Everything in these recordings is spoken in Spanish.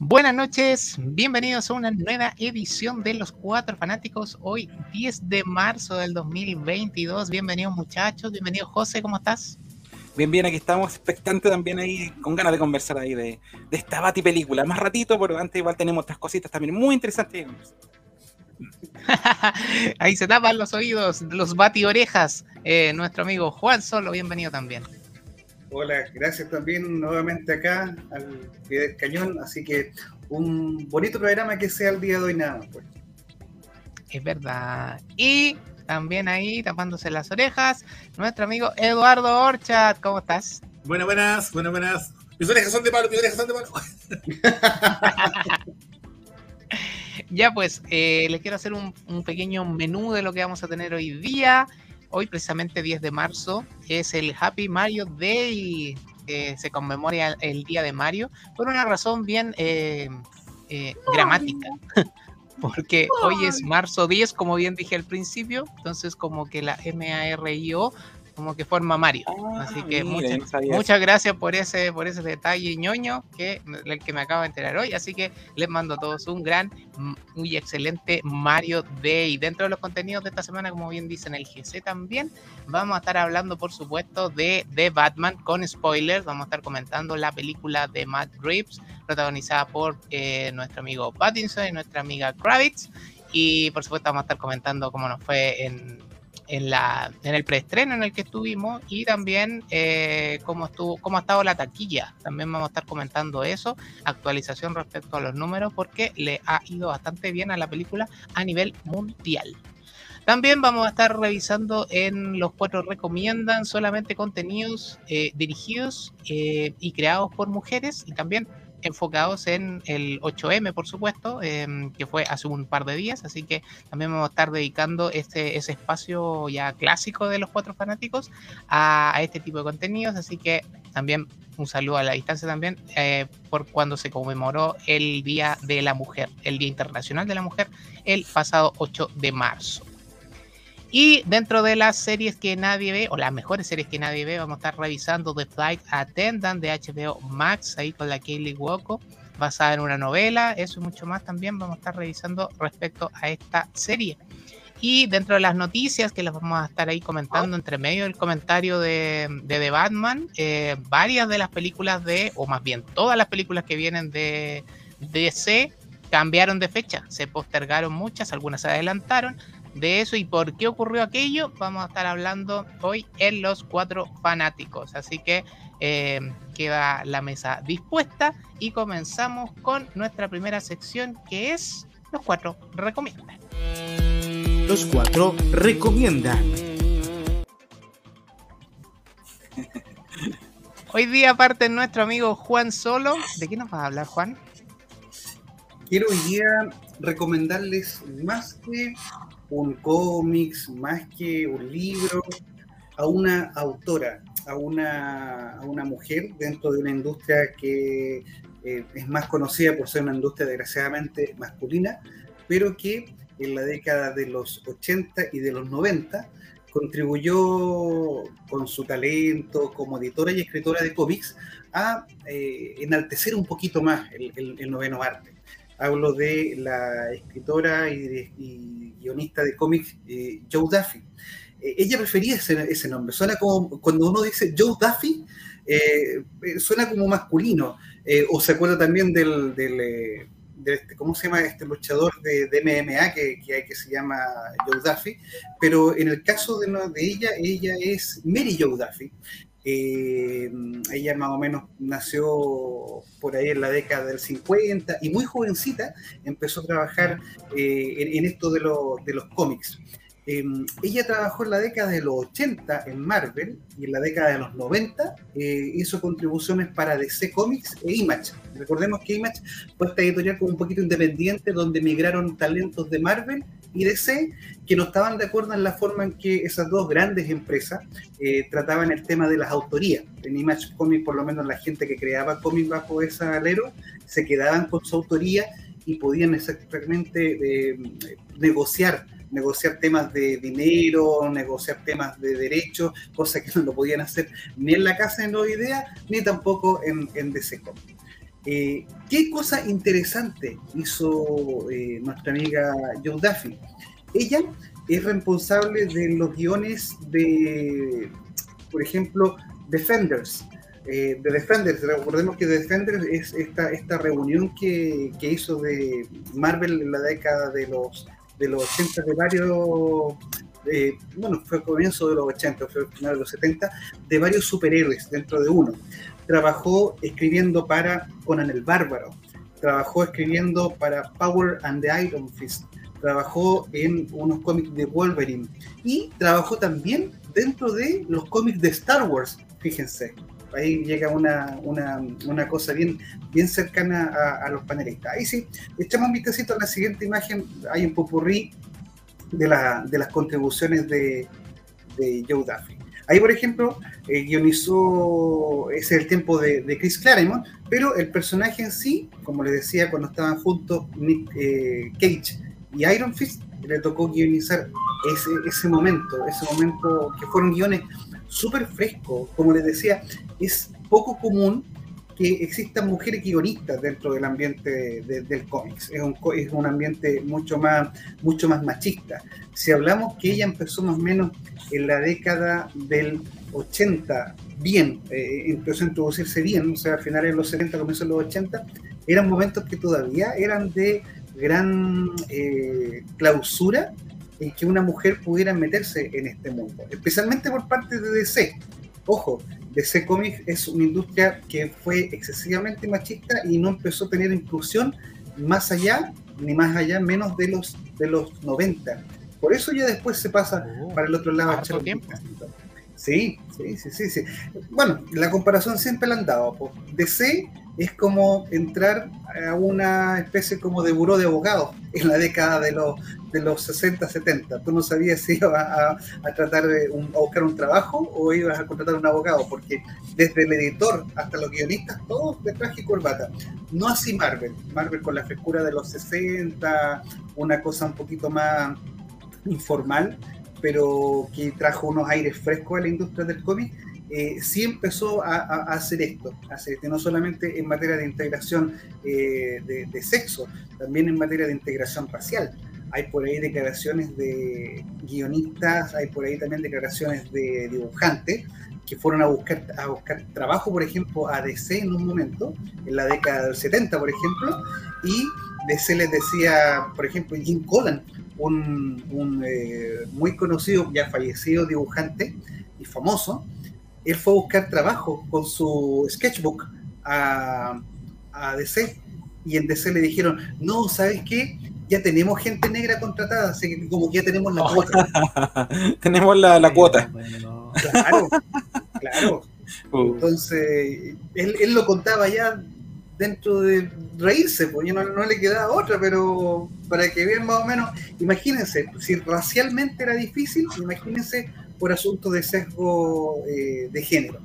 Buenas noches, bienvenidos a una nueva edición de Los Cuatro Fanáticos, hoy 10 de marzo del 2022. Bienvenidos muchachos, bienvenido José, ¿cómo estás? Bien, bien, aquí estamos expectantes también ahí, con ganas de conversar ahí de, de esta Bati película. Más ratito, pero antes igual tenemos otras cositas también muy interesantes. ahí se tapan los oídos, los Bati orejas. Eh, nuestro amigo Juan Solo, bienvenido también. Hola, gracias también nuevamente acá al pie del cañón. Así que un bonito programa que sea el día de hoy nada más. Pues. Es verdad. Y también ahí tapándose las orejas, nuestro amigo Eduardo Orchat. ¿Cómo estás? Buenas, buenas, buenas, buenas. Mis orejas son de palo, mis orejas son de palo. ya pues, eh, les quiero hacer un, un pequeño menú de lo que vamos a tener hoy día hoy precisamente 10 de marzo es el Happy Mario Day, que se conmemora el Día de Mario, por una razón bien eh, eh, gramática. Porque hoy es marzo 10, como bien dije al principio, entonces como que la M-A-R-I-O como que forma Mario. Ah, Así que muchas, gracias por ese, por ese detalle ñoño que, el que me acabo de enterar hoy. Así que les mando a todos un gran, muy excelente Mario Day. Dentro de los contenidos de esta semana, como bien dicen el GC también, vamos a estar hablando, por supuesto, de The Batman con spoilers. Vamos a estar comentando la película de Matt Reeves, protagonizada por eh, nuestro amigo Pattinson y nuestra amiga Kravitz. Y por supuesto vamos a estar comentando cómo nos fue en en, la, en el preestreno en el que estuvimos y también eh, cómo, cómo ha estado la taquilla. También vamos a estar comentando eso, actualización respecto a los números, porque le ha ido bastante bien a la película a nivel mundial. También vamos a estar revisando en los cuatro recomiendan solamente contenidos eh, dirigidos eh, y creados por mujeres y también enfocados en el 8M, por supuesto, em, que fue hace un par de días, así que también vamos a estar dedicando este, ese espacio ya clásico de los cuatro fanáticos a, este tipo de contenidos, así que también un saludo a la distancia también eh, por cuando se conmemoró el Día de la Mujer, el Día Internacional de la Mujer, el pasado 8 de marzo. Y dentro de las series que nadie ve, o las mejores series que nadie ve, vamos a estar revisando The Flight Attendant de HBO Max, ahí con la Kaylee Woko, basada en una novela, eso y mucho más también vamos a estar revisando respecto a esta serie. Y dentro de las noticias que las vamos a estar ahí comentando entre medio del comentario de, de The Batman, eh, varias de las películas de, o más bien todas las películas que vienen de DC cambiaron de fecha, se postergaron muchas, algunas se adelantaron, de eso y por qué ocurrió aquello, vamos a estar hablando hoy en los cuatro fanáticos. Así que eh, queda la mesa dispuesta y comenzamos con nuestra primera sección que es los cuatro recomiendan. Los cuatro recomiendan. Hoy día aparte nuestro amigo Juan Solo. ¿De qué nos va a hablar Juan? Quiero hoy día recomendarles más que un cómics, más que un libro, a una autora, a una, a una mujer dentro de una industria que eh, es más conocida por ser una industria desgraciadamente masculina, pero que en la década de los 80 y de los 90 contribuyó con su talento como editora y escritora de cómics a eh, enaltecer un poquito más el noveno arte. Hablo de la escritora y, guionista de cómics eh, Joe Duffy. Eh, ella prefería ese, nombre. Suena como cuando uno dice Joe Duffy, eh, suena como masculino. o se acuerda también del, este, ¿cómo se llama? Este luchador de, MMA que, que, que, se llama Joe Duffy. Pero en el caso de, de ella, ella es Mary Joe Duffy. Eh, ella más o menos nació por ahí en la década del 50 y muy jovencita empezó a trabajar eh, en, esto de, de los cómics. Eh, ella trabajó en la década de los 80 en Marvel y en la década de los 90 hizo contribuciones para DC Comics e Image. Recordemos que Image fue esta editorial como un poquito independiente donde migraron talentos de Marvel y DC que no estaban de acuerdo en la forma en que esas dos grandes empresas eh, trataban el tema de las autorías. En Image Comics, por lo menos la gente que creaba cómics bajo ese alero, se quedaban con su autoría y podían exactamente eh, negociar negociar temas de dinero, negociar temas de derechos, cosas que no lo podían hacer ni en la casa de Nueva Idea, ni tampoco en, en DC Comics. Eh, ¿Qué cosa interesante hizo eh, nuestra amiga Joe Duffy? Ella es responsable de los guiones de, por ejemplo, Defenders. Eh, de Defenders, recordemos que Defenders es esta, esta reunión que, que hizo de Marvel en la década de los, de los 80 de varios bueno, fue a comienzo de los 80, fue a final de los 70, de varios superhéroes dentro de uno. Trabajó escribiendo para Conan el Bárbaro, trabajó escribiendo para Power and the Iron Fist, trabajó en unos cómics de Wolverine y trabajó también dentro de los cómics de Star Wars, fíjense. Ahí llega una, una, una cosa bien, bien cercana a, los panelistas. Ahí sí, echamos un vistacito a la siguiente imagen. Hay un popurrí de, la, de las contribuciones de Joe Duffy. Ahí, por ejemplo, eh, guionizó, ese es el tiempo de, Chris Claremont, pero el personaje en sí, como les decía cuando estaban juntos eh, Cage y Iron Fist, le tocó guionizar ese, ese momento, ese momento que fueron guiones súper frescos. Como les decía, es poco común que existan mujeres guionistas dentro del ambiente de, del cómics. Es un, es un ambiente mucho más, mucho más machista. Si hablamos que ella empezó más o menos en la década del 80, bien, eh, empezó a introducirse bien, o sea, a finales de los 70, comienzos de los 80, eran momentos que todavía eran de gran eh, clausura en que una mujer pudiera meterse en este mundo, especialmente por parte de DC. Ojo, DC Comics es una industria que fue excesivamente machista y no empezó a tener inclusión más allá, ni más allá, menos de los, de los 90. Por eso ya después se pasa oh, para el otro lado. Tiempo. Sí, sí, sí, sí, sí. Bueno, la comparación siempre la han dado. Pues. DC es como entrar a una especie como de buró de abogados en la década de los, de los 60, 70. Tú no sabías si ibas a, a tratar de un, buscar un trabajo o ibas a contratar un abogado, porque desde el editor hasta los guionistas, todos de traje y. No así Marvel. Marvel con la frescura de los 60, una cosa un poquito más informal, pero que trajo unos aires frescos a la industria del cómic eh, sí empezó a, hacer esto, hacer esto, no solamente en materia de integración eh, de, sexo, también en materia de integración racial. Hay por ahí declaraciones de guionistas, hay por ahí también declaraciones de dibujantes que fueron a buscar, trabajo, por ejemplo, a DC en un momento, en la década del 70, por ejemplo, y DC les decía, por ejemplo, Jim Collan, un, un eh, muy conocido, ya fallecido dibujante y famoso, él fue a buscar trabajo con su sketchbook a, a DC y en DC le dijeron, no, ¿sabes qué? Ya tenemos gente negra contratada, así que como que ya tenemos la cuota. tenemos la, la cuota. Claro, claro. Uh. Entonces, él, él, lo contaba ya dentro de reírse, pues no, no, le quedaba otra, pero para que vean más o menos, imagínense, si racialmente era difícil, imagínense por asuntos de sesgo eh, de género.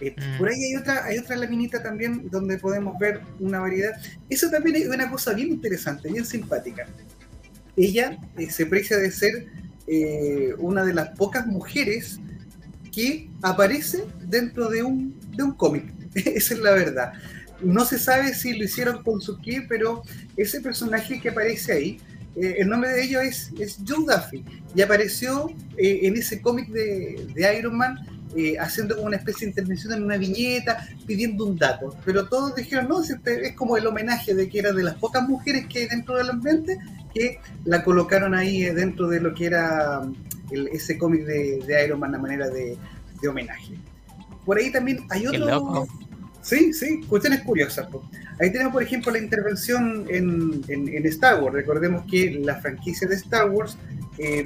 Eh, mm. Por ahí hay otra, hay otra laminita también donde podemos ver una variedad. Eso también es una cosa bien interesante, bien simpática. Ella eh, se precia de ser una de las pocas mujeres que aparece dentro de un, de un cómic. Esa es la verdad. No se sabe si lo hicieron con su qué, pero ese personaje que aparece ahí eh, el nombre de ellos es, es Joe Duffy y apareció eh, en ese cómic de, de, Iron Man eh, haciendo como una especie de intervención en una viñeta, pidiendo un dato. Pero todos dijeron, no, este es como el homenaje de que era de las pocas mujeres que hay dentro del ambiente que la colocaron ahí dentro de lo que era el, ese cómic de, de, Iron Man a manera de, de, homenaje. Por ahí también hay otro... Sí, sí, cuestiones curiosas. Ahí tenemos, por ejemplo, la intervención en, en, Star Wars. Recordemos que la franquicia de Star Wars eh,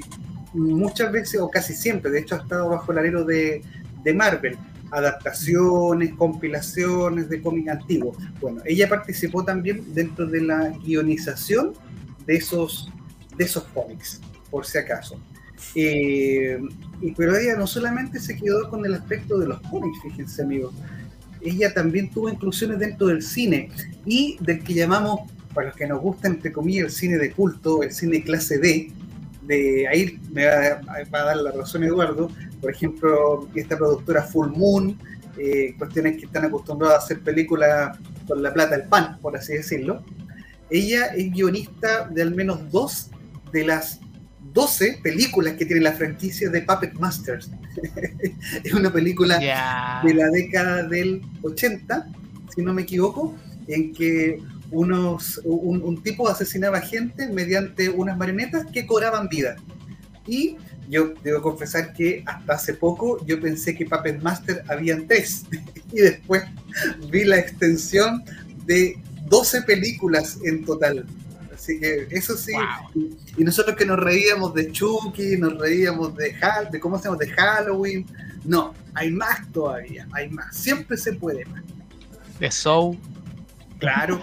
muchas veces, o casi siempre, de hecho ha estado bajo el alero de, de Marvel. Adaptaciones, compilaciones de cómics antiguos. Bueno, ella participó también dentro de la guionización de esos, de esos cómics, por si acaso. Eh, y, pero ella no solamente se quedó con el aspecto de los cómics, fíjense amigos, ella también tuvo inclusiones dentro del cine y del que llamamos, para los que nos gusta, entre comillas, el cine de culto, el cine clase D, de ahí me va, a dar la razón Eduardo, por ejemplo, esta productora Full Moon, eh, cuestiones que están acostumbradas a hacer películas con la plata del pan, por así decirlo. Ella es guionista de al menos dos de las 12 películas que tiene la franquicia de Puppet Masters. es una película de la década del 80, si no me equivoco, en que unos, un, un tipo asesinaba gente mediante unas marionetas que cobraban vida. Y yo debo confesar que hasta hace poco yo pensé que Puppet Master habían tres. y después vi la extensión de 12 películas en total. Así que eso sí. Wow. Y nosotros que nos reíamos de Chucky, nos reíamos de, Hal- de ¿cómo llama? De Halloween. No, hay más todavía, hay más. Siempre se puede más. The Soul. Claro.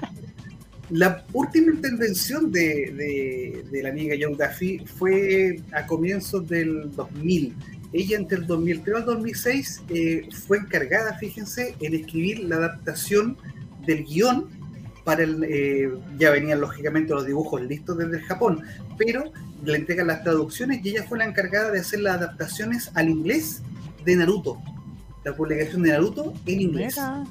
La última intervención de, de- de la amiga Young Duffy fue a comienzos del 2000. Ella entre el 2003 al 2006 eh, fue encargada, fíjense, en escribir la adaptación del guion para el... eh, ya venían lógicamente los dibujos listos desde el Japón, pero le entregan las traducciones y ella fue la encargada de hacer las adaptaciones al inglés de Naruto. La publicación de Naruto en inglés. Mira.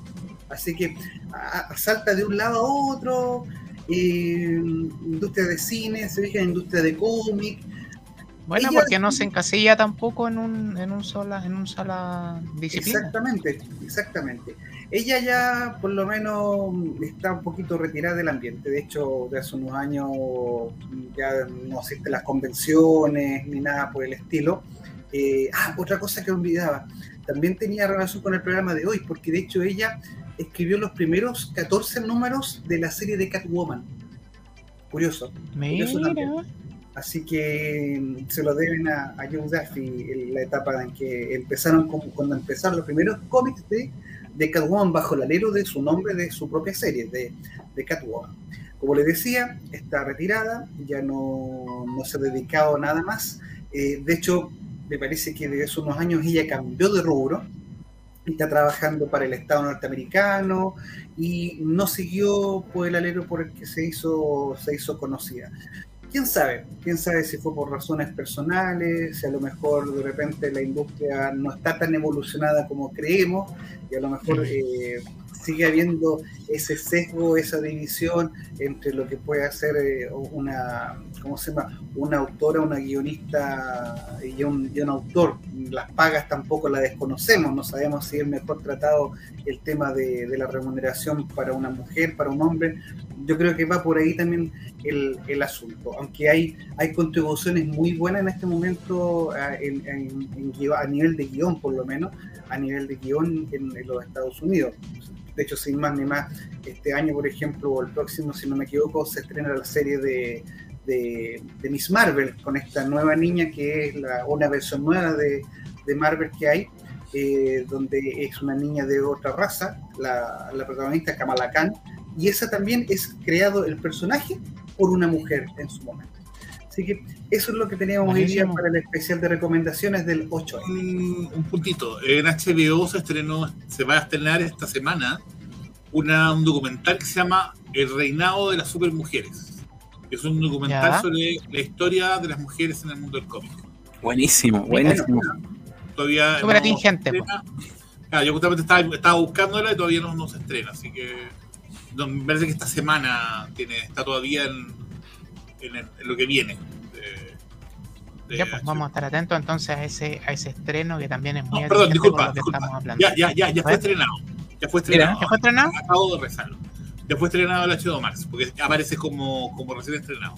Así que a- a- salta de un lado a otro, eh, industria de cine, se fija en industria de cómic. Bueno, Ella- porque no se encasilla tampoco en un, en un sola, en un sola disciplina. Exactamente, exactamente. Ella ya por lo menos está un poquito retirada del ambiente. De hecho, de hace unos años ya no asiste a las convenciones ni nada por el estilo. Eh, ah, otra cosa que olvidaba. También tenía relación con el programa de hoy, porque de hecho ella escribió los primeros 14 números de la serie de Catwoman. Curioso. Curioso Mira. también. Así que mm, se lo deben a, a Joe Duffy en la etapa en que empezaron, como cuando empezaron los primeros cómics de, de Catwoman bajo el alero de su nombre, de su propia serie, de, de Catwoman. Como les decía, está retirada, ya no, no se ha dedicado a nada más. Eh, de hecho, me parece que desde hace unos años ella cambió de rubro está trabajando para el Estado norteamericano y no siguió por el alero por el que se hizo, se hizo conocida quién sabe, quién sabe si fue por razones personales, si a lo mejor de repente la industria no está tan evolucionada como creemos y a lo mejor eh, sigue habiendo ese sesgo, esa división entre lo que puede hacer eh, una, ¿cómo se llama? Una autora, una guionista y un, autor. Las pagas tampoco las desconocemos, no sabemos si es mejor tratado el tema de, la remuneración para una mujer, para un hombre. Yo creo que va por ahí también el, asunto, aunque hay, hay contribuciones muy buenas en este momento a, en, en, en guion, a nivel de guion, por lo menos, a nivel de guion en, los Estados Unidos. De hecho, sin más ni más, este año, por ejemplo, o el próximo, si no me equivoco, se estrena la serie de, de, de Miss Marvel, con esta nueva niña que es la, una versión nueva de, de Marvel que hay, eh, donde es una niña de otra raza, la, la protagonista Kamala Khan, y esa también es creado el personaje por una mujer en su momento. Así que eso es lo que teníamos hoy día para el especial de recomendaciones del 8. Un, un, puntito. En HBO se estrenó, se va a estrenar esta semana una, un documental que se llama El reinado de las supermujeres. Es un documental ¿Ya? sobre la historia de las mujeres en el mundo del cómic. Buenísimo, buenísimo. Todavía Súper atingente. Claro, yo justamente estaba, estaba buscándola y todavía no, no se estrena, así que no, me parece que esta semana tiene, está todavía en, en, el- en lo que viene. de- de Ya, pues vamos a estar atentos entonces a ese, a ese estreno que también es muy No, perdón, disculpa, con lo que disculpa. estamos hablando. Ya, ya, ya, ya fue estrenado. Ya fue estrenado. ¿Ya fue estrenado? Acabo de rezarlo. Ya fue estrenado el HBO Max, porque aparece como, como recién estrenado.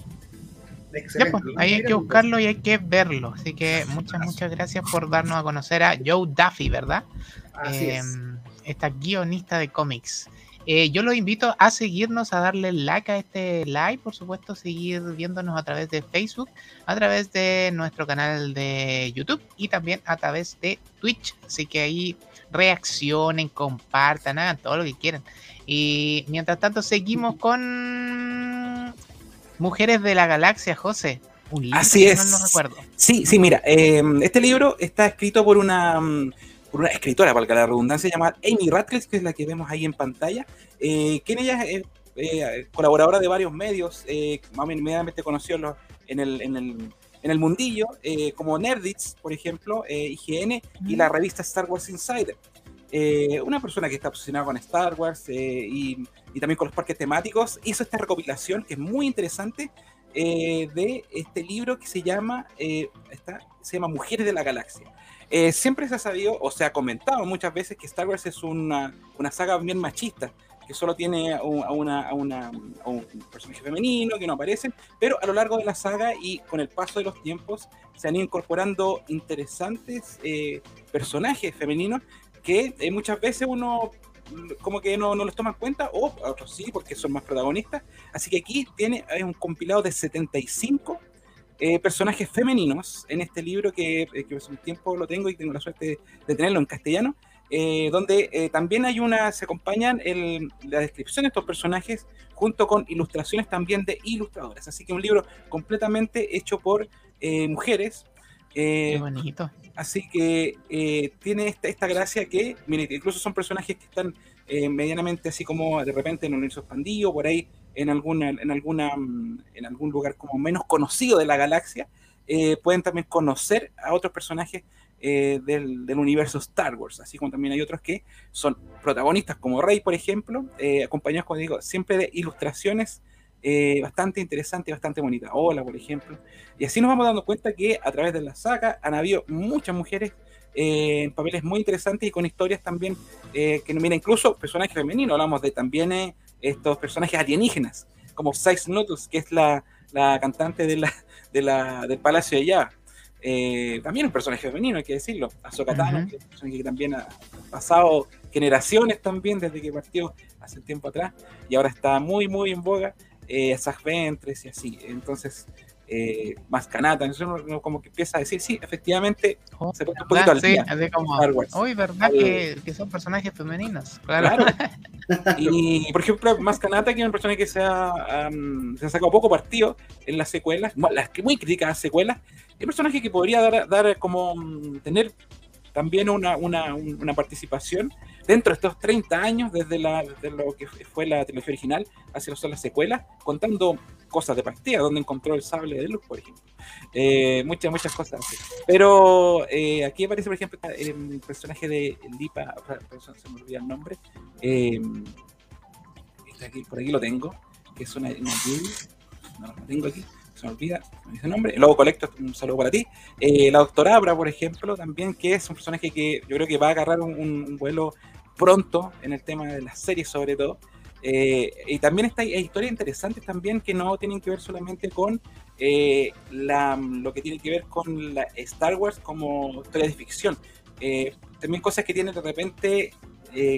Ya, Excelente. pues, ahí hay que buscarlo y hay que verlo. Así que muchas, muchas gracias por darnos a conocer a Joe Duffy, ¿verdad? Así es. Em, esta guionista de cómics. Eh, yo los invito a seguirnos, a darle like a este live, por supuesto, seguir viéndonos a través de Facebook, a través de nuestro canal de YouTube y también a través de Twitch. Así que ahí reaccionen, compartan, hagan todo lo que quieran. Y mientras tanto, seguimos con Mujeres de la Galaxia, José. Un libro, Así es. no recuerdo. Sí, sí, mira, eh, este libro está escrito por una, mm, por una escritora, valga la redundancia, llamada Amy Radcliffe, que es la que vemos ahí en pantalla, eh, quien ella es eh, colaboradora de varios medios, eh, más inmediatamente conoció los- en, el, en, el, en el mundillo, eh, como Nerdits, por ejemplo, eh, IGN y la revista Star Wars Insider. Eh, una persona que está obsesionada con Star Wars eh, y, y, también con los parques temáticos, hizo esta recopilación que es muy interesante eh, de este libro que se llama, está, se llama Mujeres de la Galaxia. siempre se ha sabido, o se ha comentado muchas veces, que Star Wars es una, una saga bien machista, que solo tiene a, una, a, una, a, un personaje femenino que no aparece, pero a lo largo de la saga y con el paso de los tiempos se han ido incorporando interesantes eh, personajes femeninos que eh, muchas veces uno como que no, no los toma en cuenta, o otros sí, porque son más protagonistas. Así que aquí tiene un compilado de 75 eh, personajes femeninos en este libro que, eh, que hace un tiempo lo tengo y tengo la suerte de tenerlo en castellano, eh, donde también hay una, se acompañan el, la descripción de estos personajes junto con ilustraciones también de ilustradoras. Así que un libro completamente hecho por mujeres. Qué bonito. Así que tiene esta, esta, gracia que, mire, incluso son personajes que están medianamente así como de repente en un universo expandido, por ahí en, alguna, en, alguna, en algún lugar como menos conocido de la galaxia. pueden también conocer a otros personajes eh, del, del, universo Star Wars, así como también hay otros que son protagonistas, como Rey, por ejemplo, eh, acompañados, como digo, siempre de ilustraciones eh, bastante interesantes, bastante bonitas. Hola, por ejemplo. Y así nos vamos dando cuenta que a través de la saga han habido muchas mujeres en papeles muy interesantes y con historias también que, mira, incluso personajes femeninos, hablamos de también estos personajes alienígenas, como Size Noodles, que es la, la cantante de la, de la, del Palacio de Java eh, también un personaje femenino, hay que decirlo. Ahsoka Tano, uh -huh. que es un personaje que también ha pasado generaciones también desde que partió hace tiempo atrás y ahora está muy, muy en boga. Eh, Zach Ventres y así. Entonces, eh, más canata. Entonces uno como que empieza a decir, sí, efectivamente, oh, se pone un poquito al día. Sí, como, Hoy, ¿verdad que, que, son personajes femeninos? Claro. claro. y, por ejemplo, más canata que es un personaje que se ha, um, se ha sacado poco partido en las secuelas, las que muy criticadas secuelas, es un personaje que podría dar, dar como mm, tener también una, una, una, participación dentro de estos 30 años desde, la, lo que fue la trilogía original hacia son las secuelas, contando cosas de partida, donde encontró el sable de luz, por ejemplo. Eh, muchas, muchas cosas así. Pero eh, aquí aparece, por ejemplo, el personaje de Lipa, se me olvida el nombre. Eh, por aquí lo tengo, que es una, una no lo tengo aquí se me olvida, el nombre. Luego Colecto, un saludo para ti. La doctora Abra, por ejemplo, también, que es un personaje que yo creo que va a agarrar un vuelo pronto en el tema de las series, sobre todo. Eh, y también está, hay historias interesantes también que no tienen que ver solamente con eh, la, lo que tiene que ver con la Star Wars como historia de ficción. Eh, también cosas que tienen de repente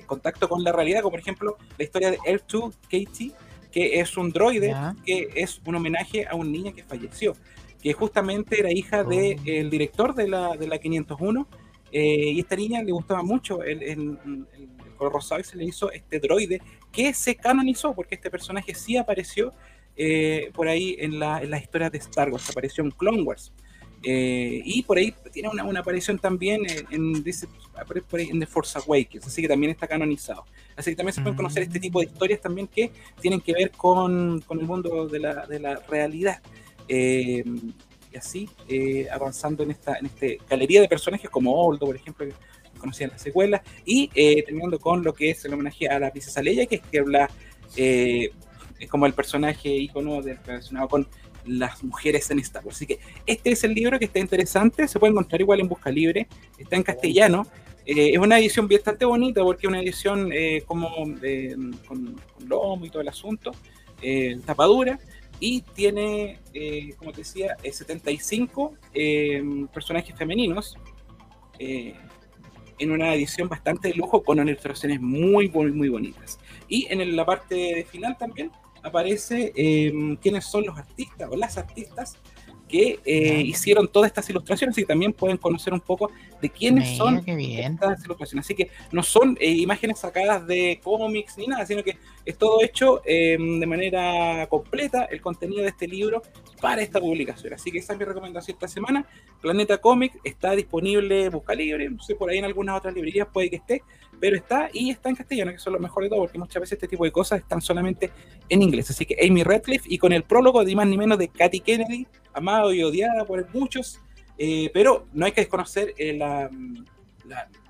contacto con la realidad, como por ejemplo la historia de L2 Katie, que es un droide que es un homenaje a un niño que falleció, que justamente era hija oh. del de, director de la, de la 501, eh, y esta niña le gustaba mucho el, el, el, color rosado y se le hizo este droide que se canonizó, porque este personaje sí apareció eh, por ahí en la, en la historia de Star Wars, apareció en Clone Wars. Eh, y por ahí tiene una, una aparición también en, en, dice, por ahí en The Force Awakens, así que también está canonizado. Así que también se pueden conocer este tipo de historias también que tienen que ver con, con el mundo de la, de la realidad. Eh, y así, eh, avanzando en esta en este galería de personajes como Oldo, por ejemplo, que conocían las secuelas, y eh, terminando con lo que es el homenaje a la princesa Leia, que es que habla, es como el personaje ícono relacionado con las mujeres en Star Wars. Así que este es el libro que está interesante, se puede encontrar igual en Busca Libre, está en castellano. Eh, es una edición bastante bonita porque es una edición eh, como eh, con, lomo y todo el asunto, tapadura, y tiene, como te decía, 75 personajes femeninos en una edición bastante de lujo con ilustraciones muy, muy, muy bonitas. Y en la parte final también aparece eh, quiénes son los artistas o las artistas que eh, hicieron todas estas ilustraciones y también pueden conocer un poco de quiénes Mira, son estas ilustraciones. Así que no son eh, imágenes sacadas de cómics ni nada, sino que es todo hecho eh, de manera completa el contenido de este libro para esta publicación. Así que esa es mi recomendación esta semana. Planeta Comic está disponible, busca libre, no sé, por ahí en algunas otras librerías puede que esté, pero está y está en castellano, que es lo mejor de todo, porque muchas veces este tipo de cosas están solamente en inglés. Así que Amy Radcliffe y con el prólogo de más ni menos de Katy Kennedy, amado y odiada por muchos, eh, pero no hay que desconocer eh,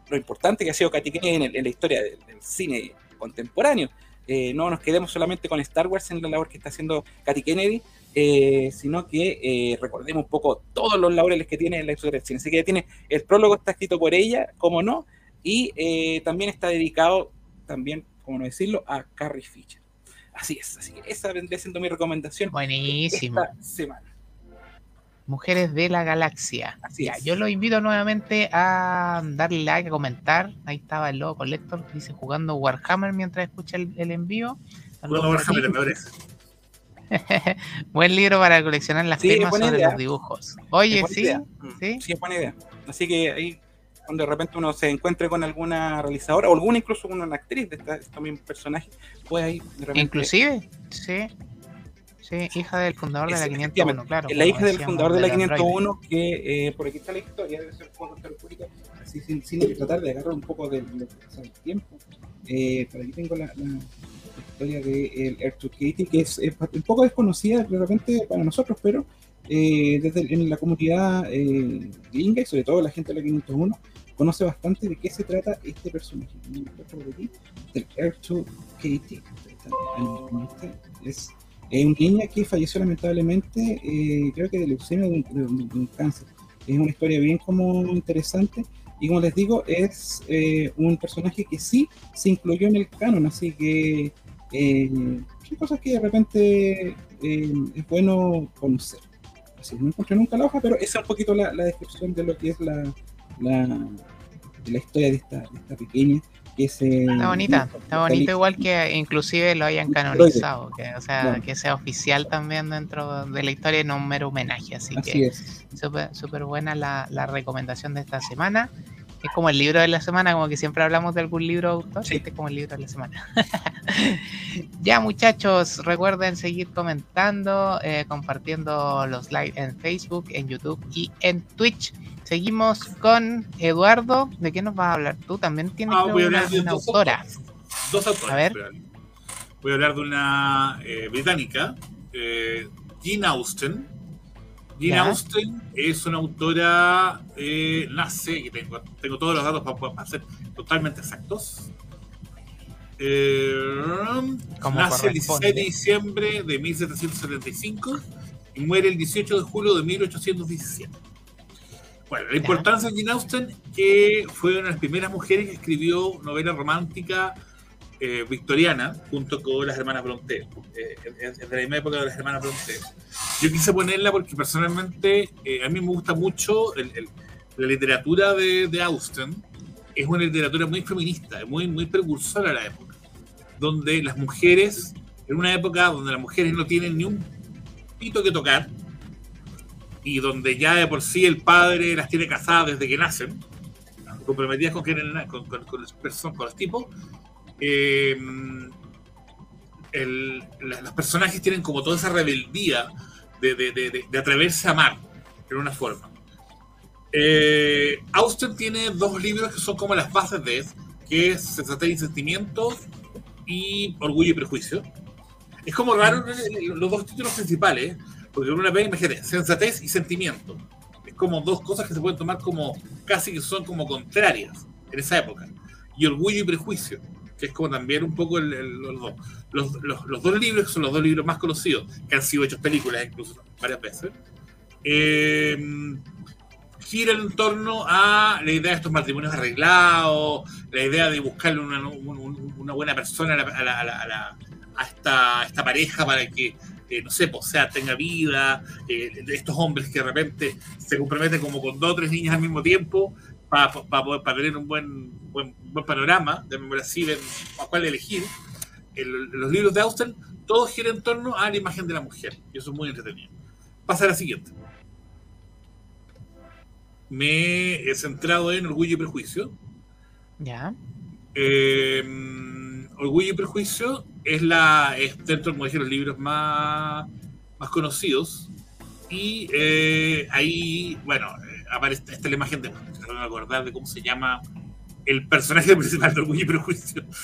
lo importante que ha sido Katy Kennedy en, en la historia del cine contemporáneo. Eh, no nos quedemos solamente con Star Wars en la labor que está haciendo Katy Kennedy, eh, sino que eh, recordemos un poco todos los laureles que tiene en la cine. Así que tiene el prólogo está escrito por ella, como no, y también está dedicado, también, como no decirlo, a Carrie Fisher. Así es, así que esa vendría siendo mi recomendación Buenísimo. esta semana. Mujeres de la Galaxia. Así Ya, es. yo lo invito nuevamente a darle like, a comentar. Ahí estaba el logo Collector que dice jugando Warhammer mientras escucha el, el envío. Bueno, Saludos Warhammer, me parece. Buen libro para coleccionar las Sí, firmas sobre idea. los dibujos. Oye, sí, idea. Sí. Sí, es buena idea. Así que ahí, cuando de repente uno se encuentre con alguna realizadora, o alguna incluso con una actriz de estos mismos personajes, pues ahí de repente. Inclusive, sí. Sí, hija del fundador de la Es- 501, claro. La hija del fundador de la del Android. 501, que eh, por aquí está la historia, debe ser un poquito, así sin, sin tratar de agarrar un poco de lo que pasa el tiempo. Eh, por aquí tengo la, la historia de el Air to Katie, que es, es un poco desconocida de repente para nosotros, pero eh, desde en la comunidad eh, gringa y sobre todo la gente de la 501 conoce bastante de qué se trata este personaje. Por del Air to Katie. Es es una niña que falleció lamentablemente, eh, creo que de leucemia de de de un cáncer. Es una historia bien como interesante y como les digo, es eh, un personaje que sí se incluyó en el canon, así que eh, son cosas que de repente eh, es bueno conocer. Así, no encontré nunca la hoja, pero esa es un poquito la, la descripción de lo que es la, la, de la historia de esta, de esta pequeña. Que Está bonita, está bonito igual que inclusive lo hayan canonizado, que, o sea, que sea oficial también dentro de la historia y no un mero homenaje, así, Así que súper buena la, la recomendación de esta semana. Es como el libro de la semana, como que siempre hablamos de algún libro autor, Sí. este es como el libro de la semana. ya muchachos, recuerden seguir comentando, eh, compartiendo los live en Facebook, en YouTube y en Twitch. Seguimos con Eduardo. ¿De qué nos vas a hablar? Tú también tienes Ah, voy a una, hablar de una dos autora. autores. Dos autores. A ver. voy a hablar. Voy a hablar de una eh, británica, eh, Jean Austen. Jean Ya. Austen es una autora, eh, nace, y tengo, tengo todos los datos para, para ser totalmente exactos. Eh, nace el corresponde. 16 de diciembre de 1775 y muere el 18 de julio de 1817. Bueno, la importancia de Jane Austen que fue una de las primeras mujeres que escribió novela romántica eh, victoriana junto con las hermanas Bronte, eh, es de la misma época de las hermanas Bronte. Yo quise ponerla porque personalmente eh, a mí me gusta mucho el- el- la literatura de, de Austen, es una literatura muy feminista, muy, muy precursora a la época, donde las mujeres, en una época donde las mujeres no tienen ni un pito que tocar, y donde ya de por sí el padre las tiene casadas desde que nacen, comprometidas con, con, con, con, con los tipos, eh, el- la- los personajes tienen como toda esa rebeldía de, de, de, de- atreverse a amar, en una forma. Eh, Austen tiene dos libros que son como las bases de eso, que es Sensatez y Sentimiento y Orgullo y Prejuicio. Es como raro eh, los dos títulos principales, porque una vez, imagínate, Sensatez y Sentimiento. Es como dos cosas que se pueden tomar como casi que son como contrarias en esa época. Y Orgullo y Prejuicio, que es como también un poco el- el- los. Los, los- los dos libros, que son los dos libros más conocidos, que han sido hechos películas incluso varias veces, eh, giran en torno a la idea de estos matrimonios arreglados, la idea de buscarle una, un- un- una buena persona a, la- a la- a la- a esta, esta pareja para que, eh, no sé, pues, sea, tenga vida, eh, estos hombres que de repente se comprometen como con dos o tres niñas al mismo tiempo para, tener un buen, buen, buen panorama, de así, ven a cuál elegir. El- los libros de Austen, todos giran en torno a la imagen de la mujer, y eso es muy entretenido. Pasa a la siguiente. Me he centrado en Orgullo y Prejuicio. Ya. Eh, Orgullo y Prejuicio es la es dentro como dije, los libros más, más conocidos. Y eh, ahí, bueno, aparece esta la imagen de. No acordar de cómo se llama el personaje principal de Orgullo y Prejuicio.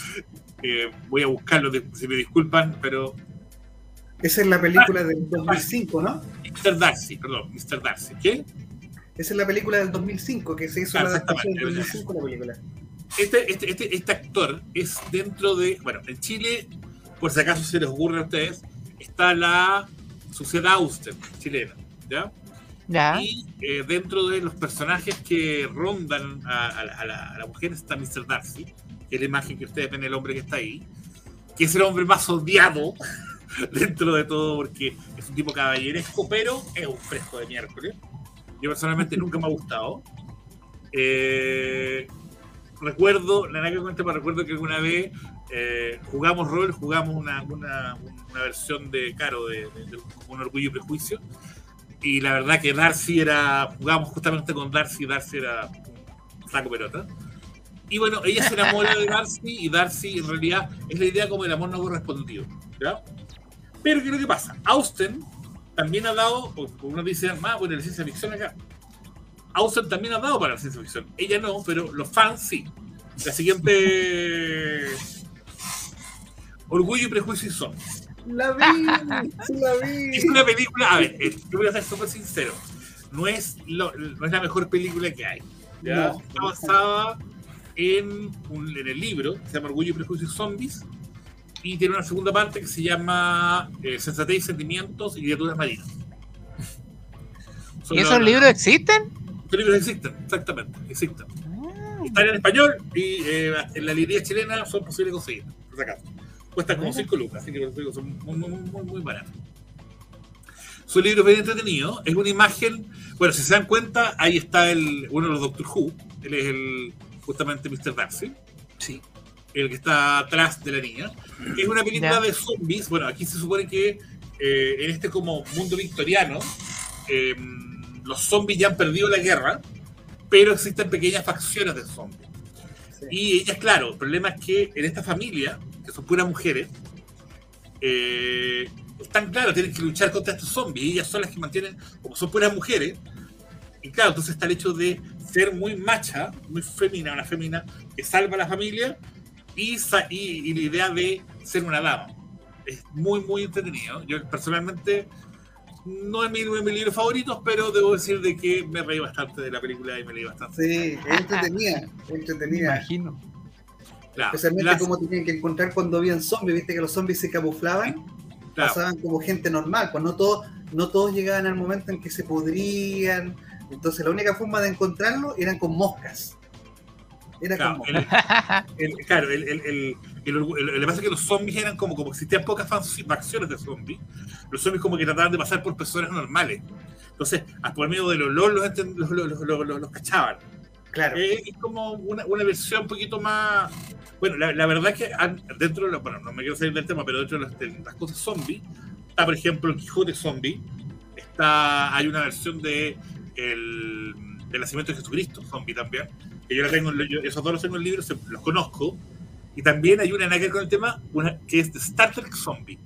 Eh, voy a buscarlo, si me disculpan, pero. Esa es la película del 2005, ¿no? Mr. Darcy, perdón, Mr. Darcy. ¿Qué? Esa es la película del 2005, que se hizo Ah, la adaptación del exactamente. 2005 la película. Este, este, este, este actor es dentro de. Bueno, en Chile, por si acaso se les ocurre a ustedes, está la Sociedad Auster chilena. ¿Ya? Ya. Y eh, dentro de los personajes que rondan a, a a la- a la mujer está Mr. Darcy, que es la imagen que ustedes ven el hombre que está ahí, que es el hombre más odiado dentro de todo porque es un tipo caballeresco, pero es un fresco de miércoles. Yo personalmente nunca me ha gustado. Eh, recuerdo, la nada que cuenta, me recuerdo que alguna vez eh, jugamos rol, jugamos una, una, una versión de Caro, de, de- de un orgullo y prejuicio. Y la verdad que Darcy era, jugamos justamente con Darcy, Darcy era un saco pelota. Y bueno, ella se enamora de Darcy y Darcy en realidad es la idea como el amor no correspondido. ¿ya? Pero ¿qué es lo que pasa? Austen también ha dado, porque uno dice, más, bueno, la ciencia ficción acá. Austen también ha dado para la ciencia ficción. Ella no, pero los fans sí. La siguiente. Orgullo y prejuicio y son. La vi, la vi. Es una película, a ver, eh, yo voy a ser súper sincero. No es, lo- no es la mejor película que hay. ¿ya? No. Está basada en, un- en el libro, que se llama Orgullo y Prejuicio y Zombies. Y tiene una segunda parte que se llama eh, Sensatez y Sentimientos y Criaturas Marinas. Son ¿Y esos libros existen? Los libros existen, exactamente, existen. Ah, Están en español y eh, en la librería chilena son posibles conseguir, por si acaso. Cuestan como Mira. 5 lucas, así que son muy, muy, muy, muy baratos. Su libro es bien entretenido, es una imagen, bueno, si se dan cuenta, ahí está el, uno de los Doctor Who, él es el, justamente Mr. Darcy, Sí. el que está atrás de la niña. Es una película de zombies, bueno, aquí se supone que eh, en este como mundo victoriano, eh, los zombies ya han perdido la guerra, pero existen pequeñas facciones de zombies. Sí. Y ellas, claro, el problema es que en esta familia, que son puras mujeres, eh, están claro, tienen que luchar contra estos zombies. Y ellas son las que mantienen, como son puras mujeres. Y claro, entonces está el hecho de ser muy macha, muy femina, una femina que salva a la familia y, y, y la idea de ser una dama. Es muy, muy entretenido. Yo personalmente no es mi, uno de mis libros favoritos, pero debo decir de que me reí bastante de la película y me leí bastante. Sí, es entretenida, es me entretenida. imagino. Claro, Especialmente las- como tenían que encontrar cuando habían zombies, viste que los zombies se camuflaban, claro. pasaban como gente normal, pues no todos, no todos llegaban al momento en que se podrían. Entonces la única forma de encontrarlo eran con moscas. Era Claro, con moscas. el- claro, el, el, el, el el- que pasa es que los zombies eran como, como existían pocas facciones de zombies, los zombies como que trataban de pasar por personas normales. Entonces, por medio del olor los, los- los- los cachaban. Eh, es como una, una versión un poquito más. Bueno, la, la verdad es que dentro de los. Bueno, no me quiero salir del tema, pero dentro de, las cosas zombie, está por ejemplo el Quijote zombie. Está, hay una versión de el, nacimiento de Jesucristo zombie también. Que yo la tengo, en- yo- esos dos los tengo en libros, se- los conozco. Y también hay una nada que con el tema, una que es de Star Trek Zombie.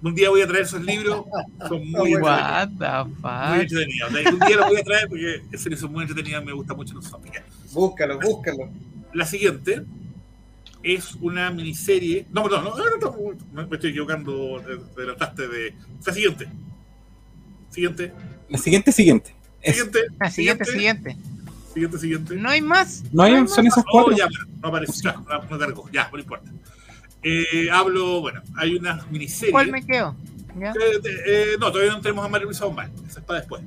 Un día voy a traer esos libros, son muy entretenidos. What the Muy entretenidos. Un día los voy a traer porque en serio son muy entretenidos, me gustan mucho los zombies. Búscalo, búscalo. La siguiente es una miniserie. No, perdón, no, no, no, no, me estoy equivocando. Te te adelantaste de. La siguiente. Siguiente. La siguiente, siguiente. Siguiente. La siguiente, siguiente. Siguiente, siguiente. No hay más. no hay, más. son esas Oh, cuatro. ya, no aparece. Ya, no, no cargó. Ya, no importa. Eh, hablo, bueno, hay una miniserie. ¿Cuál me quedo? ¿Ya? Eh, eh, no, todavía no tenemos a María Luisa Bombal. Esa es para después.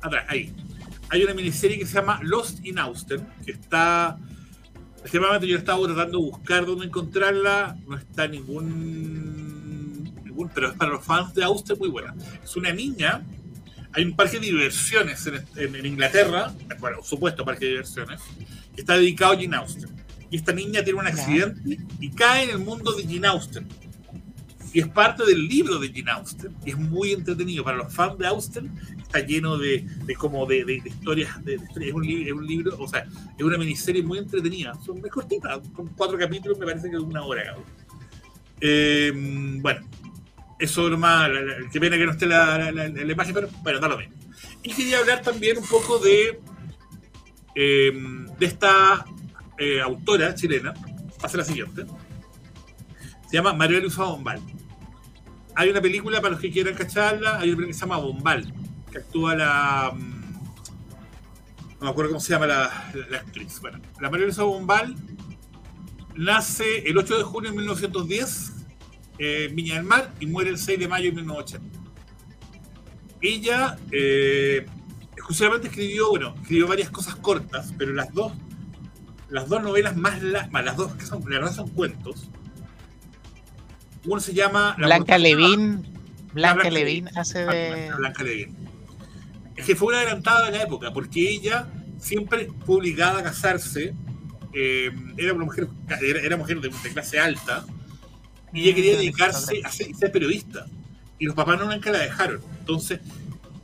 Atrás, ahí. Hay una miniserie que se llama Lost in Austen, que está. Extremadamente yo estaba tratando de buscar dónde encontrarla. No está ningún. ningún pero es para los fans de Austen muy buena. Es una niña. Hay un parque de diversiones en, en- en Inglaterra, bueno, supuesto parque de diversiones, que está dedicado a Jane Austen. Y esta niña tiene un accidente y cae en el mundo de Jane Austen y es parte del libro de Jane Austen. Y es muy entretenido. Para los fans de Austen, está lleno de, de como de, de- de historias. de-. Es, un es un libro, o sea, es una miniserie muy entretenida. Son muy cortitas, con cuatro capítulos, me parece que de una hora. Eh, bueno, eso. La, la- qué pena que no esté la- la imagen, pero bueno, da lo mismo. Y quería hablar también un poco de, eh, de esta eh, autora chilena. Hace la siguiente. Se llama María Luisa Bombal. Hay una película para los que quieran cacharla, hay una película que se llama Bombal, que actúa la. mm, no me acuerdo cómo se llama la, la actriz. Bueno, la María Luisa Bombal nace el 8 de junio de 1910 eh, en Viña del Mar y muere el 6 de mayo de 1980. Ella eh, exclusivamente escribió, bueno, escribió varias cosas cortas, pero las dos, las dos novelas más, la- más las dos que son, la verdad son cuentos. Uno se llama La Blanca Levin. Blanca Blanca Levin hace de. Blanca, Levin. Es que fue una adelantada de la época, porque ella siempre fue obligada a casarse. eh, era una mujer, era, era mujer de, de clase alta y ella quería Mm, dedicarse a ser, ser periodista. Y los papás no nunca la dejaron. Entonces,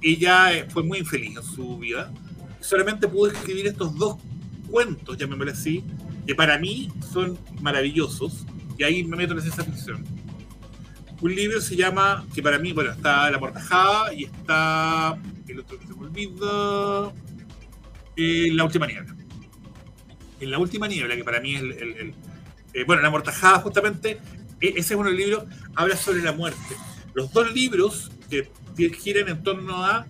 ella eh, fue muy infeliz en su vida. Solamente pudo escribir estos dos cuentos, llamémosle así, que para mí son maravillosos. Y ahí me meto en la ciencia ficción. Un libro se llama, que para mí, bueno, está La Mortajada y está el otro que se me olvida, eh, La Última Niebla. En La Última Niebla, que para mí es el... el- el- eh, bueno, La Mortajada justamente, e- ese es uno de los libros, habla sobre la muerte. Los dos libros que que giran en torno a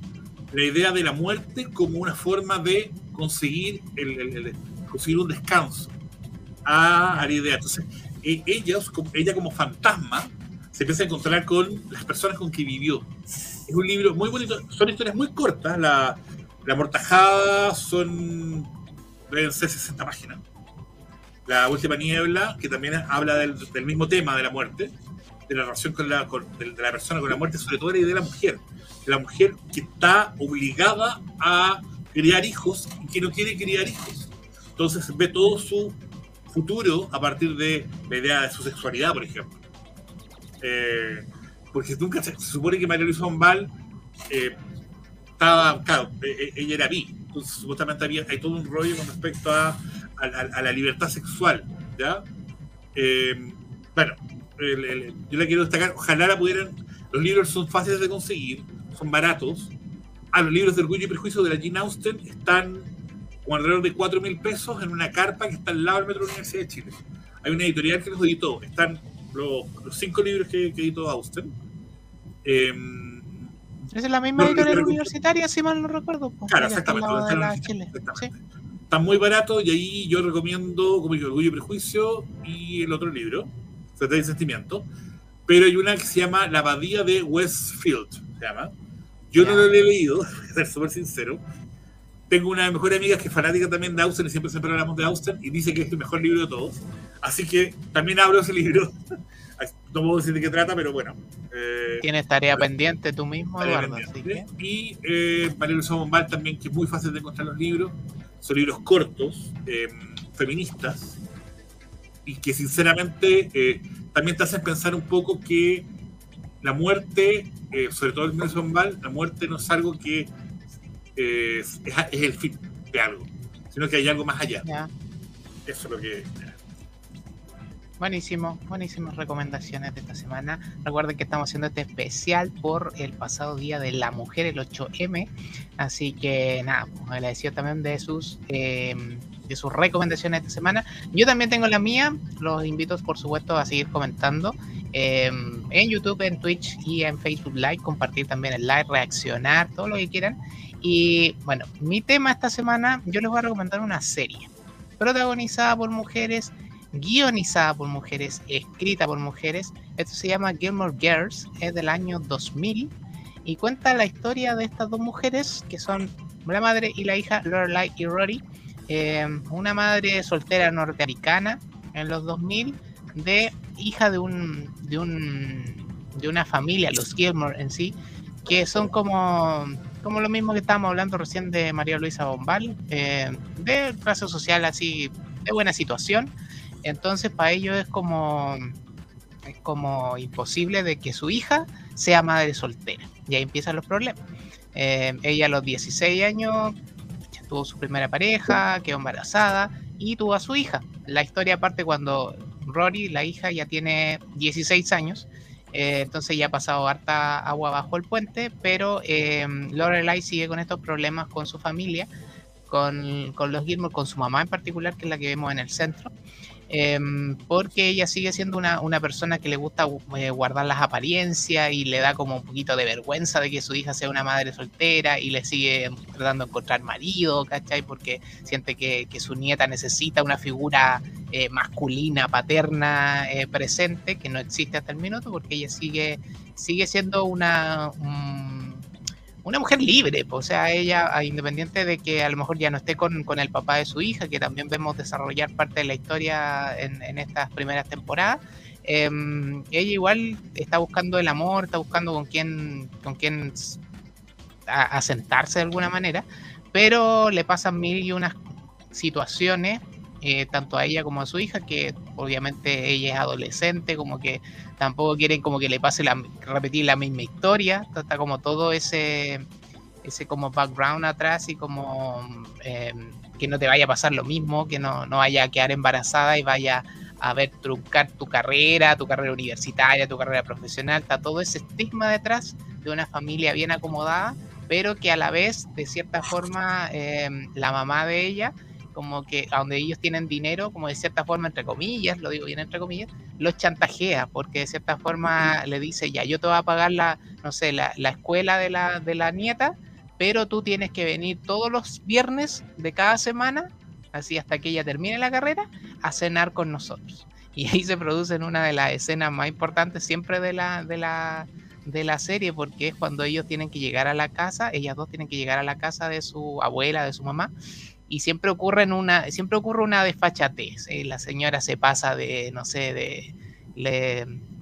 la idea de la muerte como una forma de conseguir, el, el- el- conseguir un descanso a, a la idea. Entonces, e- ellos, ella como fantasma, se empieza a encontrar con las personas con que vivió. Es un libro muy bonito, son historias muy cortas, la, la mortajada son, deben ser 60 páginas. La última niebla, que también habla del, del mismo tema de la muerte, de la relación con la, con- de, de la persona con la muerte, sobre todo la idea de la mujer. La mujer que está obligada a criar hijos y que no quiere criar hijos. Entonces ve todo su futuro a partir de la idea de su sexualidad, por ejemplo. Eh, porque nunca se, se supone que María Luisa Bombal eh, estaba, claro, eh, eh, ella era bi, entonces supuestamente había, hay todo un rollo con respecto a- a- a la libertad sexual, ¿ya? Eh, bueno, el- el- yo la quiero destacar, ojalá la pudieran, los libros son fáciles de conseguir, son baratos. Ah, los libros de Orgullo y Prejuicio de la Jean Austen están con alrededor de 4 mil pesos en una carpa que está al lado del Metro de la Universidad de Chile. Hay una editorial que los editó, están los, los cinco libros que, que editó Austen. Eh, es la misma No, editorial universitaria, si mal no recuerdo. pues, Claro, está exactamente, la Chile. Sí. Están muy baratos y ahí yo recomiendo, como Orgullo y Prejuicio y el otro libro, Sentimiento. Pero hay una que se llama La Abadía de Westfield, se llama. Yo no lo he leído, para ser súper sincero. Tengo una mejor amiga que es fanática también de Austen y siempre, siempre hablamos de Austen y dice que es el mejor libro de todos. Así que también hablo de ese libro. No puedo decir de qué trata, pero bueno. eh, Tienes tarea pendiente tú mismo, Eduardo. Así que, pendiente. Y eh, María Luisa Bombal también, que es muy fácil de encontrar los libros. Son libros cortos, eh, feministas, y que sinceramente eh, también te hacen pensar un poco que la muerte, eh, sobre todo María Luisa Bombal, la muerte no es algo que eh, es, es el fin de algo, sino que hay algo más allá. ya. Eso es lo que... Buenísimo, buenísimas recomendaciones de esta semana. Recuerden que estamos haciendo este especial por el pasado día de la mujer, el 8M. Así que nada, pues, agradecido también de sus eh, de sus recomendaciones esta semana. Yo también tengo la mía. Los invito, por supuesto, a seguir comentando eh, en YouTube, en Twitch y en Facebook Live. Compartir también el live, reaccionar, todo lo que quieran. Y bueno, mi tema esta semana, yo les voy a recomendar una serie protagonizada por mujeres guionizada por mujeres, escrita por mujeres. Esto se llama Gilmore Girls, es del año 2000 y cuenta la historia de estas dos mujeres que son la madre y la hija Lorelai y Rory, eh, una madre soltera norteamericana en los 2000 de hija de un de un de una familia, los Gilmore en sí, que son como como lo mismo que estábamos hablando recién de María Luisa Bombal, eh, de clase social así, de buena situación. Entonces para ellos es como, como imposible de que su hija sea madre soltera. Y ahí empiezan los problemas. Eh, ella a los 16 años tuvo su primera pareja, quedó embarazada y tuvo a su hija. La historia parte cuando Rory, la hija, ya tiene 16 años. eh, entonces ya ha pasado harta agua bajo el puente, pero eh, Lorelai sigue con estos problemas con su familia, con, los Gilmore, con su mamá en particular, que es la que vemos en el centro. Em, porque ella sigue siendo una, una persona que le gusta eh, guardar las apariencias y le da como un poquito de vergüenza de que su hija sea una madre soltera y le sigue tratando de encontrar marido, ¿cachai? Porque siente que, su nieta necesita una figura eh, masculina, paterna, eh, presente, que no existe hasta el minuto, porque ella sigue, sigue siendo una una mujer libre, o sea, ella, independiente de que a lo mejor ya no esté con, el papá de su hija, que también vemos desarrollar parte de la historia en, estas primeras temporadas, em, ella igual está buscando el amor, está buscando con quién, con quién asentarse de alguna manera, pero le pasan mil y unas situaciones eh, tanto a ella como a su hija, que obviamente ella es adolescente, como que tampoco quieren como que le pase la, repetir la misma historia, está como todo ese, ese como background atrás y como eh, que no te vaya a pasar lo mismo, que no, no vaya a quedar embarazada y vaya a ver truncar tu carrera, tu carrera universitaria, tu carrera profesional, está todo ese estigma detrás de una familia bien acomodada, pero que a la vez, de cierta forma, eh, la mamá de ella como que a donde ellos tienen dinero, como de cierta forma, entre comillas, lo digo bien entre comillas, los chantajea, porque de cierta forma le dice, ya, yo te voy a pagar la, no sé, la, escuela de la, de la nieta, pero tú tienes que venir todos los viernes de cada semana, así hasta que ella termine la carrera, a cenar con nosotros. Y ahí se produce una de las escenas más importantes siempre de la, de la, de la serie, porque es cuando ellos tienen que llegar a la casa, ellas dos tienen que llegar a la casa de su abuela, de su mamá, y siempre ocurre una, siempre ocurre una desfachatez. ¿eh? La señora se pasa de, no sé, de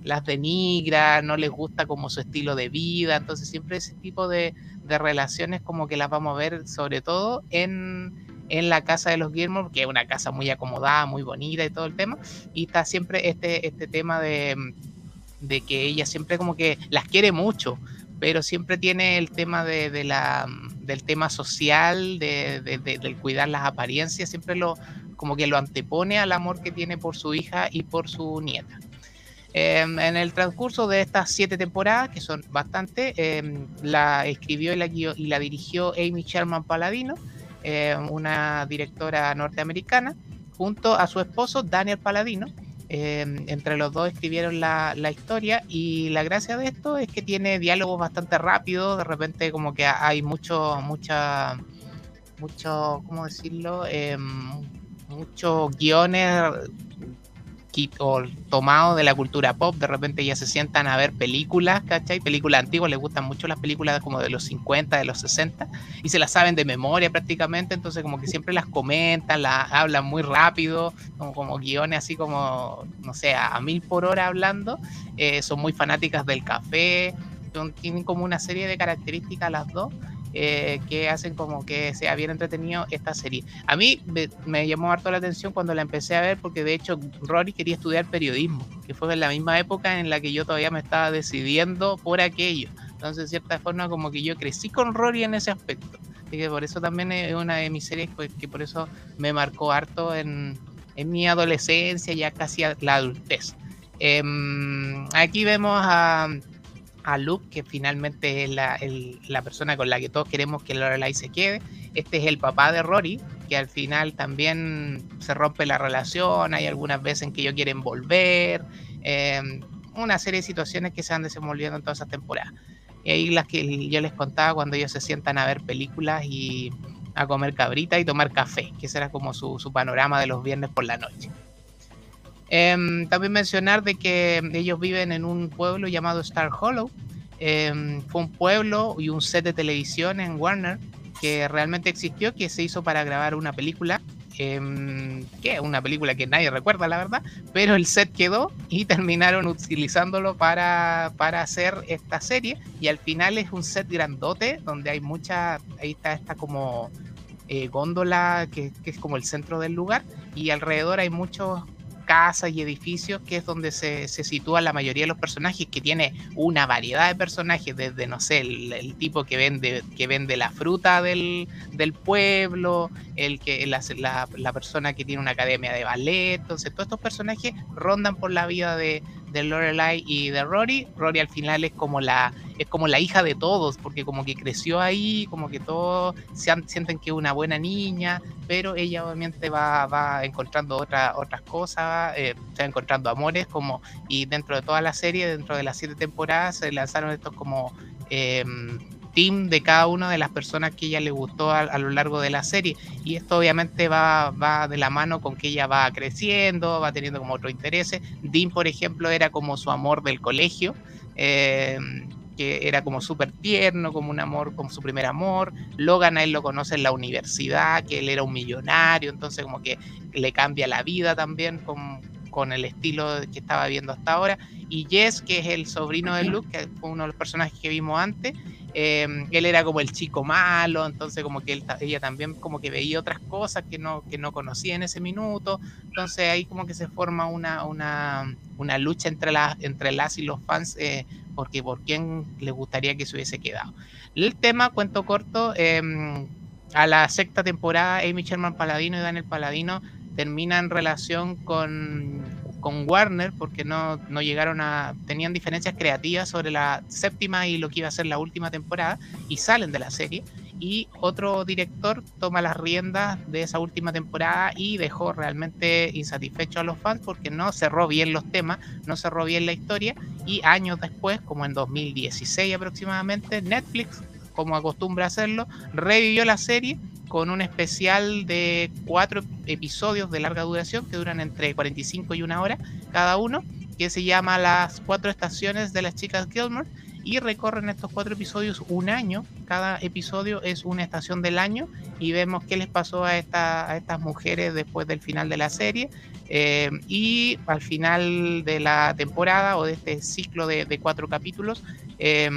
las denigra, no les gusta como su estilo de vida, entonces siempre ese tipo de, de relaciones como que las vamos a ver sobre todo en, en la casa de los Gilmore, que es una casa muy acomodada, muy bonita y todo el tema, y está siempre este, este tema de, de que ella siempre como que las quiere mucho, pero siempre tiene el tema de, la, del tema social, de, del cuidar las apariencias, siempre lo como que lo antepone al amor que tiene por su hija y por su nieta. Em, en el transcurso de estas siete temporadas, que son bastante, em, la escribió y la, y la, dirigió Amy Sherman Paladino, em, una directora norteamericana, junto a su esposo Daniel Paladino, Em, entre los dos escribieron la, historia y la gracia de esto es que tiene diálogos bastante rápidos, de repente como que hay mucho, mucha, mucho, ¿cómo decirlo? Eh, muchos guiones o tomado de la cultura pop, de repente ya se sientan a ver películas, ¿cachai? Películas antiguas, les gustan mucho las películas como de los 50, de los 60, y se las saben de memoria prácticamente, entonces como que siempre las comentan, las hablan muy rápido, como, guiones así como, no sé, a, mil por hora hablando, eh, son muy fanáticas del café, tienen como una serie de características las dos eh, que hacen como que sea bien entretenido esta serie. A mí me, llamó harto la atención cuando la empecé a ver porque de hecho Rory quería estudiar periodismo, que fue en la misma época en la que yo todavía me estaba decidiendo por aquello. Entonces, de cierta forma, como que yo crecí con Rory en ese aspecto. Así que por eso también es una de mis series pues, que por eso me marcó harto en, mi adolescencia, ya casi la adultez. Em, aquí vemos a a Luke, que finalmente es la, persona con la que todos queremos que Lorelai se quede. Este es el papá de Rory, que al final también se rompe la relación, hay algunas veces en que ellos quieren volver, em, una serie de situaciones que se han desenvolviendo en todas esas temporadas. Y ahí las que yo les contaba cuando ellos se sientan a ver películas y a comer cabrita y tomar café, que ese era como su, su panorama de los viernes por la noche. Em, también mencionar de que ellos viven en un pueblo llamado Star Hollow. Em, fue un pueblo y un set de televisión en Warner que realmente existió, que se hizo para grabar una película. Eh, que una película que nadie recuerda, la verdad, pero el set quedó y terminaron utilizándolo para, para hacer esta serie. Y al final es un set grandote donde hay mucha, ahí está esta como eh, góndola que, es como el centro del lugar y alrededor hay muchos casas y edificios, que es donde se, se sitúa la mayoría de los personajes, que tiene una variedad de personajes, desde, no sé, el, tipo que vende, que vende la fruta del, del pueblo, el que la, la, la, persona que tiene una academia de ballet, entonces todos estos personajes rondan por la vida de, de Lorelai y de Rory. Rory al final es como la es como la hija de todos, porque como que creció ahí, como que todos se sienten que es una buena niña, pero ella obviamente va, va encontrando otra, otras cosas, eh, está encontrando amores, como y dentro de toda la serie, dentro de las siete temporadas, se lanzaron estos como eh, team de cada una de las personas que ella le gustó a, lo largo de la serie. Y esto obviamente va, va de la mano con que ella va creciendo, va teniendo como otros intereses. Dean, por ejemplo, era como su amor del colegio. Eh, que era como súper tierno, como un amor, como su primer amor. Logan a él lo conoce en la universidad, que él era un millonario, entonces como que le cambia la vida también con, con el estilo que estaba viendo hasta ahora. Y Jess, que es el sobrino de Luke, que fue uno de los personajes que vimos antes, Em, él era como el chico malo, entonces como que ella también como que veía otras cosas que no, que no conocía en ese minuto, entonces ahí como que se forma una, una, una lucha entre, las entre las y los fans, eh, porque por quién le gustaría que se hubiese quedado. El tema, cuento corto, em, a la sexta temporada, Amy Sherman Paladino y Daniel Paladino terminan relación con con Warner porque no, no, llegaron a. tenían diferencias creativas sobre la séptima y lo que iba a ser la última temporada y salen de la serie. Y otro director toma las riendas de esa última temporada y dejó realmente insatisfecho a los fans porque no cerró bien los temas, no cerró bien la historia. Y años después, como en 2016 aproximadamente, Netflix, como acostumbra hacerlo, revivió la serie con un especial de cuatro episodios de larga duración que duran entre 45 y una hora cada uno, que se llama Las cuatro estaciones de las chicas Gilmore y recorren estos cuatro episodios un año. Cada episodio es una estación del año y vemos qué les pasó a, esta, a estas mujeres después del final de la serie. Eh, y al final de la temporada o de este ciclo de, cuatro capítulos, eh,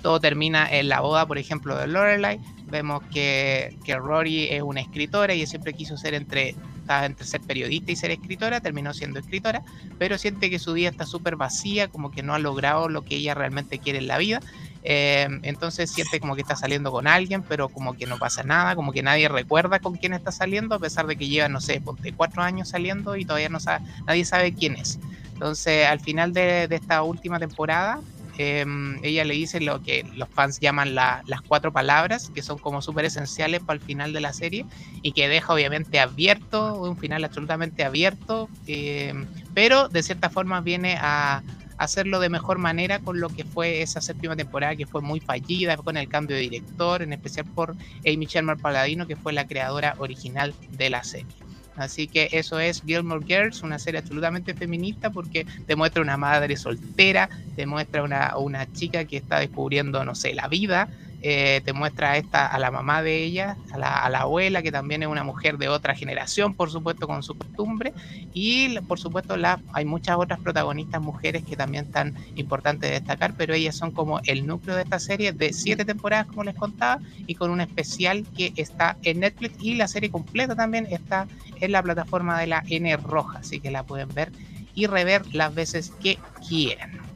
todo termina en la boda, por ejemplo, de Lorelai, Vemos que, que Rory es una escritora y siempre quiso ser entre, entre ser periodista y ser escritora, terminó siendo escritora, pero siente que su vida está súper vacía, como que no ha logrado lo que ella realmente quiere en la vida. Eh, entonces siente como que está saliendo con alguien, pero como que no pasa nada, como que nadie recuerda con quién está saliendo, a pesar de que lleva, no sé, ponte cuatro años saliendo y todavía no sabe, nadie sabe quién es. Entonces, al final de, de esta última temporada, Em, ella le dice lo que los fans llaman las cuatro palabras, que son como súper esenciales para el final de la serie y que deja obviamente abierto, un final absolutamente abierto, em, pero de cierta forma viene a hacerlo de mejor manera con lo que fue esa séptima temporada que fue muy fallida con el cambio de director, en especial por Amy Sherman Paladino, que fue la creadora original de la serie. Así que eso es Gilmore Girls, una serie absolutamente feminista porque te muestra una madre soltera, te muestra una, una chica que está descubriendo, no sé, la vida, eh, te muestra a, esta, a la mamá de ella, a la, a la, abuela, que también es una mujer de otra generación, por supuesto, con su costumbre, y por supuesto la, hay muchas otras protagonistas mujeres que también están importantes de destacar, pero ellas son como el núcleo de esta serie de siete temporadas, como les contaba, y con un especial que está en Netflix, y la serie completa también está en la plataforma de la N Roja, así que la pueden ver y rever las veces que quieran.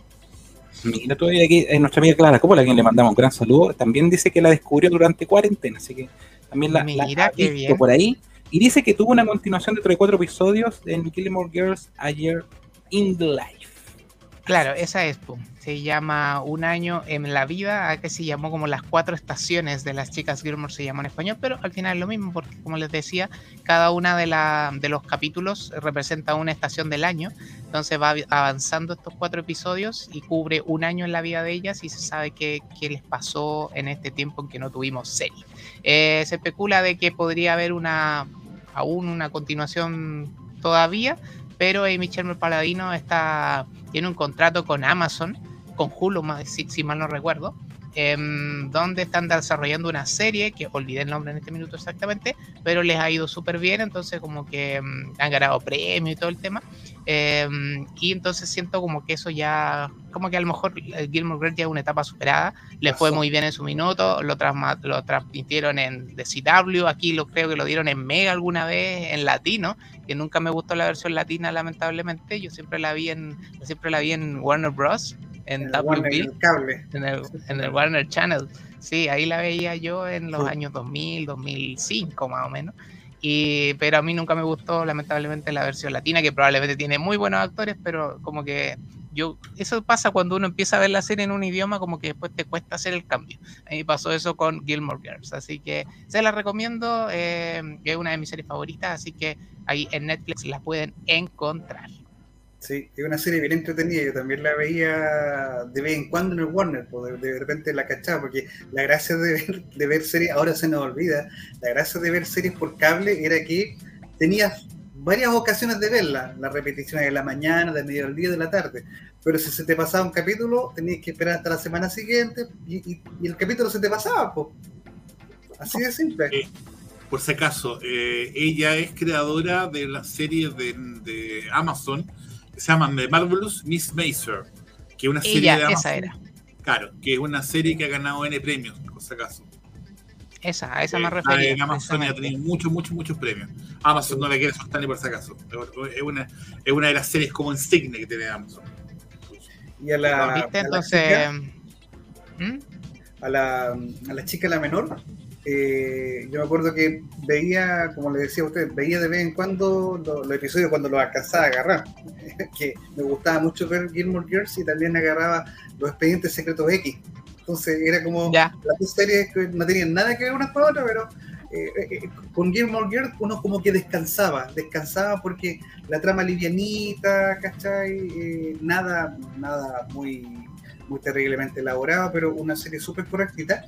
Mira, todavía aquí eh, nuestra amiga Clara Coppola, a quien le mandamos un gran saludo, también dice que la descubrió durante cuarentena, así que también la, Mira, ha visto por ahí. Y dice que tuvo una continuación de 3 cuatro episodios en More Girls Ayer in the Life. Claro, esa es, se llama Un año en la vida, que se llamó como las cuatro estaciones de las chicas Gilmore se llamó en español, pero al final es lo mismo, porque como les decía, cada una de, la, de los capítulos representa una estación del año, entonces va avanzando estos cuatro episodios y cubre un año en la vida de ellas y se sabe qué, qué les pasó en este tiempo en que no tuvimos serie. Eh, se especula de que podría haber una aún una continuación todavía, pero Amy Sherman Paladino está, tiene un contrato con Amazon, con Hulu, si, si mal no recuerdo, em, donde están desarrollando una serie, que olvidé el nombre en este minuto exactamente, pero les ha ido súper bien, entonces como que em, han ganado premio y todo el tema. Em, y entonces siento como que eso ya, como que a lo mejor Gilmore Girls ya es una etapa superada, le fue muy bien en su minuto, lo, lo transmitieron en CW, aquí lo creo que lo dieron en Mega alguna vez, en latino, que nunca me gustó la versión latina lamentablemente, yo siempre la vi en, siempre la vi en Warner Bros. En, en, el, en el Warner Channel. Sí, ahí la veía yo en los años 2000, 2005 más o menos. Y, pero a mí nunca me gustó, lamentablemente, la versión latina, que probablemente tiene muy buenos actores, pero como que yo, eso pasa cuando uno empieza a ver la serie en un idioma, como que después te cuesta hacer el cambio. A mí pasó eso con Gilmore Girls, así que se la recomiendo, eh, es una de mis series favoritas, así que ahí en Netflix la pueden encontrar. Sí, es una serie bien entretenida. Yo también la veía de vez en cuando en el Warner, pues de, de repente la cachaba, porque la gracia de ver, de ver series, ahora se nos olvida, la gracia de ver series por cable era que tenías varias ocasiones de verla, las repeticiones de la mañana, de mediodía, de la tarde. Pero si se te pasaba un capítulo, tenías que esperar hasta la semana siguiente y, y- y el capítulo se te pasaba, pues. Así de simple. Eh, por si acaso, eh, ella es creadora de la serie de, de Amazon que se llama The Marvelous Miss Maisel, que es una serie de Amazon. esa era, Claro, que es una serie que ha ganado N premios, por si acaso. Esa, a esa me refería. En Amazon ha precisamente. tenido muchos, muchos, muchos premios. Amazon no la quiere soltar ni por si acaso. Es una, es una de las series como insignia que tiene Amazon. Y a la, ¿Viste? a la Entonces, chica- ¿Mm? a la, a la chica, la menor, eh, yo me acuerdo que veía, como le decía a usted, veía de vez en cuando los, los episodios cuando los alcanzaba a agarrar. que me gustaba mucho ver Gilmore Girls y también agarraba los expedientes secretos X. Entonces era como ya, las dos series que no tenían nada que ver unas con otras, pero eh, eh, con Gilmore Girls uno como que descansaba, descansaba porque la trama livianita, ¿cachai? Eh, nada, nada muy, muy terriblemente elaborado, pero una serie súper correctita.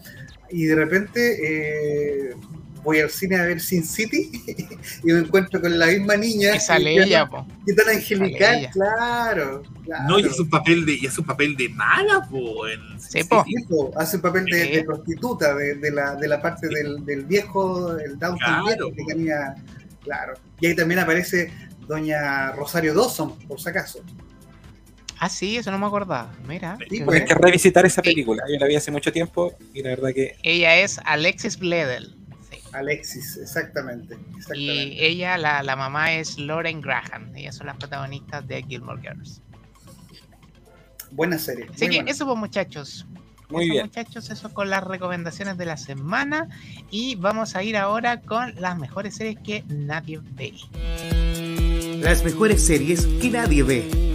Y de repente eh, voy al cine a ver Sin City y me encuentro con la misma niña. y sale que- ella, po. Que tan angelical, ella. claro. claro. No, y es un papel de, y es un papel de mala, po, en- Sí, po. Sí, po, hace el papel de, prostituta, de, de la, de la parte del, del viejo, el Downton Claro, viejo que tenía. Claro. Y ahí también aparece doña Rosario Dawson, por si acaso. Ah, sí, eso no me acordaba. Mira, Sí, pues. Hay que revisitar esa película. Yo la vi hace mucho tiempo y la verdad que Ella es Alexis Bledel. Alexis, exactamente. Y exactamente. ella, la, la mamá es Lauren Graham. Ellas son las protagonistas de Gilmore Girls. Buena serie. Así que buena. eso pues muchachos. muy Eso, bien. muchachos, eso con las recomendaciones de la semana. Y vamos a ir ahora con las mejores series que nadie ve. Las mejores series que nadie ve.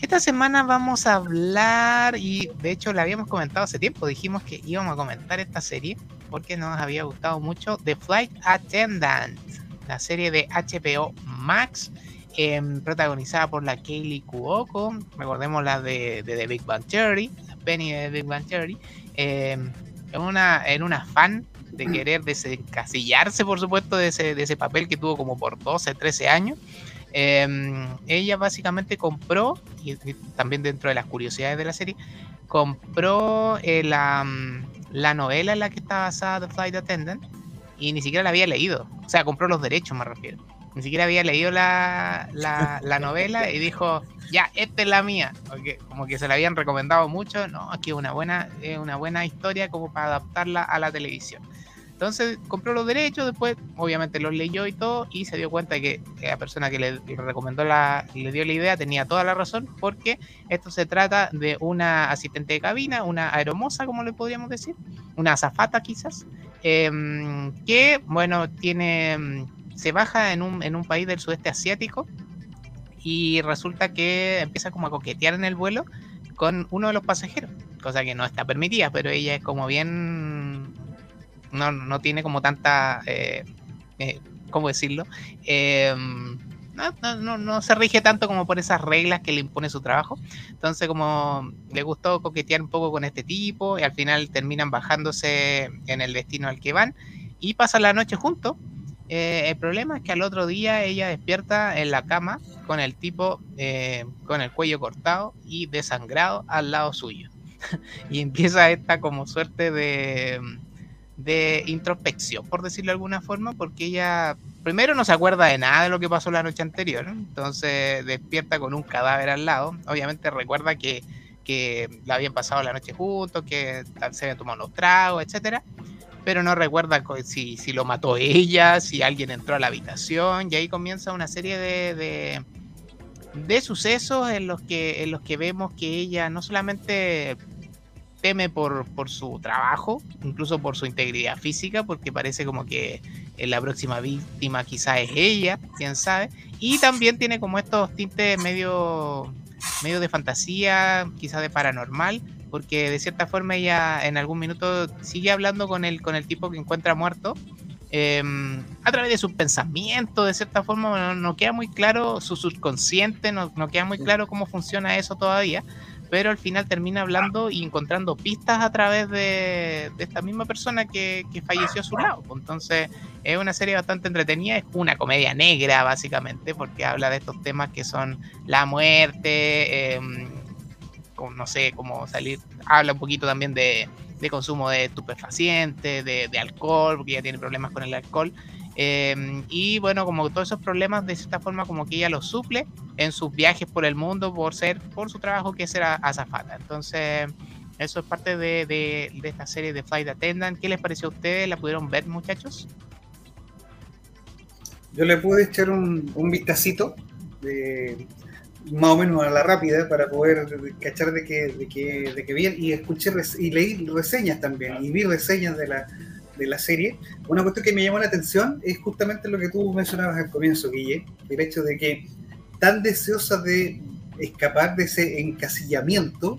Esta semana vamos a hablar, y de hecho la habíamos comentado hace tiempo, dijimos que íbamos a comentar esta serie porque nos había gustado mucho The Flight Attendant, la serie de HBO Max, em, protagonizada por la Kaylee Cuoco, recordemos la de, de The Big Bang Theory, la Penny de The Big Bang Theory, em, en, una, en un afán de querer desencasillarse, por supuesto, de ese, de ese papel que tuvo como por 12, 13 años. Eh, ella básicamente compró, y, y también dentro de las curiosidades de la serie, compró eh, la, mm, la novela en la que está basada The Flight Attendant y ni siquiera la había leído. O sea, compró los derechos, me refiero. Ni siquiera había leído la, la, la novela y dijo, ya, esta es la mía. Porque como que se la habían recomendado mucho. No, aquí es una buena, es una buena historia como para adaptarla a la televisión. Entonces compró los derechos, después obviamente los leyó y todo, y se dio cuenta que la persona que le, recomendó la, le dio la idea tenía toda la razón, porque esto se trata de una asistente de cabina, una aeromoza, como le podríamos decir, una azafata quizás, em, que bueno, tiene, em, se baja en un, en un país del sudeste asiático y resulta que empieza como a coquetear en el vuelo con uno de los pasajeros, cosa que no está permitida, pero ella es como bien no, no tiene como tanta, eh, eh, ¿cómo decirlo? Eh, no, no, no, se rige tanto como por esas reglas que le impone su trabajo. Entonces, como le gustó coquetear un poco con este tipo y al final terminan bajándose en el destino al que van y pasan la noche juntos. El problema es que al otro día ella despierta en la cama con el tipo con el cuello cortado y desangrado al lado suyo. y empieza esta como suerte de, de introspección, por decirlo de alguna forma, porque ella primero no se acuerda de nada de lo que pasó la noche anterior, entonces despierta con un cadáver al lado, obviamente recuerda que, que la habían pasado la noche juntos, que se habían tomado unos tragos, etcétera, pero no recuerda si, si lo mató ella, si alguien entró a la habitación, y ahí comienza una serie de, de, de sucesos en los, que, en los que vemos que ella no solamente teme por, por su trabajo, incluso por su integridad física, porque parece como que la próxima víctima quizás es ella, quién sabe. Y también tiene como estos tintes medio, medio de fantasía, quizás de paranormal, porque de cierta forma ella en algún minuto sigue hablando con el, con el tipo que encuentra muerto. Em, a través de sus pensamientos, de cierta forma, no, queda muy claro su subconsciente, no, no, queda muy claro cómo funciona eso todavía, pero al final termina hablando y encontrando pistas a través de, esta misma persona que, falleció a su lado. Entonces es una serie bastante entretenida, es una comedia negra básicamente, porque habla de estos temas que son la muerte, em, no sé, cómo salir, habla un poquito también de, consumo de estupefacientes, de, de alcohol, porque ella tiene problemas con el alcohol. Em, y bueno, como todos esos problemas, de cierta forma, como que ella los suple en sus viajes por el mundo por ser, por su trabajo que es ser azafata. Entonces, eso es parte de, de, esta serie de Flight Attendant. ¿Qué les pareció a ustedes? ¿La pudieron ver, muchachos? Yo le pude echar un, un vistacito de, más o menos a la rápida para poder cachar de que, de que, de que bien y escuché y leí reseñas también y vi reseñas de la, de la serie, una cuestión que me llamó la atención es justamente lo que tú mencionabas al comienzo, Guille, el hecho de que tan deseosa de escapar de ese encasillamiento,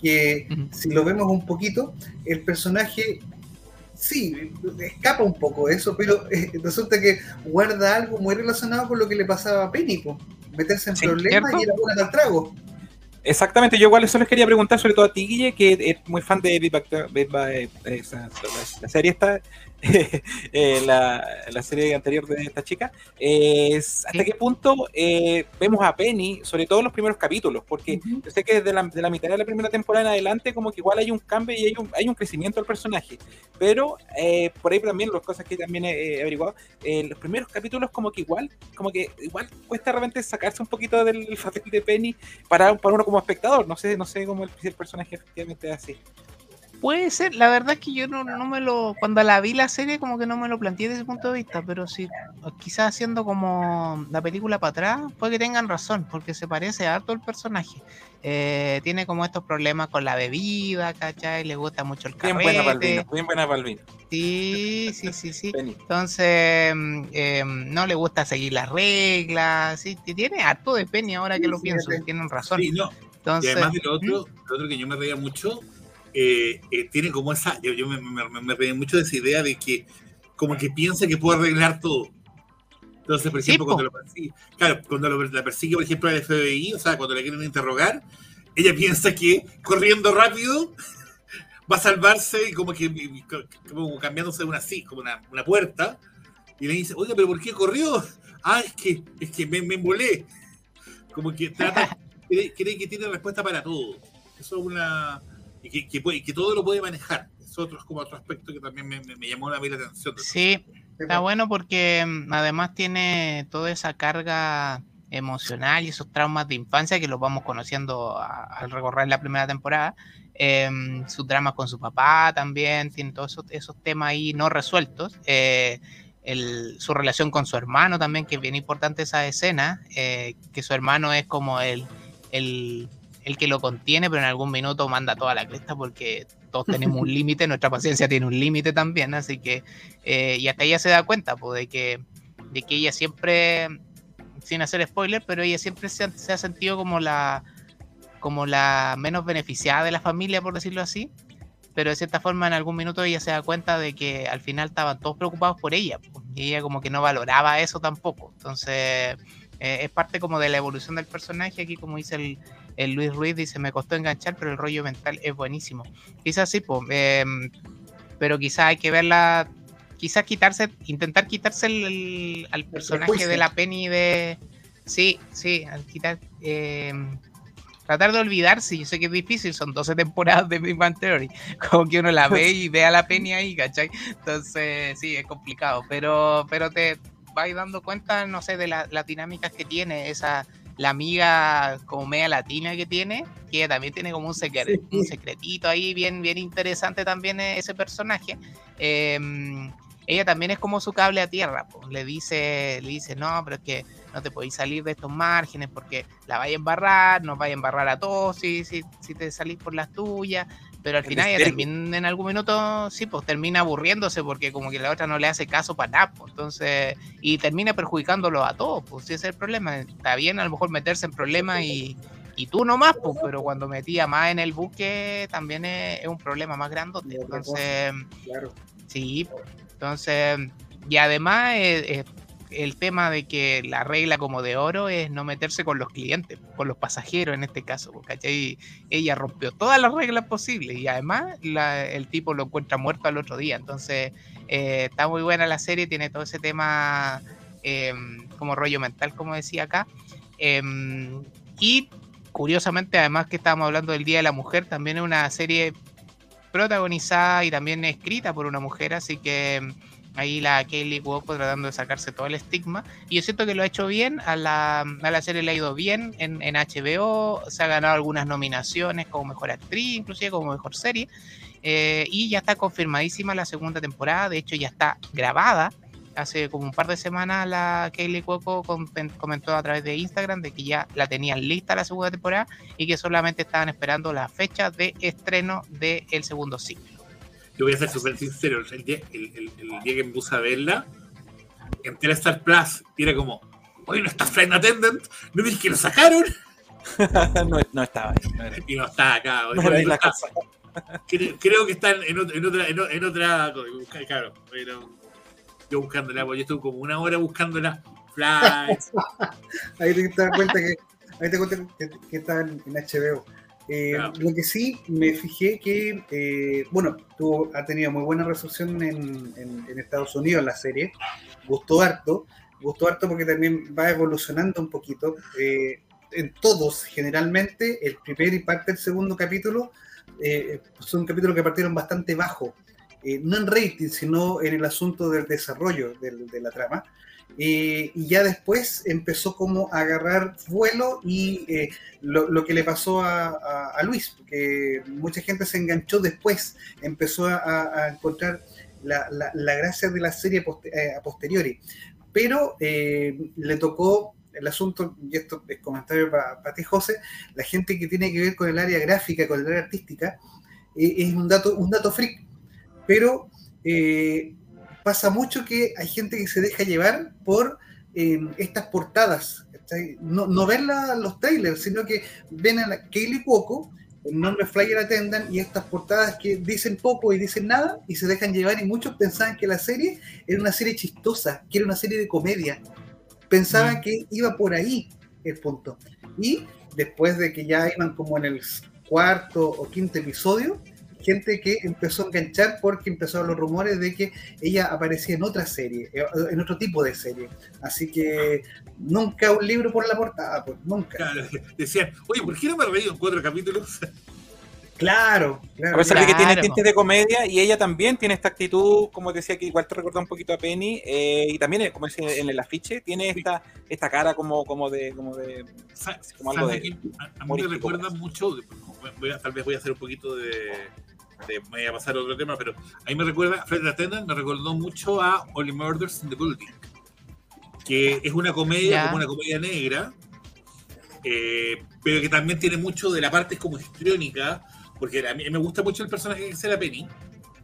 que si lo vemos un poquito, el personaje sí, escapa un poco de eso, pero eh, resulta que guarda algo muy relacionado con lo que le pasaba a Penny, meterse en problemas y era buena al trago. Exactamente, yo igual eso les quería preguntar, sobre todo a ti, Guille, que es muy fan de Big eh, la serie esta, eh, la, serie anterior de esta chica, hasta qué punto eh, vemos a Penny, sobre todo en los primeros capítulos, porque yo sé que desde la, de la mitad de la primera temporada en adelante como que igual hay un cambio y hay un, hay un crecimiento del personaje, pero eh, por ahí también las cosas que también he, averiguado, los primeros capítulos como que igual, como que igual cuesta de repente sacarse un poquito del papel de Penny para, para uno como espectador, no sé, no sé cómo el, el personaje efectivamente es así. Puede ser, la verdad es que yo no, no, me lo. Cuando la vi la serie, como que no me lo planteé desde ese punto de vista, pero sí, quizás haciendo como la película para atrás, puede que tengan razón, porque se parece harto el personaje. Eh, tiene como estos problemas con la bebida, ¿cachai? Le gusta mucho el café. Bien buena para bien buena Sí, sí, sí, sí. Entonces, em, no le gusta seguir las reglas, sí, tiene harto de Penny ahora que lo pienso, tienen razón. Sí, no. Entonces, y además de lo otro, ¿Mm? lo otro que yo me reía mucho eh, eh, tiene como esa, yo, yo me, me, me, reí mucho de esa idea de que como que piensa que puede arreglar todo. Entonces, por ejemplo, cuando lo persigue, claro, cuando lo, la persigue, por ejemplo, el FBI, o sea, cuando le quieren interrogar, ella piensa que corriendo rápido va a salvarse y como que como cambiándose una así, como una, una, puerta, y le dice, oiga, pero ¿por qué corrió? Ah, es que, es que me, me embolé. Como que trata, cree, cree que tiene respuesta para todo. Eso es una y que, que, todo lo puede manejar. Es otro, como otro aspecto que también me, me, llamó la, la atención. Sí, está bueno porque mm, además tiene toda esa carga emocional y esos traumas de infancia que los vamos conociendo al recorrer la primera temporada. Eh, sus dramas con su papá también, tiene todos esos, esos temas ahí no resueltos. Eh, el, su relación con su hermano también, que es bien importante esa escena, eh, que su hermano es como el, el el que lo contiene, pero en algún minuto manda toda la cresta porque todos tenemos un límite, nuestra paciencia tiene un límite también, así que, eh, y hasta ella se da cuenta pues, de, que, de que ella siempre, sin hacer spoiler, pero ella siempre se ha, sentido como la, como la menos beneficiada de la familia, por decirlo así, pero de cierta forma en algún minuto ella se da cuenta de que al final estaban todos preocupados por ella, pues, y ella como que no valoraba eso tampoco, entonces... Eh, es parte como de la evolución del personaje. Aquí, como dice el, el Luis Ruiz dice, me costó enganchar, pero el rollo mental es buenísimo. Quizás sí, pues, pero quizás hay que verla, quizás quitarse, intentar quitarse el, al personaje de la Penny de... Sí, sí, al quitar... Em, tratar de olvidarse, yo sé que es difícil, son 12 temporadas de Big Bang Theory, como que uno la ve y ve a la Penny ahí, ¿cachai? Entonces, sí, es complicado, pero, pero te vais dando cuenta, no sé, de las dinámicas que tiene esa la amiga como media latina que tiene, que también tiene como un, un secretito ahí bien, bien interesante también ese personaje. Em, ella también es como su cable a tierra. pues, Le dice, le dice, no, pero es que no te podéis salir de estos márgenes porque la vaya a embarrar, nos vaya a embarrar a todos si, si, si te salís por las tuyas. Pero al final ella en algún minuto, sí, pues termina aburriéndose porque como que la otra no le hace caso para nada. pues, entonces, y termina perjudicándolo a todos, pues ese es el problema. Está bien a lo mejor meterse en problemas y, y tú nomás, pues, pero cuando metía más en el buque también es, es un problema más grandote. Entonces, Claro. Sí, po. entonces, y además eh, eh, el tema de que la regla como de oro es no meterse con los clientes, con los pasajeros en este caso, po, ¿cachai? Ella rompió todas las reglas posibles y además la- el tipo lo encuentra muerto al otro día, entonces eh, está muy buena la serie, tiene todo ese tema eh, como rollo mental, como decía acá, Em, y curiosamente, además que estábamos hablando del Día de la Mujer, también es una serie protagonizada y también escrita por una mujer, así que mm, ahí la Kaylee Cuoco tratando de sacarse todo el estigma. Y yo siento que lo ha hecho bien, a la, serie le ha ido bien en, HBO, se ha ganado algunas nominaciones como mejor actriz, inclusive como mejor serie. eh, y ya está confirmadísima la segunda temporada, de hecho ya está grabada. Hace como un par de semanas la Kaylee Cuoco com- comentó a través de Instagram de que ya la tenían lista la segunda temporada y que solamente estaban esperando la fecha de estreno del segundo ciclo. Yo voy a ser súper sincero. El día, el, el- el día que me puse a verla, entré a Star Plus y era como, oye, no está Flight Attendant, no dije que lo sacaron no, no estaba ahí. No era, y no está acá. no era la cosa. Creo, creo que está en, ot- en otra, en, en otra, claro, pero yo buscándola, pues yo estuve como una hora buscándola. Flight, Ahí te das cuenta que, ahí te cuenta que, que está en, en HBO. Eh, Claro. Lo que sí me fijé que, eh, bueno, tuvo, ha tenido muy buena recepción en, en- en Estados Unidos la serie. Gustó harto. Gustó harto porque también va evolucionando un poquito. Eh, en todos, generalmente, el primer y parte del segundo capítulo son capítulos que partieron bastante bajo. No en rating, sino en el asunto del desarrollo del- de la trama. Eh, y ya después empezó como a agarrar vuelo y eh, lo, lo que le pasó a, a- a Luis, porque mucha gente se enganchó después, empezó a, a encontrar la, la- la gracia de la serie eh, a posteriori. Pero eh, le tocó el asunto, y esto es comentario para ti, José, la gente que tiene que ver con el área gráfica, con el área artística, eh, es un dato, un dato freak. Pero eh, pasa mucho que hay gente que se deja llevar por eh, estas portadas. No, no ven la- los trailers, sino que ven a la Kaylee Cuoco, el nombre Flyer Attendant, y estas portadas que dicen poco y dicen nada, y se dejan llevar, y muchos pensaban que la serie era una serie chistosa, que era una serie de comedia. Pensaban que iba por ahí el punto. Y después de que ya iban como en el cuarto o quinto episodio, gente que empezó a enganchar porque empezaron los rumores de que ella aparecía en otra serie, eh, en otro tipo de serie. Así que nunca un libro por la portada, pues nunca. claro, decían, oye, ¿por qué no me he reído en cuatro capítulos? Claro, A claro. pesar de que tiene tintes de comedia y ella también tiene esta actitud, como decía, que igual te recuerda un poquito a Penny, eh, y también, eh, como decía en el afiche, tiene esta, esta cara como, como de, como de Sa- como algo ¿sabes de- a, a mí me recuerda parece. mucho, voy a- tal vez voy a hacer un poquito de, de- me voy a pasar a otro tema, pero a mí me recuerda, Fred Attendant me recordó mucho a Only Murders in the Building, que es una comedia, Ya. como una comedia negra, eh, pero que también tiene mucho de la parte como histriónica, porque a mí me gusta mucho el personaje que hace la Penny,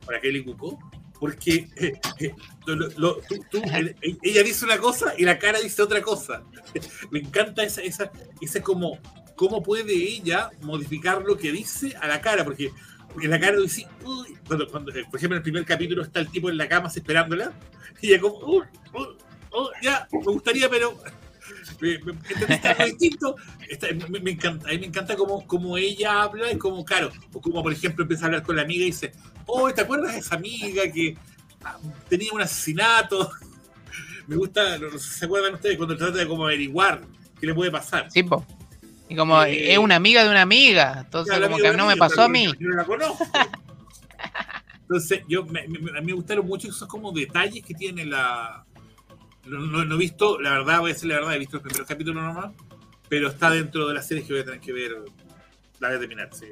para Kelly Cuco, porque eh, eh, lo- lo- tú- tú- el- ella dice una cosa y la cara dice otra cosa. Me encanta esa, esa, esa como, cómo puede ella modificar lo que dice a la cara, porque, porque la cara dice, uy, cuando, cuando, por ejemplo, en el primer capítulo está el tipo en la cama esperándola, y ella como, uy, uy, uy, ya, me gustaría, pero me, me- ¿entendiste algo distinto? Está- me, me encanta, a mí me encanta cómo, cómo ella habla y cómo, claro, o como por ejemplo empieza a hablar con la amiga y dice, oh, ¿te acuerdas de esa amiga que ah, tenía un asesinato? Me gusta, no sé si se acuerdan ustedes cuando trata de como averiguar qué le puede pasar. Sí, po. Y como Eh, es una amiga de una amiga, entonces como que no me pasó a mí. Yo no la conozco. Entonces, yo, me, me- a mí me gustaron mucho esos como detalles que tiene la... No, no- no he visto, la verdad, voy a decir la verdad, he visto los primeros capítulos nomás, pero está dentro de las series que voy a tener que ver, la voy a terminar. sí.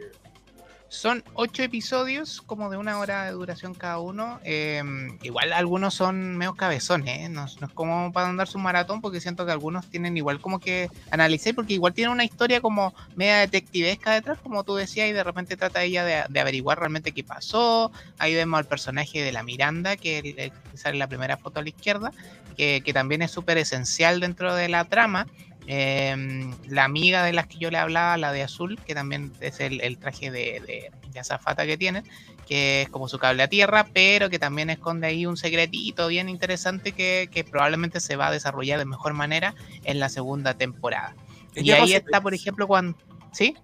Son ocho episodios, como de una hora de duración cada uno. Eh, igual algunos son medio cabezones, ¿eh? no, es como para andar su maratón, porque siento que algunos tienen igual como que analicé, porque igual tienen una historia como media detectivesca detrás, como tú decías, y de repente trata ella de, averiguar realmente qué pasó. Ahí vemos al personaje de la Miranda, que sale en la primera foto a la izquierda, que, que también es súper esencial dentro de la trama. Eh, la amiga de las que yo le hablaba, la de azul, que también es el, el traje de, de, de azafata que tienen, que es como su cable a tierra, pero que también esconde ahí un secretito bien interesante que, que probablemente se va a desarrollar de mejor manera en la segunda temporada. Y ¿Ella ahí Rosy está, por ejemplo, cuando... ¿Sí?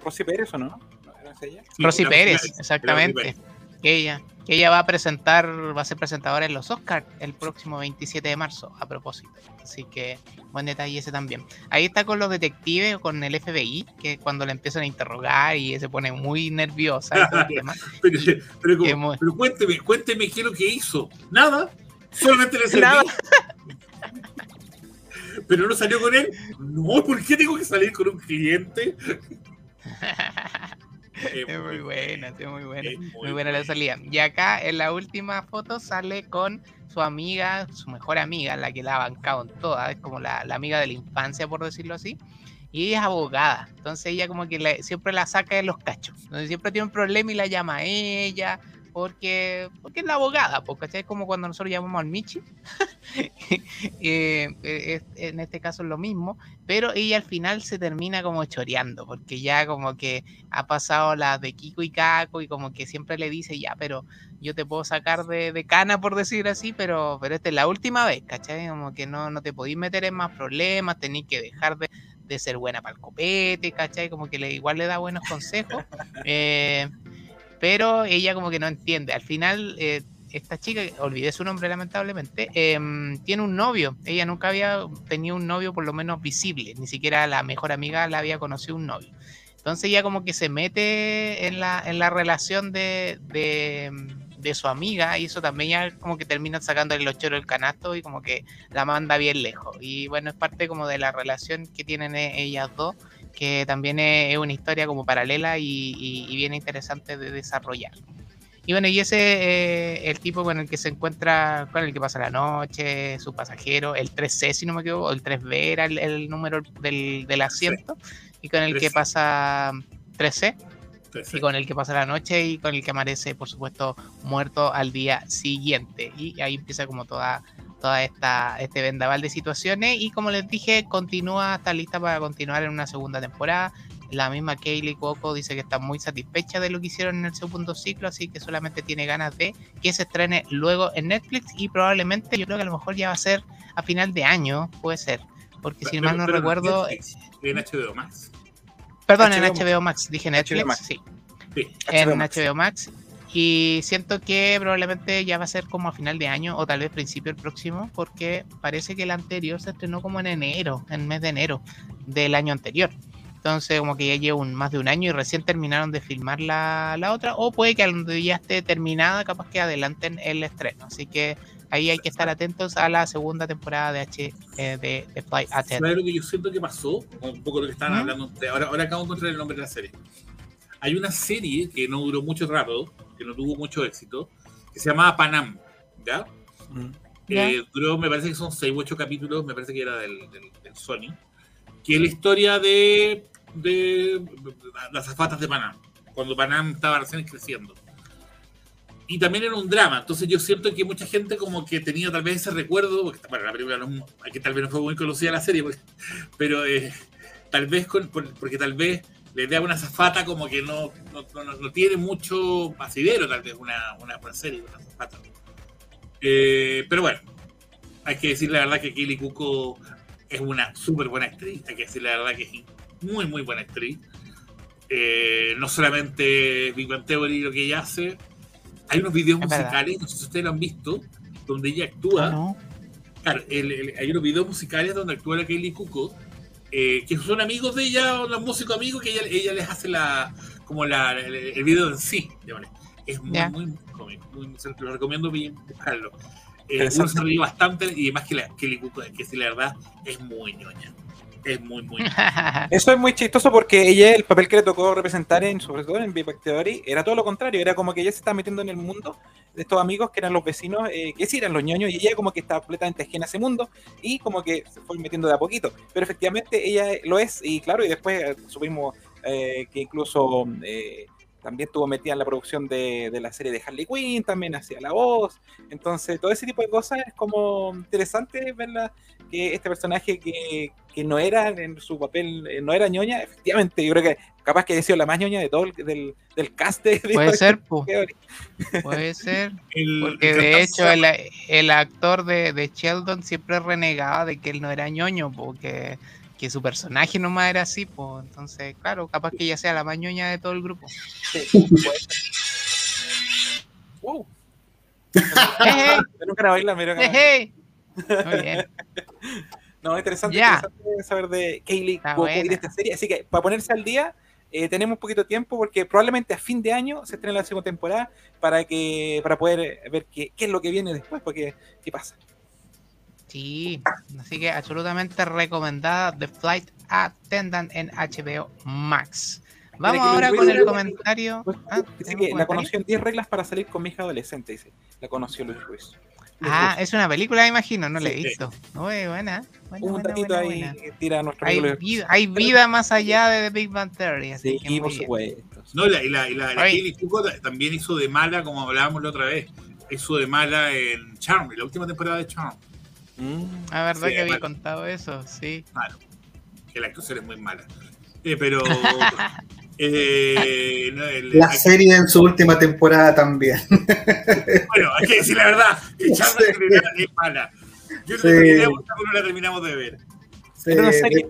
Rosy Pérez o no? ¿No era ella? Sí, Rosy Pérez, exactamente. Ella, que ella va a presentar, va a ser presentadora en los Oscars el próximo 27 de marzo, a propósito. Así que buen detalle ese también. Ahí está con los detectives con el FBI, que cuando le empiezan a interrogar y se pone muy nerviosa. Pero, pero como- cuénteme, cuénteme qué es lo que hizo. Nada. Solamente le serví. Pero no salió con él. No, ¿por qué tengo que salir con un cliente? Es muy buena, sí, muy buena. es Muy buena la salida. Y acá en la última foto sale con su amiga, su mejor amiga, la que la ha bancado en todas, es como la, la amiga de la infancia, por decirlo así. Y ella es abogada, entonces ella como que le- siempre la saca de los cachos. Entonces siempre tiene un problema y la llama a ella, porque, porque es la abogada, porque es como cuando nosotros llamamos al Michi. Eh, eh, es- en este caso es lo mismo, pero ella al final se termina como choreando, porque ya como que ha pasado la de Kiko y Caco y como que siempre le dice, ya, pero yo te puedo sacar de, de cana, por decir así, pero, pero esta es la última vez, ¿cachai? Como que no, no te podéis meter en más problemas, tenéis que dejar de, de ser buena para el copete, ¿cachai? Como que le, igual le da buenos consejos, eh, pero ella como que no entiende. Al final, eh, esta chica, olvidé su nombre lamentablemente, em, tiene un novio. Ella nunca había tenido un novio por lo menos visible, ni siquiera la mejor amiga la había conocido un novio. Entonces ella como que se mete en la, en la relación de, de, su amiga y eso también ya como que termina sacándole los choros del canasto y como que la manda bien lejos. Y bueno, es parte como de la relación que tienen e- ellas dos, que también es, una historia como paralela y, y- y bien interesante de desarrollar. Y bueno, y ese eh, el tipo con el que se encuentra, con el que pasa la noche, su pasajero, el 3C, si no me equivoco, el 3B era el, el número del, del asiento, y con el que 3C. pasa 3C, Entonces, y con el que pasa la noche, y con el que amanece, por supuesto, muerto al día siguiente. Y ahí empieza como toda, toda esta, este vendaval de situaciones, y como les dije, continúa, está lista para continuar en una segunda temporada. La misma Kaylee Coco dice que está muy satisfecha de lo que hicieron en el segundo ciclo, así que solamente tiene ganas de que se estrene luego en Netflix y probablemente yo creo que a lo mejor ya va a ser a final de año, puede ser, porque si pero- mal no pero recuerdo, Netflix, En HBO Max. perdón, en HBO Max, dije Netflix, Max. sí, Sí. en Max. HBO Max. Y siento que probablemente ya va a ser como a final de año o tal vez principio del próximo, porque parece que el anterior se estrenó como en enero, en el mes de enero del año anterior. Entonces, como que ya lleva un, más de un año y recién terminaron de filmar la, la otra, o puede que ya esté terminada, capaz que adelanten el estreno. Así que ahí hay que estar atentos a la segunda temporada de H eh, de, de Fly Attendant. ¿Sabes lo que yo siento que pasó? Un poco lo que estaban ¿Mm? hablando. ahora, ahora acabo de encontrar el nombre de la serie. Hay una serie que no duró mucho rato, que no tuvo mucho éxito, que se llamaba Panam. ¿Ya? Mm. Eh, duró, me parece que son 6 u 8 capítulos, me parece que era del, del- del Sony, que es la historia de, de las zapatas de Panam, cuando Panam estaba recién creciendo. Y también era un drama, entonces yo siento que mucha gente como que tenía tal vez ese recuerdo, porque bueno, la película no, que tal vez no fue muy conocida la serie, porque- pero eh, tal vez con, por- porque tal vez le da una zafata como que no, no, no- no tiene mucho asidero, tal vez una, una, serie, una zafata. Eh, pero bueno, hay que decir la verdad que Kelly Cuco es una súper buena actriz. Hay que decir la verdad que es muy, muy buena actriz. Eh, no solamente Big Bang Theory lo que ella hace. Hay unos videos Es verdad. musicales, no sé si ustedes lo han visto, donde ella actúa. Ah. Claro, el- el- hay unos videos musicales donde actúa la Kelly Cuco, eh, que son amigos de ella, los músicos amigos, que ella, ella les hace la como la, el, el video en sí. llámale. Es muy, Ya. muy, muy cómico. Muy, se lo recomiendo bien buscarlo. Eh, uno se ríe bastante y además que la Cuco, que si la verdad, es muy ñoña. Es muy, muy. Eso es muy chistoso porque ella, el papel que le tocó representar en, sobre todo en Big Bang Theory, era todo lo contrario, era como que ella se estaba metiendo en el mundo de estos amigos que eran los vecinos, eh, que sí eran los ñoños, y ella como que estaba completamente ajena a ese mundo, y como que se fue metiendo de a poquito. Pero efectivamente ella lo es, y claro, y después eh, supimos eh, que incluso eh, también estuvo metida en la producción de, de la serie de Harley Quinn, también hacía la voz. Entonces, todo ese tipo de cosas es como interesante verla, que este personaje que, que no era en su papel, eh, no era ñoña, efectivamente, yo creo que capaz que haya sido la más ñoña de todo el, del, del cast de de- Puede ser, po. Puede ser. El- Porque el de hecho el, el actor de, de Sheldon siempre renegaba de que él no era ñoño, porque que su personaje nomás era así, pues entonces, claro, capaz que ella sea la más ñoña de todo el grupo. Wow. Jeje, Yo nunca la baila, mira. Muy bien. No, interesante, interesante saber de Kaylee y de esta serie. Así que para ponerse al día, eh, tenemos un poquito de tiempo porque probablemente a fin de año se estrene la segunda temporada para que para poder eh, ver qué, qué es lo que viene después, porque qué pasa. Sí, así que absolutamente recomendada The Flight Attendant en HBO Max. Vamos ahora con el comentario. Ah, Dice ¿tenemos que la conoció en 10 reglas para salir con mi hija adolescente, dice. La conoció Luis Ruiz. Ah, es una película, me imagino, no la he Sí. visto. Muy buena. buena, un buena, datito buena, ahí tira nuestro Hay vida, hay vida más allá de The Big Bang Theory. Así Sí, que por supuesto. No, y la, y la, y la, la también hizo de mala, como hablábamos la otra vez. Hizo de mala en Charm, en la última temporada de Charm. Mm. La verdad Sí, que había contado eso, sí. Claro, que la actuación es muy mala. Eh, pero. eh, no, el- La serie en su última temporada también. bueno, hay que decir la verdad. Que Charm Sí. es mala. Yo no Sí. pero no la terminamos de ver. Sí, Era una serie.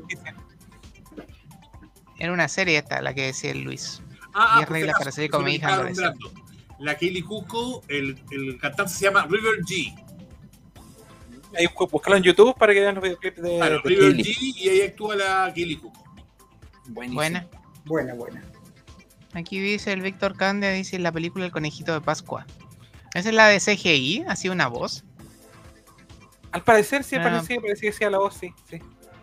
Era una serie esta, la que decía el Luis. Ah, reglas para con mi hija que nombrando. La Kaylee Cuoco, el, el cantante se llama River G. Ahí buscarlo en YouTube para que vean los videoclips de, Claro, de River. G y ahí actúa la Kaylee Cuoco. Buenísimo. Buena. Buena, buena. Aquí dice el Víctor Candia, dice la película El Conejito de Pascua. ¿Esa es la de CGI? ¿Ha sido una voz? Al parecer sí, Ah. parecía, parecía que sí a la voz, sí. sí.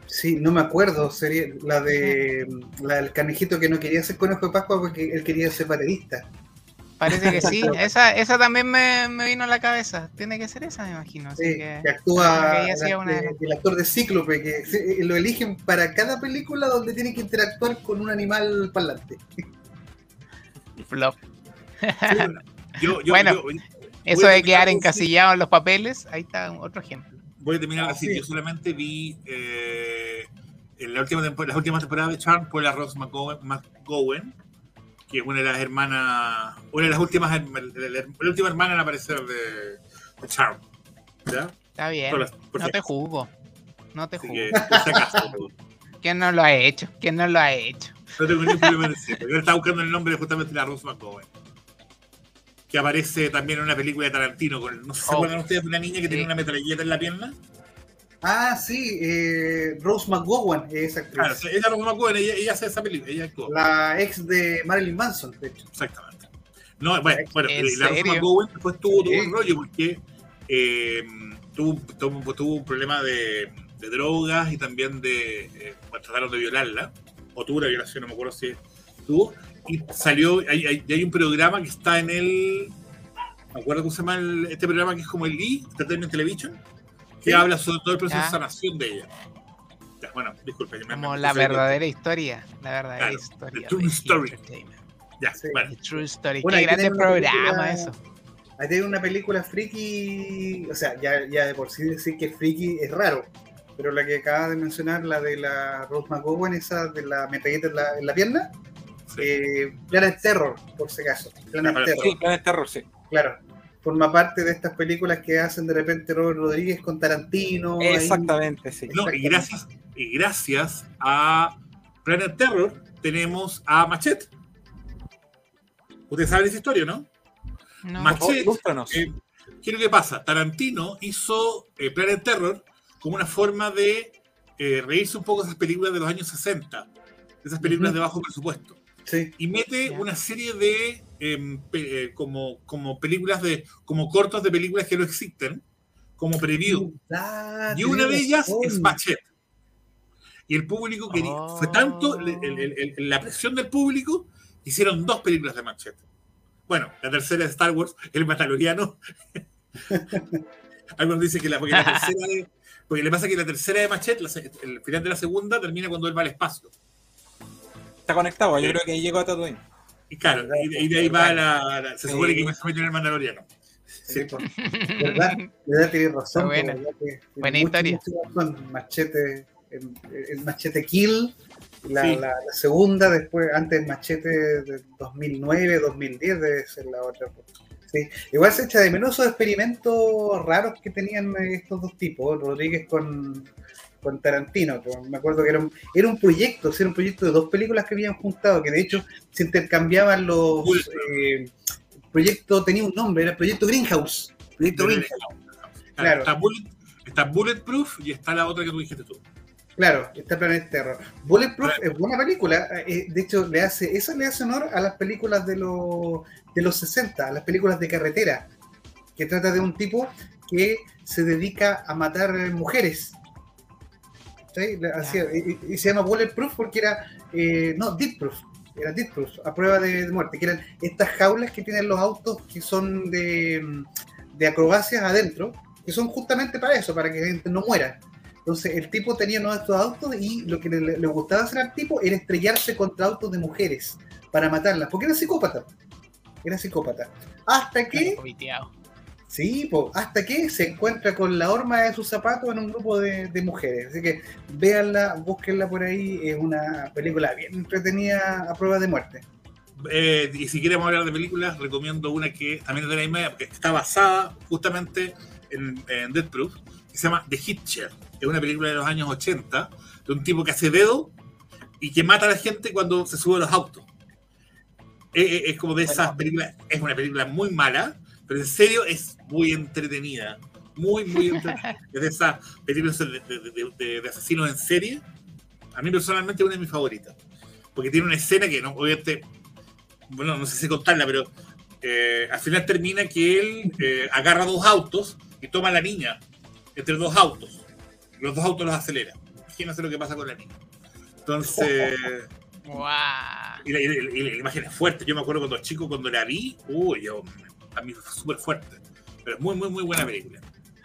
Sí, no me acuerdo. Sería la de la del canejito que no quería ser conejo de Pascua porque él quería ser baterista. Parece que sí. esa, esa también me, me vino a la cabeza. Tiene que ser esa, me imagino. Así Sí, que... que actúa que el, una- el actor de Cíclope, que se- lo eligen para cada película donde tiene que interactuar con un animal parlante. Flop. Yo, yo, Bueno. yo- Eso de quedar encasillado en los papeles, ahí está otro ejemplo. voy a terminar Ah, así. sí. Yo solamente vi eh, en la última las últimas temporadas de Charm por la Rose McGowan, McGowan, que es una de las hermanas, una de las últimas, la, la- la última hermana en aparecer de, de Charm. ¿Ya? Está bien. Las- No si te juzgo. No te juzgo. acaso. ¿Quién no lo ha hecho? ¿Quién no lo ha hecho? No tengo ningún problema en decirlo. Yo estaba buscando el nombre de justamente la Rose McGowan. Que aparece también en una película de Tarantino. Con, no sé si se acuerdan ustedes de una niña que Sí. tenía una metralleta en la pierna. Ah, sí, eh, Rose McGowan es esa actriz. Claro, ella Rose McGowan, ella, ella hace esa película, ella actuó. La ex de Marilyn Manson, de hecho. Exactamente. No, bueno, bueno ¿En eh, la Rose? McGowan después tuvo un rollo porque eh, tuvo, tuvo, tuvo un problema de, de drogas y también de. Eh, bueno, trataron de violarla, o tuvo una violación, no me acuerdo si tuvo. Y salió, hay, hay, y hay un programa que está en el. ¿Me acuerdo cómo se llama el- este programa que es como el E! Entertainment Television? Que Sí. habla sobre todo el proceso Ya. de sanación de ella. Ya, bueno, disculpe. que me- Como me- la verdadera historia. La verdadera Claro, historia. the true story. Entertainment. Ya, Sí. bueno. The True Story. Bueno, Qué grande programa película- eso. Ahí tiene una película friki, o sea, ya, ya de por sí decir que friki es raro, pero la que acaba de mencionar, la de la Rose McGowan, esa de la metralleta en la, en la pierna, Sí. eh, Planet Terror, por si acaso. Planet Planet Terror, Sí, Planet Terror, sí. claro. Forma parte de estas películas que hacen de repente Robert Rodríguez con Tarantino. ahí. Exactamente, sí. No, y gracias, y gracias a Planet Terror tenemos a Machete. Ustedes saben esa historia, ¿no? No. Mach- Por favor, ilústranos. Eh, ¿Qué es lo que pasa? Tarantino hizo eh, Planet Terror como una forma de eh, reírse un poco de esas películas de los años 60, de esas películas de bajo presupuesto. Sí, Y mete una serie de eh, como, como películas de, como cortos de películas que no existen, como preview. Y una de ellas es Machete. Y el público quería, Oh. fue tanto el- el- el- el- la presión del público, que hicieron dos películas de Machete. Bueno, la tercera de Star Wars, El Mandaloriano. Algunos dicen que la, porque la tercera de- porque le pasa que la tercera de Machete, la el final de la segunda, termina cuando él va al espacio. Está conectado, yo creo que ahí llegó a Tatooine. Y claro, y de, y de ahí va la, la- se supone que se mete en el Mandaloriano. Sí, por- ¿Verdad? ¿Verdad? Tienes razón. Buena. ¿verdad? Que tiene Buena historia. razón. Machete, el, el Machete Kill, la, Sí. la- la segunda, después, antes el Machete de 2009, 2010 debe ser la otra. Sí. Igual se echa de menos esos experimentos raros que tenían eh, estos dos tipos, Rodríguez con, con Tarantino. me acuerdo que era un, era un proyecto, era un proyecto de dos películas que habían juntado, que de hecho se intercambiaban los... Eh, proyecto tenía un nombre, era el proyecto Greenhouse. Proyecto Greenhouse. Claro. Está, Bullet- está Bulletproof y está la otra que tú dijiste tú. Claro, está Planet Terror. Bulletproof es buena película. eh, de hecho, le hace, esa le hace honor a las películas de, los de los 60, a las películas de carretera, que trata de un tipo que se dedica a matar mujeres. Y, se llama Bulletproof porque era, eh, no, Deadproof, era Deadproof, a prueba de, de muerte, que eran estas jaulas que tienen los autos que son de, mm, de acrobacias adentro, que son justamente para eso, para que la gente no muera. Entonces el tipo tenía uno de estos autos y lo que le, le gustaba hacer al tipo era estrellarse contra autos de mujeres para matarlas, porque era psicópata. Era psicópata. Hasta que. Sí, po, hasta que se encuentra con la horma de sus zapatos en un grupo de, de mujeres. Así que véanla, búsquenla por ahí. Es una película bien entretenida a prueba de muerte. Eh, y si queremos hablar de películas, recomiendo una que también es de la misma, que está basada justamente en, en Death Proof, que se llama The Hitcher. Es una película de los años 80, de un tipo que hace dedo y que mata a la gente cuando se sube a los autos. Es, es- es como de esas películas, es una película muy mala, pero en serio es muy entretenida. Muy, muy entretenida. Es de esas películas de, de- de- de- de asesinos en serie. A mí personalmente es una de mis favoritas. Porque tiene una escena que no, obviamente bueno, no sé si contarla, pero eh, al final termina que él eh, agarra dos autos y toma a la niña entre dos autos. Los dos autos los acelera. Imagínate lo que pasa con la niña. Entonces, Guau. y la, y la- y la imagen es fuerte. Yo me acuerdo cuando chico, cuando la vi, uy, yo, a mí fue súper fuerte. Pero es muy, muy, muy buena película.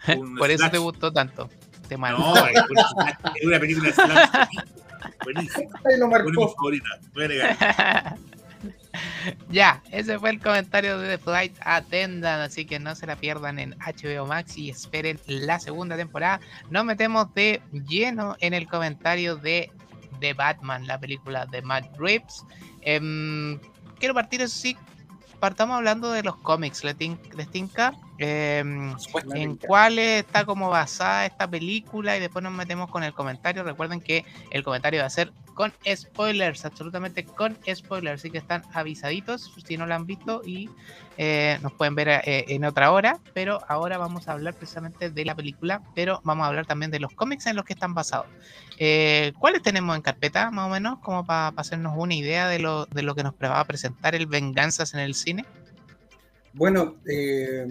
Un Por eso te gustó tanto. Te No, es una, es una película de slash buenísima. Marcó. ya, ese fue el comentario de The Flight Attendant, así que no se la pierdan en HBO Max y esperen la segunda temporada. Nos metemos de lleno en el comentario de The Batman, la película de Matt Reeves. Em, quiero partir, eso sí, partamos hablando de los cómics, ¿les tin- les tinca? Em, en cuáles está como basada esta película y después nos metemos con el comentario. Recuerden que el comentario va a ser con spoilers, absolutamente con spoilers, así que están avisaditos si no lo han visto y eh, nos pueden ver eh, en otra hora, pero ahora vamos a hablar precisamente de la película, pero vamos a hablar también de los cómics en los que están basados. Eh, ¿Cuáles tenemos en carpeta, más o menos, como para hacernos una idea de lo, de lo que nos va a presentar el Venganzas en el cine? Bueno, eh,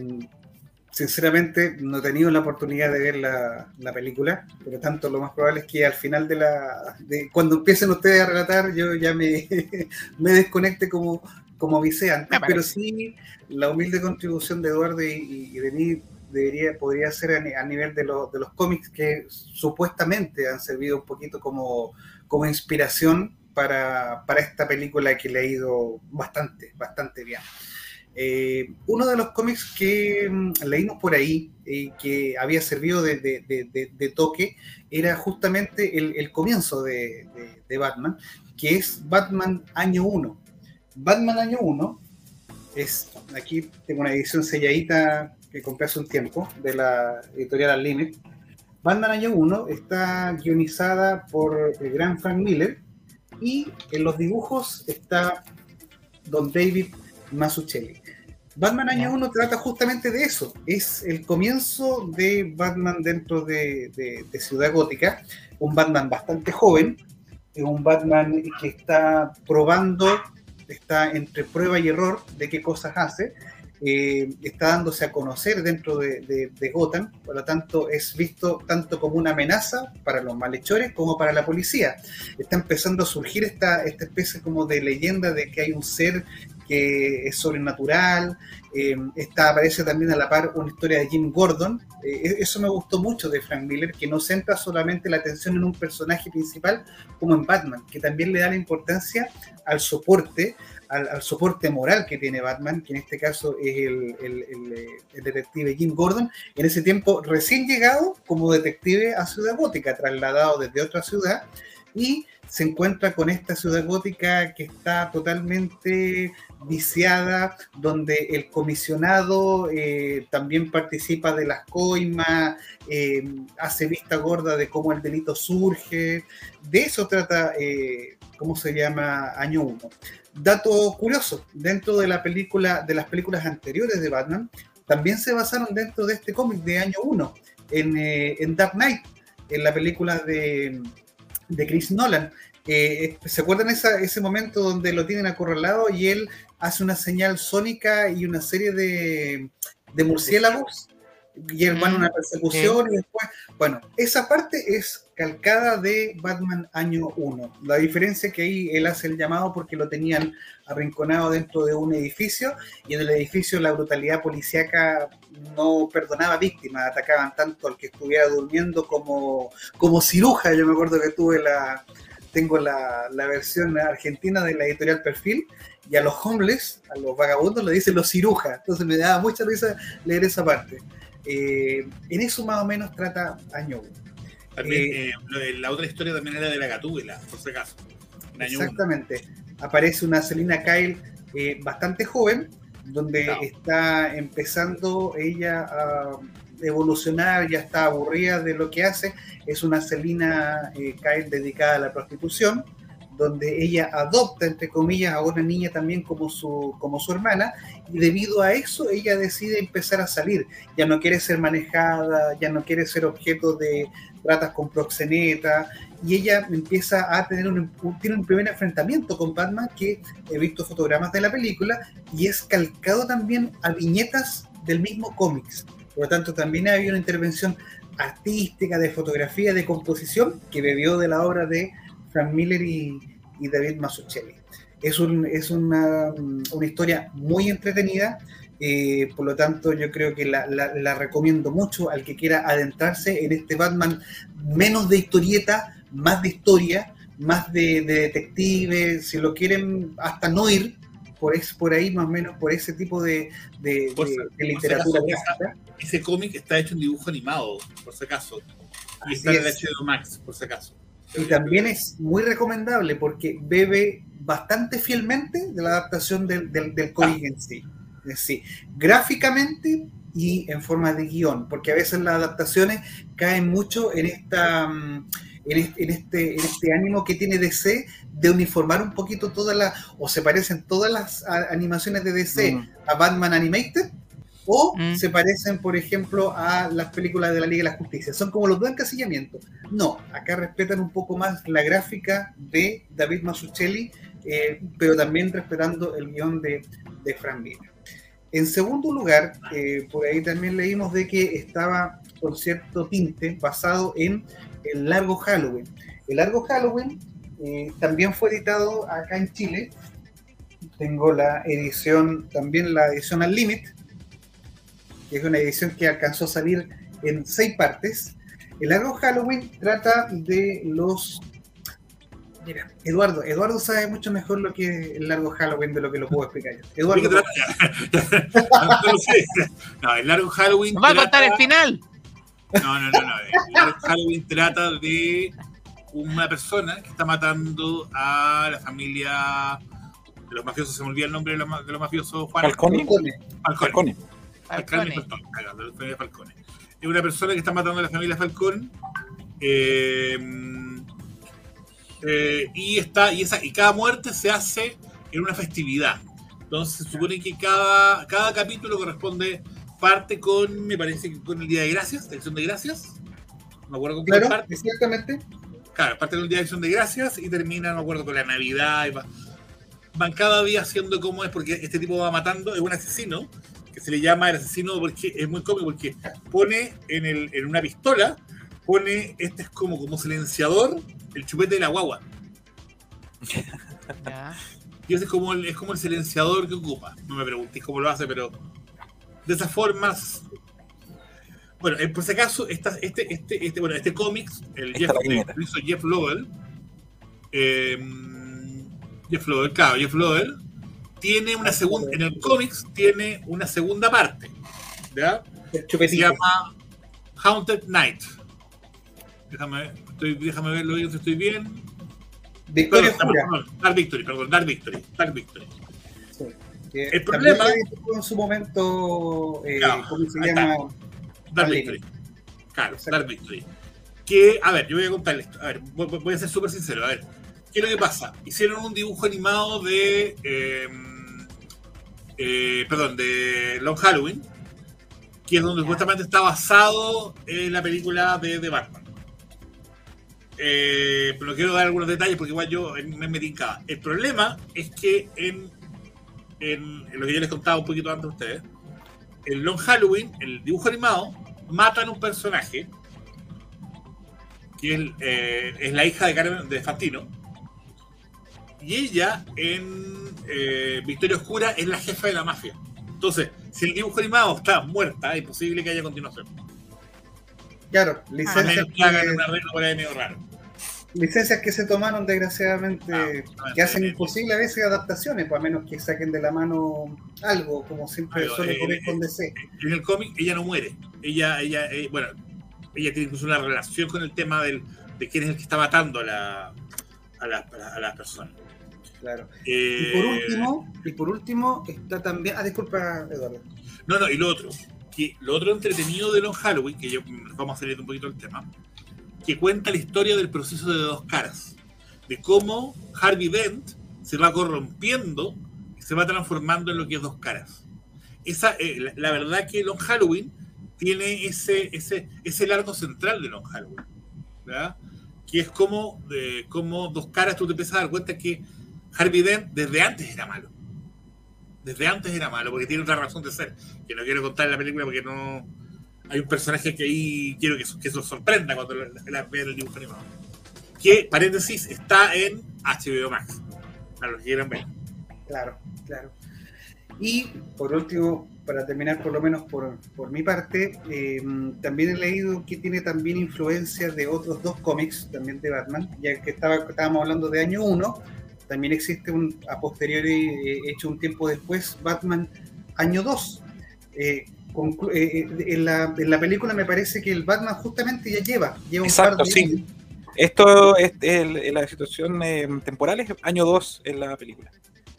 sinceramente no he tenido la oportunidad de ver la, la película, por lo tanto lo más probable es que al final de la... de- cuando empiecen ustedes a relatar yo ya me, me desconecte como, como avisé antes, pero sí la humilde contribución de Eduardo y, y de mí debería, podría ser a, ni- a nivel de, los- de los cómics que supuestamente han servido un poquito como, como inspiración para, para esta película que le ha ido bastante, bastante bien. Eh, uno de los cómics que mm, leímos por ahí, eh, que había servido de, de- de- de- toque, era justamente el, el comienzo de Batman, que es Batman Año 1. Batman Año 1 es, aquí tengo una edición selladita que compré hace un tiempo, de la editorial Al Limit. Batman Año 1 está guionizada por el gran Frank Miller y en los dibujos está Don David Mazzucchelli. Batman Año Ya. 1 trata justamente de eso. Es el comienzo de Batman dentro de, de- de Ciudad Gótica. Un Batman bastante joven. es Un Batman que está probando, está entre prueba y error de qué cosas hace. eh, está dándose a conocer dentro de, de, de, Gotham, por lo tanto es visto tanto como una amenaza para los malhechores como para la policía. Está empezando a surgir esta, esta especie como de leyenda de que hay un ser que es sobrenatural. Eh, aparece también a la par una historia de Jim Gordon. Eh, eso me gustó mucho de Frank Miller, que no centra solamente la atención en un personaje principal como en Batman, que también le da la importancia al soporte, al, al soporte moral que tiene Batman, que en este caso es el, el, el, el, detective Jim Gordon, en ese tiempo recién llegado como detective a Ciudad Gótica, trasladado desde otra ciudad, y se encuentra con esta ciudad gótica que está totalmente viciada, donde el comisionado eh, también participa de las coimas, eh, hace vista gorda de cómo el delito surge. De eso trata, eh, ¿cómo se llama? Año 1. Dato curioso, dentro de la película, de las películas anteriores de Batman, también se basaron dentro de este cómic de año 1, en, en Dark Knight, en la película de de Chris Nolan. Eh, ¿Se acuerdan esa, ese momento donde lo tienen acorralado y él hace una señal sónica y una serie de, de murciélagos? Y él va en una persecución sí. y después. Bueno, esa parte es calcada de Batman año 1. La diferencia es que ahí él hace el llamado porque lo tenían arrinconado dentro de un edificio y en el edificio la brutalidad policíaca no perdonaba víctimas, atacaban tanto al que estuviera durmiendo como, como ciruja. Yo me acuerdo que tuve la, tengo la, la, versión argentina de la editorial Perfil, y a los homeless, a los vagabundos, le dicen los cirujas. Entonces me daba mucha risa leer esa parte. Eh, en eso más o menos trata Año 1. También, eh, eh, la otra historia también era de la gatúbela, por si acaso. Exactamente. Uno. Aparece una Selina Kyle bastante joven, donde no. está empezando ella a evolucionar, ya está aburrida de lo que hace. Es una Selina eh, Kyle dedicada a la prostitución, donde ella adopta, entre comillas, a una niña también como su, como su hermana, y debido a eso ella decide empezar a salir. Ya no quiere ser manejada, ya no quiere ser objeto de tratas con proxeneta, y ella empieza a tener un, tiene un primer enfrentamiento con Batman que he visto fotogramas de la película, y es calcado también a viñetas del mismo cómics. Por lo tanto, también había una intervención artística, de fotografía, de composición, que bebió de la obra de Frank Miller y, y David Mazzucchelli. Es, un, es una, una, historia muy entretenida, eh, por lo tanto yo creo que la, la, la, recomiendo mucho al que quiera adentrarse en este Batman menos de historieta, más de historia, más de, de detective, si lo quieren hasta no ir, por, es, por ahí más o menos, por ese tipo de, de, por, de, de literatura. Esa, ese cómic está hecho en dibujo animado, por si acaso, y está en HBO Max, por si acaso. Y también es muy recomendable porque bebe bastante fielmente de la adaptación del, del, del cómic ah. en sí. sí. Gráficamente y en forma de guion, porque a veces las adaptaciones caen mucho en esta en este, en este, en este ánimo que tiene DC de uniformar un poquito todas las, o se parecen todas las animaciones de DC mm. a Batman Animated, o mm. se parecen, por ejemplo, a las películas de la Liga de la Justicia. Son como los dos encasillamientos. No, acá respetan un poco más la gráfica de David Mazzucchelli, eh, pero también respetando el guion de, de Frank Miller. En segundo lugar, eh, por ahí también leímos de que estaba con cierto tinte basado en el largo Halloween. El largo Halloween eh, también fue editado acá en Chile. Tengo la edición, también la edición al Limit, que es una edición que alcanzó a salir en seis partes. El largo Halloween trata de los. Mira, Eduardo, Eduardo sabe mucho mejor lo que es el largo Halloween de lo que lo puedo explicar yo. Eduardo. no, el largo Halloween. ¿Va a contar el final? No, no, no, no. Halloween trata de una persona que está matando a la familia de los mafiosos. Se me olvida el nombre de los, de los mafiosos. Juan. Falcone. Falcone. Falcone. Falcone. Falcone. Es una persona que está matando a la familia Falcón. Eh, eh, y, está, y, esa, y cada muerte se hace en una festividad. Entonces se supone que cada, cada capítulo corresponde parte con, me parece que con el Día de Gracias, la Acción de Gracias. No me acuerdo con claro, parte. Exactamente. Claro, parte con el Día de Acción de Gracias y termina, no me acuerdo, con la Navidad. Y va, van cada día haciendo como es, porque este tipo va matando, es un asesino que se le llama el asesino porque es muy cómico porque pone en, el, en una pistola, pone, este es como, como silenciador, el chupete de la guagua. Y ese es como el, es como el silenciador que ocupa. No me preguntéis cómo lo hace, pero de esas formas. Bueno, eh, por si acaso, esta- este, este, este, bueno, este cómics, el Jeff, viñeta. lo hizo Jeff Lowell. eh, Jeff Lowell, claro, Jeff Lowell tiene una segunda, en el cómics tiene una segunda parte, ¿ya? Se llama Haunted Night. Déjame, estoy, déjame verlo bien si estoy bien. Victoria perdón, Dark Victory, perdón, Dark Victory, Dark Victory. Que El problema- en su momento, eh, Claro, ¿cómo se llama? Dark Vale. Victory. Claro. Dark Victory. Que, a ver, yo voy a contarles esto. A ver, voy, voy a ser súper sincero. A ver, ¿qué es lo que pasa? Hicieron un dibujo animado de. eh, eh, perdón, de Long Halloween, que es donde supuestamente está basado en la película de, de Batman. Eh, pero quiero dar algunos detalles porque igual yo me metí en cada. El problema es que en, en, en lo que yo les contaba un poquito antes a ustedes, en Long Halloween, el dibujo animado, matan un personaje que es, eh, es la hija de Carmen de Fantino. Y ella en eh, Victoria Oscura es la jefa de la mafia. Entonces, si el dibujo animado está muerta, es posible que haya continuación. Claro, A licencias, menos que hagan que, un arreglo por ahí medio raro. Licencias que se tomaron desgraciadamente, Ah, que hacen eh, imposible a veces adaptaciones, pues a menos que saquen de la mano algo, como siempre Algo, suele eh, ocurrir eh, con DC. En el cómic ella no muere. Ella, ella, eh, bueno, ella tiene incluso una relación con el tema del, de quién es el que está matando a la, a la, a la- a las personas. Claro. Eh, Y por último, y por último está también. Ah, disculpa, Eduardo. No, no, y lo otro, que lo otro entretenido de Long Halloween, que yo vamos a salir un poquito del tema, que cuenta la historia del proceso de dos caras, de cómo Harvey Dent se va corrompiendo y se va transformando en lo que es dos caras. Esa, eh, la, verdad que Long Halloween tiene ese, ese, ese largo central de Long Halloween, ¿verdad? que es como, como dos caras, tú te empiezas a dar cuenta que Harvey Dent desde antes era malo desde antes era malo, porque tiene otra razón de ser, que no quiero contar en la película porque no... Hay un personaje que ahí quiero que, que eso sorprenda cuando vean el dibujo animado. Que, paréntesis, está en HBO Max, para los que quieran ver. Claro, claro. Y por último, para terminar por lo menos por, por mi parte, eh, también he leído que tiene también influencia de otros dos cómics, también de Batman, ya que estaba, estábamos hablando de año 1, también existe un a posteriori, eh, hecho un tiempo después, Batman año 2. Eh, conclu- eh, eh, en, la, en la película me parece que el Batman justamente ya lleva, lleva un Exacto, par de sí. años. Esto es, la situación eh, temporal, es año 2 en la película.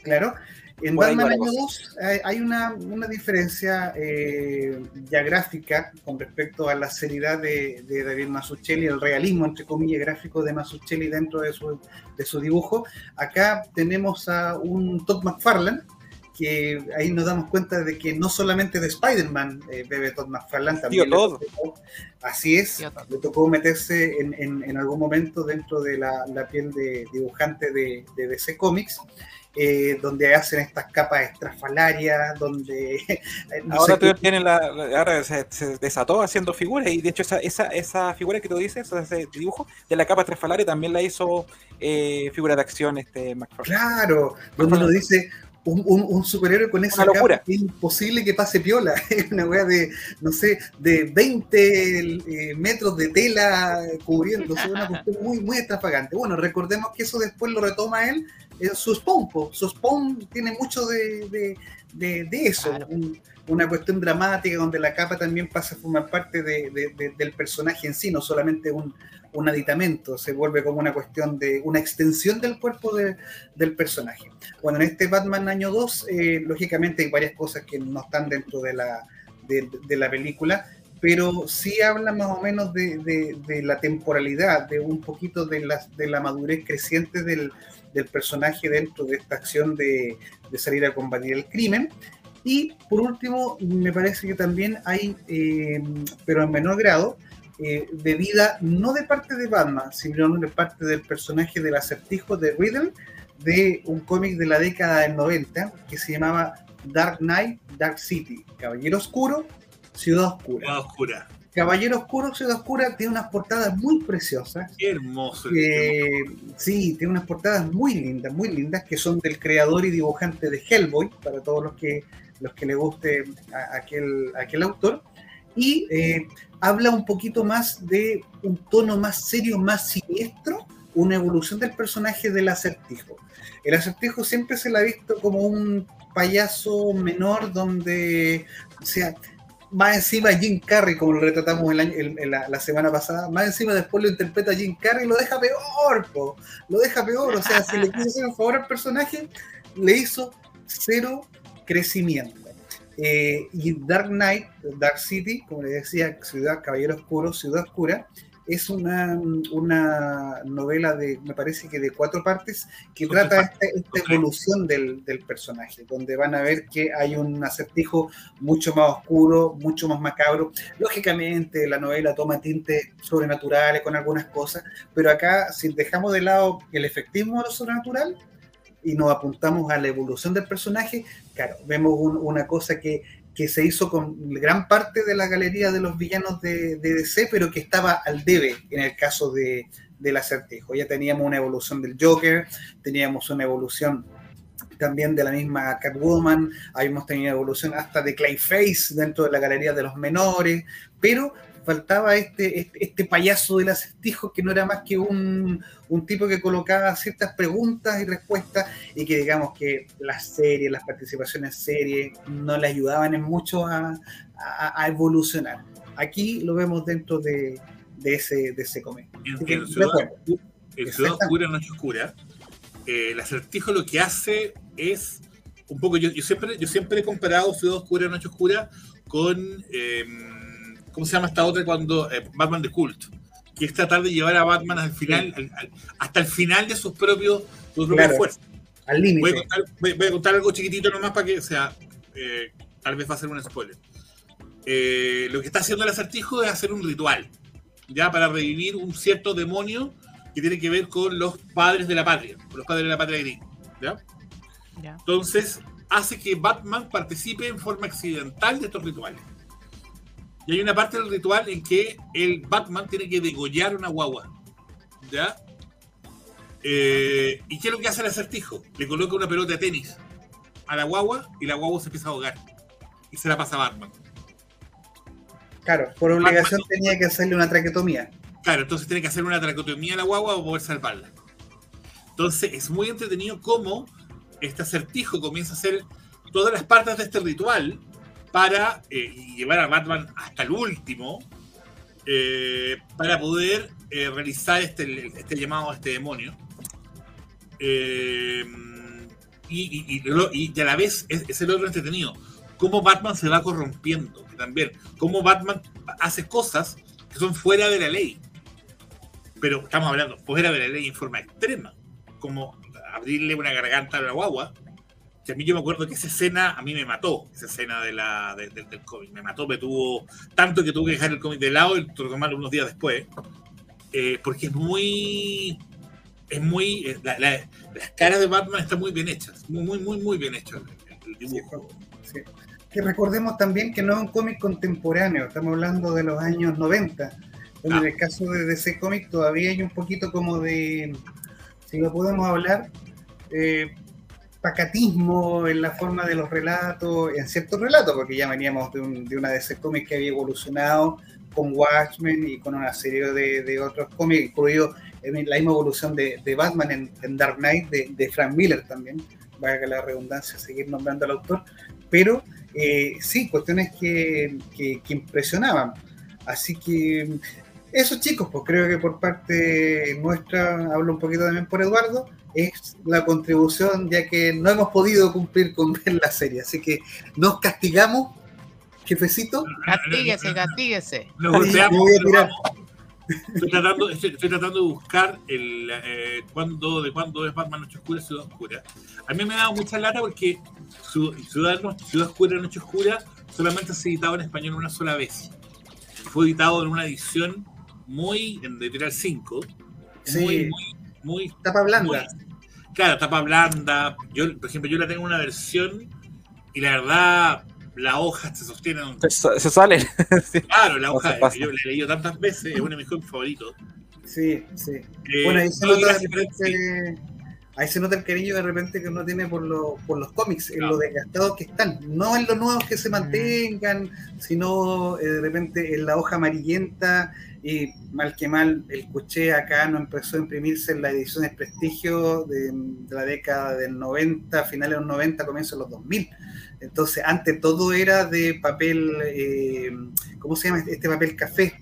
Claro. En Por Batman año cosa. 2 hay, hay una, una diferencia eh, ya gráfica con respecto a la seriedad de, de David Mazzucchelli, el realismo, entre comillas, gráfico de Mazzucchelli dentro de su, de su dibujo. Acá tenemos a un Todd McFarlane, que ahí nos damos cuenta de que no solamente de Spider-Man eh, bebe Todd McFarlane, también Tío le Todd. tocó- así es, Tío le tocó meterse en, en- en algún momento dentro de la, la piel de dibujante de, de DC Comics, eh, donde hacen estas capas estrafalarias, donde... eh, no ahora tú la, ahora se, se desató haciendo figuras y de hecho esa, esa, esa figura que tú dices, ese dibujo de la capa trasfalaria también la hizo eh, figura de acción este McFarlane. Claro, donde uno dice un, un- un superhéroe con esa locura. capa es imposible que pase piola. Es una weá de, no sé, de 20 eh, metros de tela cubriéndose, una cuestión muy, muy extravagante. Bueno, recordemos que eso después lo retoma él en su Spawn. Su Spawn tiene mucho de, de- de- de eso. Claro. un- una cuestión dramática donde la capa también pasa a formar parte de- de- de- del personaje en sí, no solamente un, un aditamento, se vuelve como una cuestión de una extensión del cuerpo de- del personaje. Bueno, en este Batman año 2, eh, lógicamente hay varias cosas que no están dentro de la, de, la película, pero sí habla más o menos de, la temporalidad, de un poquito de la, de la madurez creciente del, del personaje dentro de esta acción de, de salir a combatir el crimen. Y por último, me parece que también hay, eh, pero en menor grado, eh, de vida no de parte de Batman, sino de parte del personaje del acertijo de Riddle, de un cómic de la década del 90 que se llamaba Dark Knight, Dark City, Caballero Oscuro, Ciudad Oscura. Ciudad Oscura. Caballero Oscuro, Ciudad Oscura tiene unas portadas muy preciosas. Qué hermoso. que- sí, tiene unas portadas muy lindas, muy lindas, que son del creador y dibujante de Hellboy, para todos los que, los que le guste a- aquel, aquel autor. Y eh, habla un poquito más de un tono más serio, más siniestro, una evolución del personaje del acertijo. El acertijo siempre se le ha visto como un payaso menor donde, o sea, más encima Jim Carrey, como lo retratamos el la, la semana pasada, más encima después lo interpreta Jim Carrey y lo deja peor, po, lo deja peor, o sea, si le quiso hacer un favor al personaje, le hizo cero crecimiento. Eh, y Dark Knight, Dark City, como le decía, Ciudad Caballero Oscuro, Ciudad Oscura, es una, una novela de, me parece que de cuatro partes, que Son trata esta, esta evolución del, del personaje, donde van a ver que hay un acertijo mucho más oscuro, mucho más macabro. Lógicamente, la novela toma tintes sobrenaturales con algunas cosas, pero acá, si dejamos de lado el efectismo de lo sobrenatural y nos apuntamos a la evolución del personaje, claro, vemos un- una cosa que, que se hizo con gran parte de la galería de los villanos de, de DC, pero que estaba al debe en el caso de, del acertijo. Ya teníamos una evolución del Joker, teníamos una evolución también de la misma Catwoman, habíamos tenido evolución hasta de Clayface dentro de la galería de los menores, pero faltaba este, este, este payaso del acertijo que no era más que un, un tipo que colocaba ciertas preguntas y respuestas y que digamos que las series, las participaciones en series no le ayudaban en mucho a, a- a evolucionar. Aquí lo vemos dentro de, de ese, de ese cómic. En, Ciudad, en Ciudad. Oscura, Noche Oscura, eh, el acertijo lo que hace es un poco. Yo, yo siempre, yo siempre he comparado Ciudad Oscura, Noche Oscura con. eh, ¿Cómo se llama esta otra cuando. eh, Batman de Cult? Que es tratar de llevar a Batman al final, al- al- hasta el final de sus propios, sus propias Claro. fuerzas. Al Voy a, límite. contar, voy- voy a contar algo chiquitito nomás para que o sea. eh, tal vez va a ser un spoiler. Eh, lo que está haciendo el acertijo es hacer un ritual, ya para revivir un cierto demonio que tiene que ver con los padres de la patria, con los padres de la patria gris. ¿ya? Ya. Entonces, hace que Batman participe en forma accidental de estos rituales. Y hay una parte del ritual en que el Batman tiene que degollar una guagua. ¿Ya? Eh, ¿Y qué es lo que hace el acertijo? Le coloca una pelota de tenis a la guagua y la guagua se empieza a ahogar. Y se la pasa a Batman. Claro, por obligación Batman- tenía que hacerle una traquetomía. Claro, entonces tiene que hacer una tracotomía a la guagua para poder salvarla. Entonces es muy entretenido cómo este acertijo comienza a hacer todas las partes de este ritual para eh, llevar a Batman hasta el último eh, para poder eh, realizar este, este llamado a este demonio. Y, y- y a la vez es, el otro entretenido. Cómo Batman se va corrompiendo también. Cómo Batman hace cosas que son fuera de la ley. Pero estamos hablando fuera de la ley en forma extrema. Como abrirle una garganta a la guagua. Que a mí yo me acuerdo que esa escena a mí me mató. Esa escena de la, de- de- del cómic. Me mató, me tuvo tanto que tuve que dejar el cómic de lado y retomarlo unos días después. Eh, porque es muy. Es muy. eh, la- la- las caras de Batman están muy bien hechas. Muy, muy, muy, muy bien hechas. El, el dibujo. Sí. Que recordemos también que no es un cómic contemporáneo, estamos hablando de los años 90. donde Ah. En el caso de DC Comics todavía hay un poquito como de, si lo podemos hablar, eh, pacatismo en la forma de los relatos, en ciertos relatos, porque ya veníamos de, un- de una DC Comics que había evolucionado con Watchmen y con una serie de, de otros cómics, incluido en la misma evolución de, de Batman en, en Dark Knight, de, de Frank Miller también, valga la redundancia, seguir nombrando al autor, pero eh, sí, cuestiones que, que- que impresionaban. Así que eso chicos, pues creo que por parte nuestra, hablo un poquito también por Eduardo, es la contribución ya que no hemos podido cumplir con ver la serie. Así que nos castigamos, jefecito. Castíguese, castíguese. Nos golpeamos. Estoy tratando, estoy, estoy tratando de buscar el eh, cuándo, de cuándo es Batman Noche Oscura, Ciudad Oscura. A mí me ha dado mucha lata porque Ciudad, Ciudad, Oscura, Noche Oscura solamente se ha editado en español una sola vez. Fue editado en una edición muy, en de Editorial 5, Sí. muy, muy, muy Tapa blanda. muy- claro, tapa blanda. Yo, por ejemplo, yo la tengo en una versión y la verdad la hoja se sostiene. en un- Se, se salen. Sí. Claro, la No hoja, pasa. yo la he leído tantas veces, es uno de mis cómics favoritos. Sí, sí. Eh, Bueno, ahí se no, nota de repente, ahí se nota el cariño de repente que uno tiene por, lo- por los cómics, en lo desgastados que están, no en los nuevos que se mantengan, sino eh, de repente en la hoja amarillenta y mal que mal el cuché acá no empezó a imprimirse en las ediciones prestigio de, de la década del 90, finales de los 90, comienzos de los 2000. Entonces, antes todo era de papel, eh, ¿cómo se llama este, este papel café?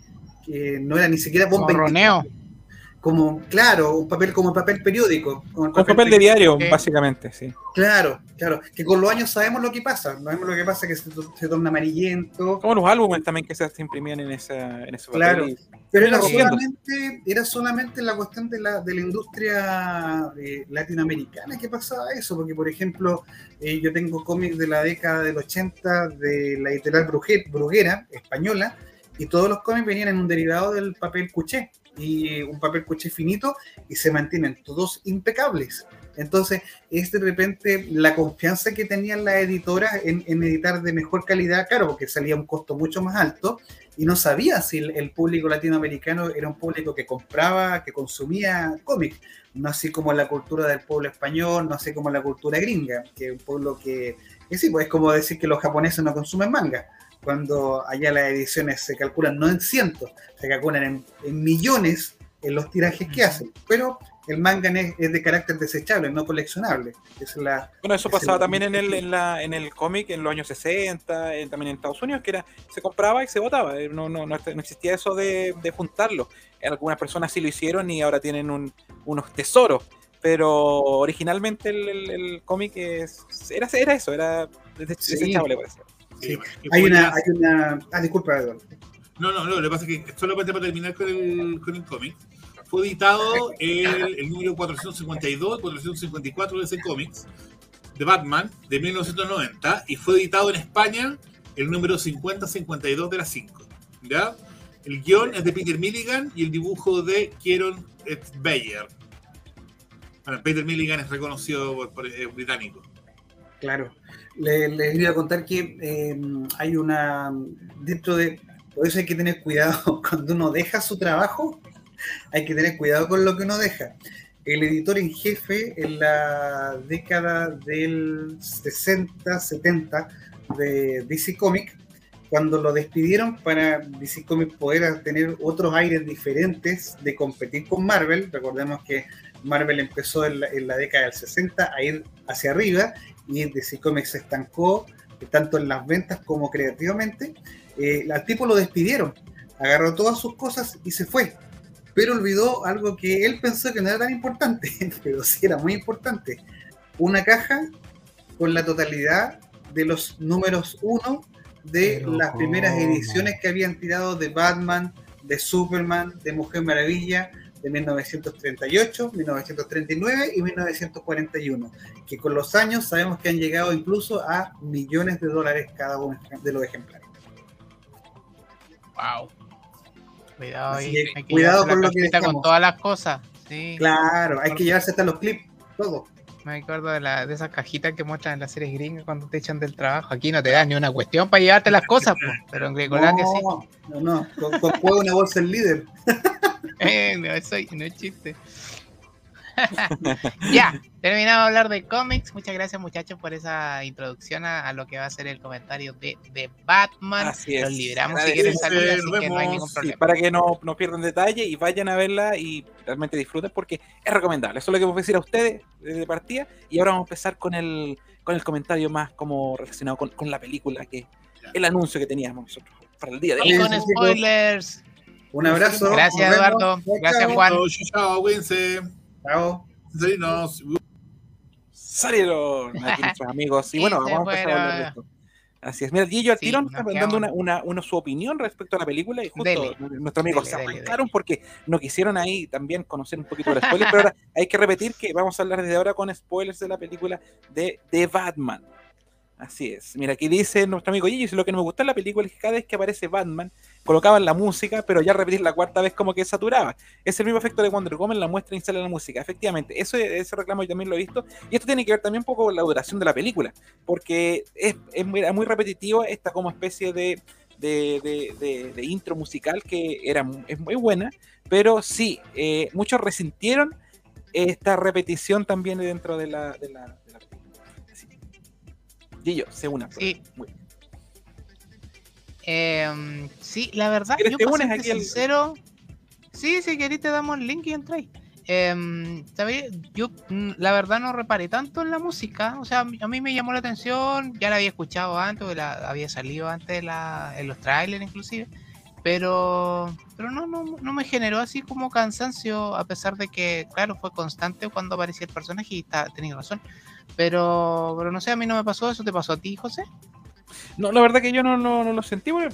Que no era ni siquiera bomba Morroneo. Como, claro, un papel como papel periódico. Como el Con papel de periódico. diario, básicamente, sí. Claro, claro. Que con los años sabemos lo que pasa. Sabemos lo que pasa, que se, se torna amarillento. Como los álbumes también que se imprimían en, esa, en ese papel. Claro. y- Pero era solamente, era solamente la cuestión de la, de la industria eh, latinoamericana que pasaba eso. Porque, por ejemplo, eh, yo tengo cómics de la década del 80 de la editorial Bruguera, española, y todos los cómics venían en un derivado del papel cuché. Y un papel cuché finito, y se mantienen todos impecables. Entonces, es de repente la confianza que tenían las editoras en, editar de mejor calidad, claro, porque salía un costo mucho más alto, y no sabía si el, el público latinoamericano era un público que compraba, que consumía cómics, no así como la cultura del pueblo español, no así como la cultura gringa, que es un pueblo que, que sí, pues es como decir que los japoneses no consumen manga, cuando allá las ediciones se calculan no en cientos, se calculan en, en millones en los tirajes que hacen, pero el manga es, es de carácter desechable, no coleccionable. Es la, Bueno, eso Es pasaba el- también en el, en la, en el cómic en los años 60, eh, también en Estados Unidos, que era se compraba y se botaba. eh, No, no, no, no existía eso de, de juntarlo. Algunas personas sí lo hicieron y ahora tienen un- unos tesoros. Pero originalmente el, cómic es- era, era eso, era dese- Sí. desechable, parece. Sí. hay una, hay una, ah, disculpa, Eduardo. No, no, no, lo que pasa es que solamente para terminar con el, con el cómic, fue editado el, el número 452 y 454 de ese cómics de Batman de 1990 y fue editado en España el número 5052 de las 5. ¿Ya? El guion es de Peter Milligan y el dibujo de Kieron Bayer. Bueno, Peter Milligan es reconocido por, por- eh, británico. Claro. Le- Les iba a contar que eh, hay una. Dentro de. Por eso hay que tener cuidado. Cuando uno deja su trabajo, hay que tener cuidado con lo que uno deja. El editor en jefe en la década del 60, 70 de DC Comics, cuando lo despidieron para DC Comics poder tener otros aires diferentes de competir con Marvel, recordemos que Marvel empezó en la década del 60 a ir hacia arriba y DC Comics se estancó eh, tanto en las ventas como creativamente. Eh, al tipo lo despidieron, agarró todas sus cosas y se fue. Pero olvidó algo que él pensó que no era tan importante, pero sí era muy importante. Una caja con la totalidad de los números uno de Pero las primeras ediciones que habían tirado de Batman, de Superman, de Mujer Maravilla, de 1938, 1939 y 1941, que con los años sabemos que han llegado incluso a millones de dólares cada uno de los ejemplares. Wow. Cuidado ahí. que hay que cuidado con lo que dejamos. con todas las cosas. Sí. Claro, hay que llevarse hasta los clips, todo. Me acuerdo de, la, de esas cajitas que muestran en las series gringas cuando te echan del trabajo. Aquí no te dan ni una cuestión para llevarte las cosas, po, pero en Grecolandia sí. No, no, no, con, con juego una bolsa el líder. Eh, no, eso no es chiste. ya, terminado de hablar de cómics. Muchas gracias, muchachos, por esa introducción a, a lo que va a ser el comentario de, de Batman. Así es. Los libramos si quieren salir, así que no hay ningún Sí, problema. para que no, no pierdan detalle y vayan a verla y realmente disfruten porque es recomendable. Eso es lo que puedo decir a ustedes de partida. Y ahora vamos a empezar con el, con el comentario más como relacionado con, con la película, que el anuncio que teníamos nosotros para el día de hoy. Y con spoilers. Un abrazo. Gracias, nos. Eduardo. Gracias. Juan. Chao, chao, cuídense. Chao. Saludos. salieron aquí nuestros amigos. Y bueno, vamos a empezar a hablar de esto. Así es. Mira, Gillo al Sí, tirón nos está dando una, una, una su opinión respecto a la película y justo Dele. nuestros amigos Dele, se arrancaron dele. porque no quisieron ahí también conocer un poquito de los spoilers, pero ahora hay que repetir que vamos a hablar desde ahora con spoilers de la película de The Batman. Así es. Mira, aquí dice nuestro amigo Gillo, dice lo que no me gusta en la película es que cada vez que aparece Batman colocaban la música, pero ya repetir la cuarta vez como que saturaba. Es el mismo efecto de Wonder Woman, la muestra y sale la música. Efectivamente, eso, ese reclamo yo también lo he visto. Y esto tiene que ver también un poco con la duración de la película, porque es, es muy, muy repetitivo esta como especie de, de, de, de, intro musical que era, es muy buena, pero sí, eh, muchos resintieron esta repetición también dentro de la, de la, de la película. Sí. Yo, sé una. Sí. Muy eh, sí, la verdad, yo te unes aquí sincero. El... Sí, si querés te damos el link y entráis. Eh, yo mm, la verdad no reparé tanto en la música, o sea, a mí me llamó la atención, ya la había escuchado antes, la, había salido antes la, en los trailers inclusive, pero, pero no, no, no, me generó así como cansancio, a pesar de que, claro, fue constante cuando aparecía el personaje y está, tenía razón, pero, pero no sé, a mí no me pasó eso, ¿te pasó a ti, José? No, la verdad que yo no, no, no lo sentí, bueno,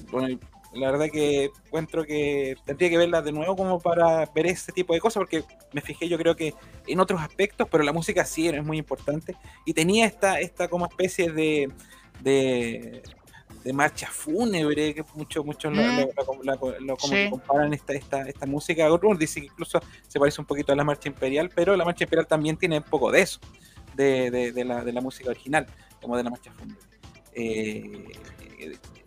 la verdad que encuentro que tendría que verla de nuevo como para ver ese tipo de cosas, porque me fijé yo creo que en otros aspectos, pero la música sí es muy importante. Y tenía esta, esta como especie de, de, de marcha fúnebre, que muchos muchos mm. lo, sí. comparan esta, esta, esta música. Otros dice que incluso se parece un poquito a la marcha imperial, pero la marcha imperial también tiene un poco de eso, de, de, de la, de la música original, como de la marcha fúnebre. Eh,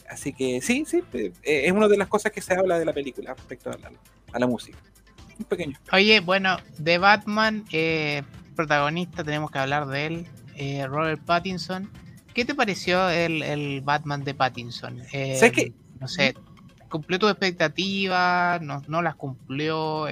así que sí, sí, eh, es una de las cosas que se habla de la película respecto a la, a la música. Un pequeño. Oye, bueno, de Batman, eh, protagonista, tenemos que hablar de él, eh, Robert Pattinson. ¿Qué te pareció el, el Batman de Pattinson? ¿Sabes que No sé, ¿cumplió tus expectativas? ¿No, no las cumplió?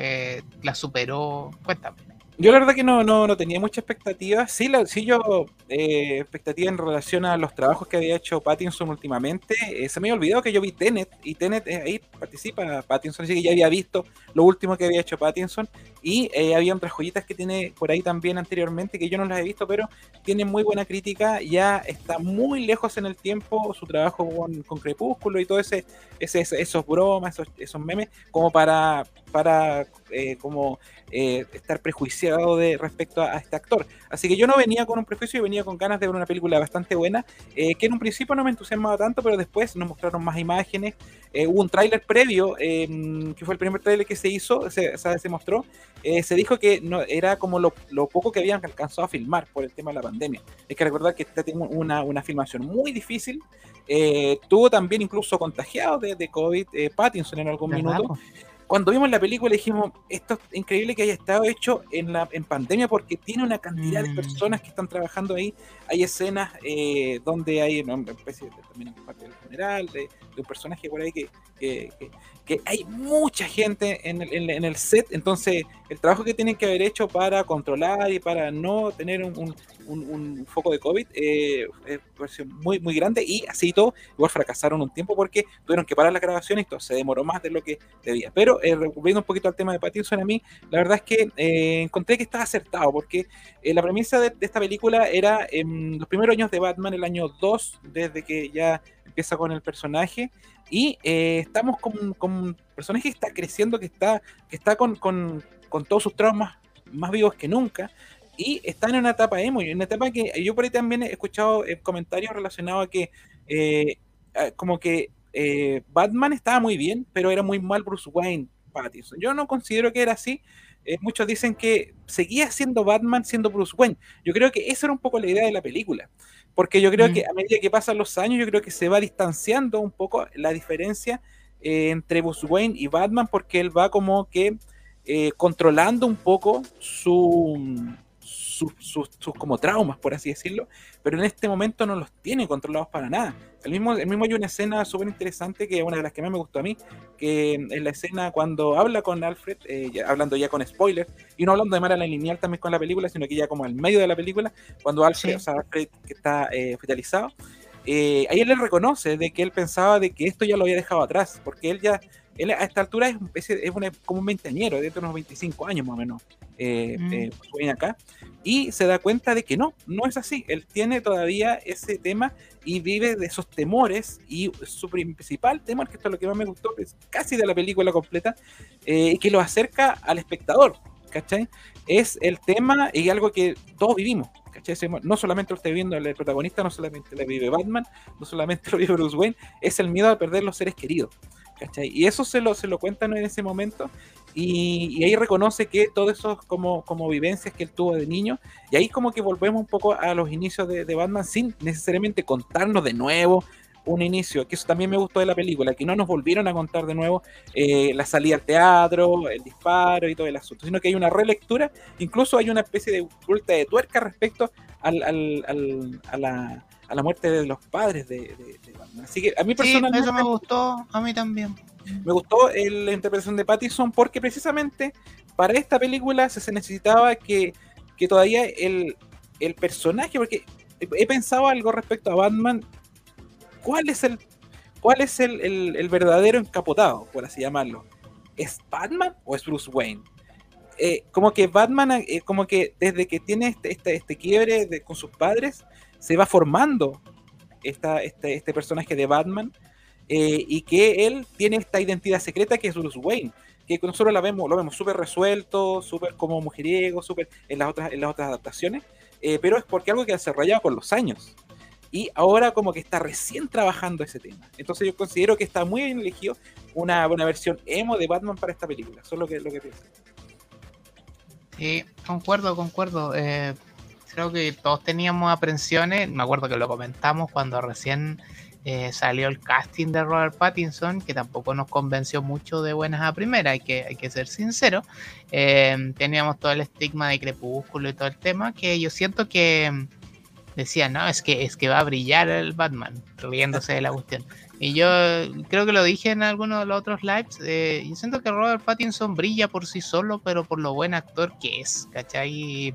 ¿Las superó? Cuéntame. Yo la verdad que no, no, no tenía mucha expectativa. Sí, la, sí yo eh, expectativa en relación a los trabajos que había hecho Pattinson últimamente. Eh, se me había olvidado que yo vi Tenet y Tenet eh, ahí participa Pattinson, así que ya había visto lo último que había hecho Pattinson y eh, había otras joyitas que tiene por ahí también anteriormente que yo no las he visto, pero tiene muy buena crítica. Ya está muy lejos en el tiempo su trabajo con, con Crepúsculo y todo ese, ese, esos bromas, esos, esos memes, como para, para eh, como eh, estar prejuiciado de respecto a, a, este actor. Así que yo no venía con un prejuicio, y venía con ganas de ver una película bastante buena, eh, que en un principio no me entusiasmaba tanto, pero después nos mostraron más imágenes. Eh, hubo un tráiler previo, em, que fue el primer tráiler que se hizo, se, se mostró. Se dijo que no, era como lo, lo, poco que habían alcanzado a filmar por el tema de la pandemia. Hay que recordar que esta tiene una, una filmación muy difícil. tuvo también incluso contagiado de, de COVID Pattinson en algún minuto cuando vimos la película dijimos, esto es increíble que haya estado hecho en, la, en pandemia porque tiene una cantidad de mm. personas que están trabajando ahí. Hay escenas eh, donde hay especie de, también parte del general, de, de, un personaje por ahí que, que, hay mucha gente en el, en, el, set, entonces el trabajo que tienen que haber hecho para controlar y para no tener un, un, un, foco de COVID eh, es muy, muy grande y así todo, igual fracasaron un tiempo porque tuvieron que parar la grabación y todo se demoró más de lo que debía. Pero eh, un poquito al tema de Pattinson, a mí la verdad es que eh, encontré que estaba acertado porque eh, la premisa de, de, esta película era en los primeros años de Batman, el año 2, desde que ya empieza con el personaje y eh, estamos con, con, un personaje que está creciendo, que está, que está con, con, con, todos sus traumas más vivos que nunca. Y está en una etapa emo, en una etapa que yo por ahí también he escuchado eh, comentarios relacionados a que eh, como que eh, Batman estaba muy bien, pero era muy mal Bruce Wayne Pattinson. Yo no considero que era así. Muchos dicen que seguía siendo Batman siendo Bruce Wayne. Yo creo que esa era un poco la idea de la película. Porque yo creo mm. que a medida que pasan los años, yo creo que se va distanciando un poco la diferencia eh, entre Bruce Wayne y Batman, porque él va como que eh, controlando un poco su, sus, sus, sus, como traumas, por así decirlo, pero en este momento no los tiene controlados para nada. El mismo, el mismo hay una escena súper interesante que es una de las que más me gustó a mí, que es la escena cuando habla con Alfred, eh, ya, hablando ya con spoilers, y no hablando de manera lineal también con la película, sino que ya como al medio de la película, cuando Alfred, sí. o sea, Alfred que está eh, hospitalizado, eh, ahí él le reconoce de que él pensaba de que esto ya lo había dejado atrás, porque él ya, él a esta altura es, es, es una, como un veinteañero, de unos 25 años más o menos, eh, mm. eh, acá, y se da cuenta de que no, no es así, él tiene todavía ese tema y vive de esos temores, y su principal tema, que esto es lo que más me gustó, es casi de la película completa, eh, que lo acerca al espectador, ¿cachai? Es el tema y algo que todos vivimos, no solamente lo está viviendo el protagonista, no solamente lo vive Batman, no solamente lo vive Bruce Wayne, es el miedo a perder los seres queridos. ¿cachai? Y eso se lo, se lo cuentan en ese momento y, y ahí reconoce que todo eso como, como vivencias que él tuvo de niño y ahí como que volvemos un poco a los inicios de, de Batman sin necesariamente contarnos de nuevo un inicio, que eso también me gustó de la película, que no nos volvieron a contar de nuevo eh, la salida al teatro, el disparo y todo el asunto, sino que hay una relectura, incluso hay una especie de vuelta de tuerca respecto al, al, al- a, la, a la muerte de los padres de, de- de Batman. Así que a mí Sí, personalmente eso me gustó, a mí también. Me gustó la interpretación de Pattinson porque precisamente para esta película se, necesitaba que, que todavía el, el personaje, porque he, pensado algo respecto a Batman, ¿cuál es el, cuál es el- el verdadero encapotado, por así llamarlo? ¿Es Batman o es Bruce Wayne? Eh, como que Batman, eh, como que desde que tiene este, este, este quiebre de- con sus padres, se va formando esta, este, este personaje de Batman eh, y que él tiene esta identidad secreta que es Bruce Wayne, que nosotros la vemos, lo vemos súper resuelto, súper como mujeriego, súper en las otras, en las otras adaptaciones, eh, pero es porque algo que ha desarrollado con los años. Y ahora como que está recién trabajando ese tema. Entonces yo considero que está muy bien elegido una, una versión emo de Batman para esta película. Eso es lo que, lo que pienso. Sí, concuerdo, concuerdo. Eh, creo que todos teníamos aprensiones. Me acuerdo que lo comentamos cuando recién eh, salió el casting de Robert Pattinson, que tampoco nos convenció mucho de buenas a primeras, hay que, hay que ser sincero. Eh, teníamos todo el estigma de Crepúsculo y todo el tema, que yo siento que mm, decían, no, es que, es que va a brillar el Batman, riéndose de la cuestión. Y yo creo que lo dije en alguno de los otros lives. eh, yo siento que Robert Pattinson brilla por sí solo, pero por lo buen actor que es, ¿cachai?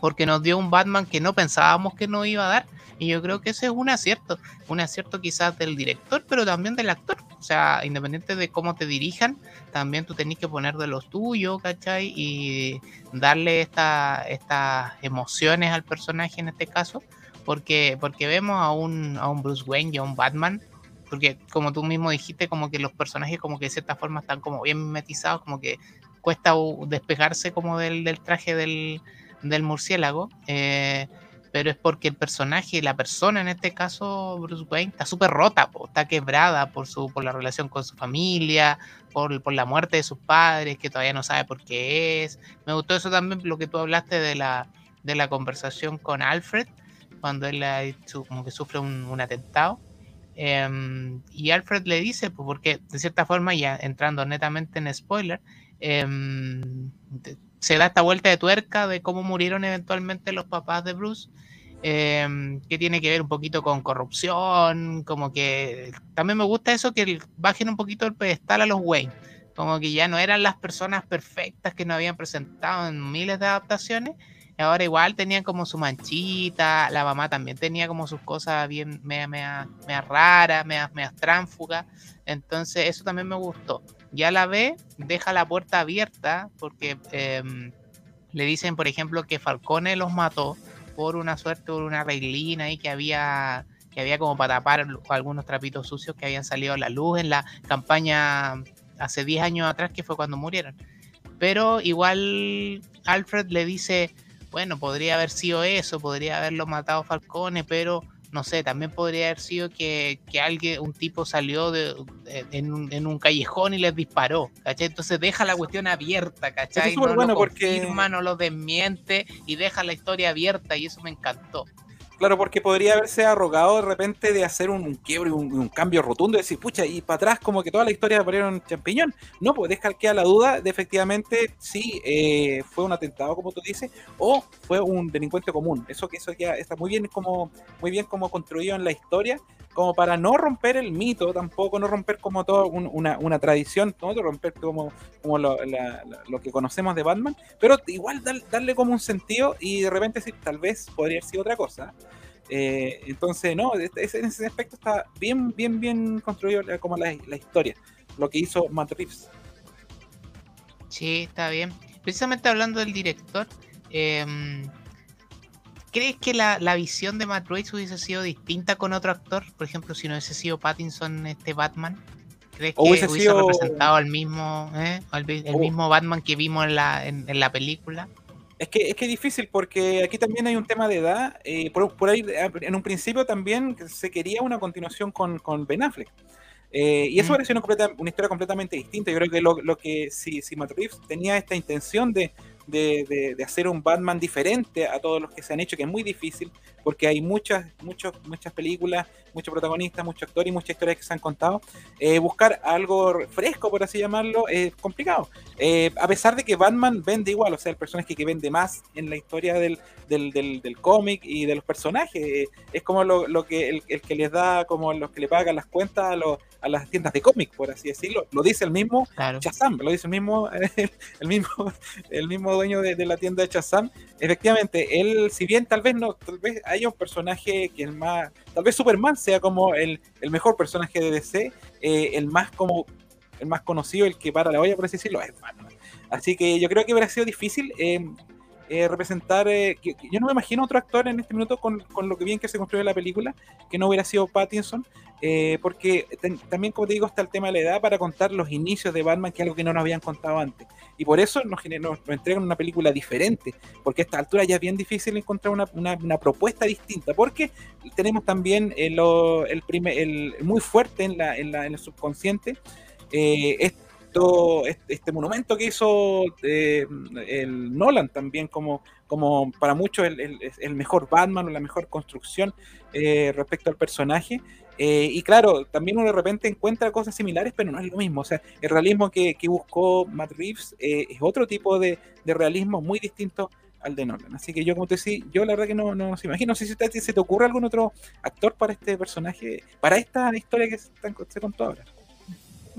Porque nos dio un Batman que no pensábamos que nos iba a dar. Y yo creo que ese es un acierto. Un acierto quizás del director, pero también del actor. O sea, independiente de cómo te dirijan, también tú tenés que poner de los tuyos, ¿cachai? Y darle esta- estas emociones al personaje en este caso. Porque, porque vemos a un, a un Bruce Wayne y a un Batman porque como tú mismo dijiste, como que los personajes como que de cierta forma están como bien mimetizados, como que cuesta despegarse como del, del traje del, del murciélago, eh, pero es porque el personaje, la persona en este caso, Bruce Wayne, está súper rota, está quebrada por, su, por la relación con su familia, por, por la muerte de sus padres, que todavía no sabe por qué es. Me gustó eso también, lo que tú hablaste de la, de la conversación con Alfred, cuando él eh, como que sufre un, atentado. Em, y Alfred le dice, pues, porque de cierta forma, ya entrando netamente en spoiler, em, se da esta vuelta de tuerca de cómo murieron eventualmente los papás de Bruce, em, que tiene que ver un poquito con corrupción, como que también me gusta eso, que bajen un poquito el pedestal a los Wayne, como que ya no eran las personas perfectas que nos habían presentado en miles de adaptaciones, ahora igual tenían como su manchita, la mamá también tenía como sus cosas bien mea, mea, mea raras, mea, mea tránfugas. Entonces eso también me gustó. Ya la ve, deja la puerta abierta porque em, le dicen, por ejemplo, que Falcone los mató por una suerte, por una reglina ahí que había que había como para tapar algunos trapitos sucios que habían salido a la luz en la campaña hace 10 años atrás, que fue cuando murieron. Pero igual Alfred le dice, bueno, podría haber sido eso, podría haberlo matado Falcone, pero no sé, también podría haber sido que, que alguien, un tipo salió de, de- en, un, en un callejón y les disparó, ¿cachai? Entonces deja la cuestión abierta, ¿cachai? es súper no bueno lo porque- no lo desmiente y deja la historia abierta y eso me encantó. Claro, porque podría haberse arrogado de repente de hacer un, un quiebre, un, un cambio rotundo, y decir, pucha, y para atrás como que toda la historia aparecieron champiñón. No, pues deja queda la duda de efectivamente si eh, fue un atentado, como tú dices, o fue un delincuente común. Eso que eso ya está muy bien como, muy bien como construido en la historia, como para no romper el mito, tampoco no romper como todo un- una, una tradición, no romper como, como lo, que conocemos de Batman, pero igual dar- darle como un sentido y de repente decir, tal vez podría haber sido otra cosa. Eh, entonces, no, este- en ese aspecto está bien, bien, bien construido la- como la, la historia, lo que hizo Matt Reeves. Sí, está bien. Precisamente hablando del director, em, ¿crees que la, la visión de Matt Reeves hubiese sido distinta con otro actor? Por ejemplo, si no hubiese sido Pattinson este Batman. ¿Crees que hubiese, hubiese sido- representado al mismo, eh, al el mismo Batman que vimos en la, en, en la película? Es que es que es difícil porque aquí también hay un tema de edad. eh, por, por ahí, eh, en un principio también se quería una continuación con, con Ben Affleck. Eh, y eso Mm. pareció una, completa- una historia completamente distinta. Yo creo que lo, lo que si, si Matt Reeves tenía esta intención de, de, de- de hacer un Batman diferente a todos los que se han hecho, que es muy difícil, porque hay muchas, muchos, muchas películas, muchos protagonistas, muchos actores y muchas historias que se han contado. Eh, buscar algo fresco, por así llamarlo, es complicado. Eh, a pesar de que Batman vende igual, o sea, el personaje que vende más en la historia del, del, del, del cómic y de los personajes, eh, es como lo, lo que el, el que les da, como los que le pagan las cuentas a, los- a las tiendas de cómic, por así decirlo. Lo dice el mismo Claro. Shazam, lo dice el mismo, el mismo, el mismo dueño de, de la tienda de Shazam. Efectivamente, él, si bien tal vez no, tal vez haya un personaje que es más, tal vez Superman sea como el, el mejor personaje de DC, eh, el más como, el más conocido, el que para la olla, por así decirlo, es Batman. Así que yo creo que hubiera sido difícil eh, eh, representar, eh, que- yo no me imagino otro actor en este minuto con, con lo que bien que se construye la película, que no hubiera sido Pattinson, eh, porque también, como te digo, está el tema de la edad para contar los inicios de Batman, que es algo que no nos habían contado antes. Y por eso nos, nos, nos entregan una película diferente, porque a esta altura ya es bien difícil encontrar una, una- propuesta distinta, porque tenemos también eh, el, primer, el muy fuerte en, la, en, la- en el subconsciente eh, esto, este, monumento que hizo eh, el Nolan también como, como para muchos el, el- el mejor Batman o la mejor construcción eh, respecto al personaje. Eh, y claro, también uno de repente encuentra cosas similares, pero no es lo mismo. O sea, el realismo que, que buscó Matt Reeves eh, es otro tipo de, de realismo muy distinto al de Nolan. Así que yo, como te decía, yo la verdad que no, no se imagino. No sé si te- se te ocurre algún otro actor para este personaje, para esta historia que se, se contó ahora.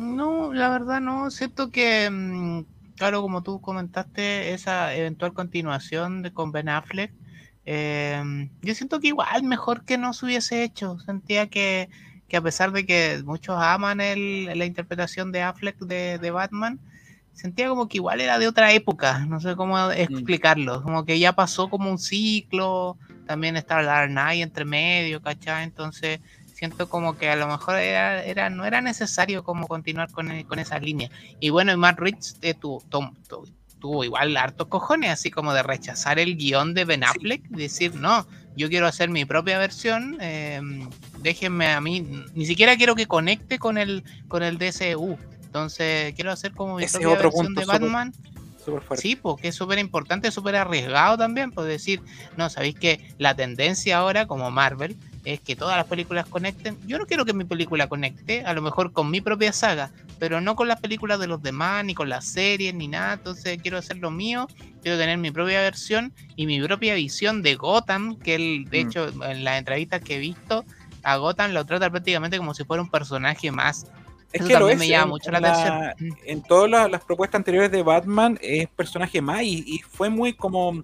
No, la verdad no. Siento que, mm, claro, como tú comentaste, esa eventual continuación de con Ben Affleck, eh, yo siento que igual mejor que no se hubiese hecho. Sentía que, que a pesar de que muchos aman el, la interpretación de Affleck de, de Batman, sentía como que igual era de otra época. No sé cómo explicarlo. Como que ya pasó como un ciclo. También está Dark Knight entre medio, ¿cachai? Entonces siento como que a lo mejor era, era, no era necesario como continuar con, el- con esa línea. Y bueno, y Matt Reeves eh, tuvo, tuvo igual hartos cojones, así como de rechazar el guion de Ben Affleck, y decir, no, yo quiero hacer mi propia versión, eh, déjenme a mí, ni siquiera quiero que conecte con el, con el DCU. Entonces, quiero hacer como mi Ese es propia otro versión punto de Batman. Fuerte. Sí, porque es súper importante, súper arriesgado también, pues decir, no, sabéis que la tendencia ahora, como Marvel, es que todas las películas conecten. Yo no quiero que mi película conecte, a lo mejor con mi propia saga, pero no con las películas de los demás, ni con las series, ni nada. Entonces quiero hacer lo mío, quiero tener mi propia versión y mi propia visión de Gotham, que él, de Mm. hecho, en las entrevistas que he visto, a Gotham lo trata prácticamente como si fuera un personaje más. Es Eso que lo es. me llama en- mucho la la- atención. Mm. En todas las, las propuestas anteriores de Batman es personaje más y, y fue muy como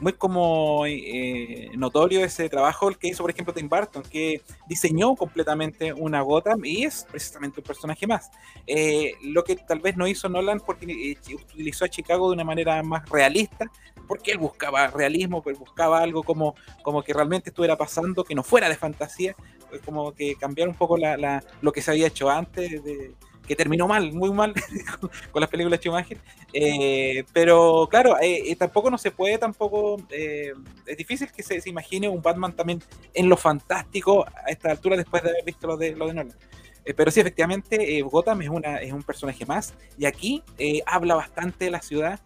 muy como eh, notorio ese trabajo que hizo por ejemplo Tim Burton que diseñó completamente una Gotham y es precisamente un personaje más. Eh, lo que tal vez no hizo Nolan porque eh, utilizó a Chicago de una manera más realista porque él buscaba realismo pues buscaba algo como como que realmente estuviera pasando que no fuera de fantasía pues, como que cambiar un poco la- lo que se había hecho antes de, que terminó mal, muy mal con las películas de Schumacher. Eh, pero claro, eh, eh, tampoco no se puede, tampoco eh, es difícil que se, se imagine un Batman también en lo fantástico a esta altura después de haber visto lo de, lo de Nolan. Eh, pero sí, efectivamente, eh, Gotham es, una, es un personaje más y aquí habla bastante de la ciudad.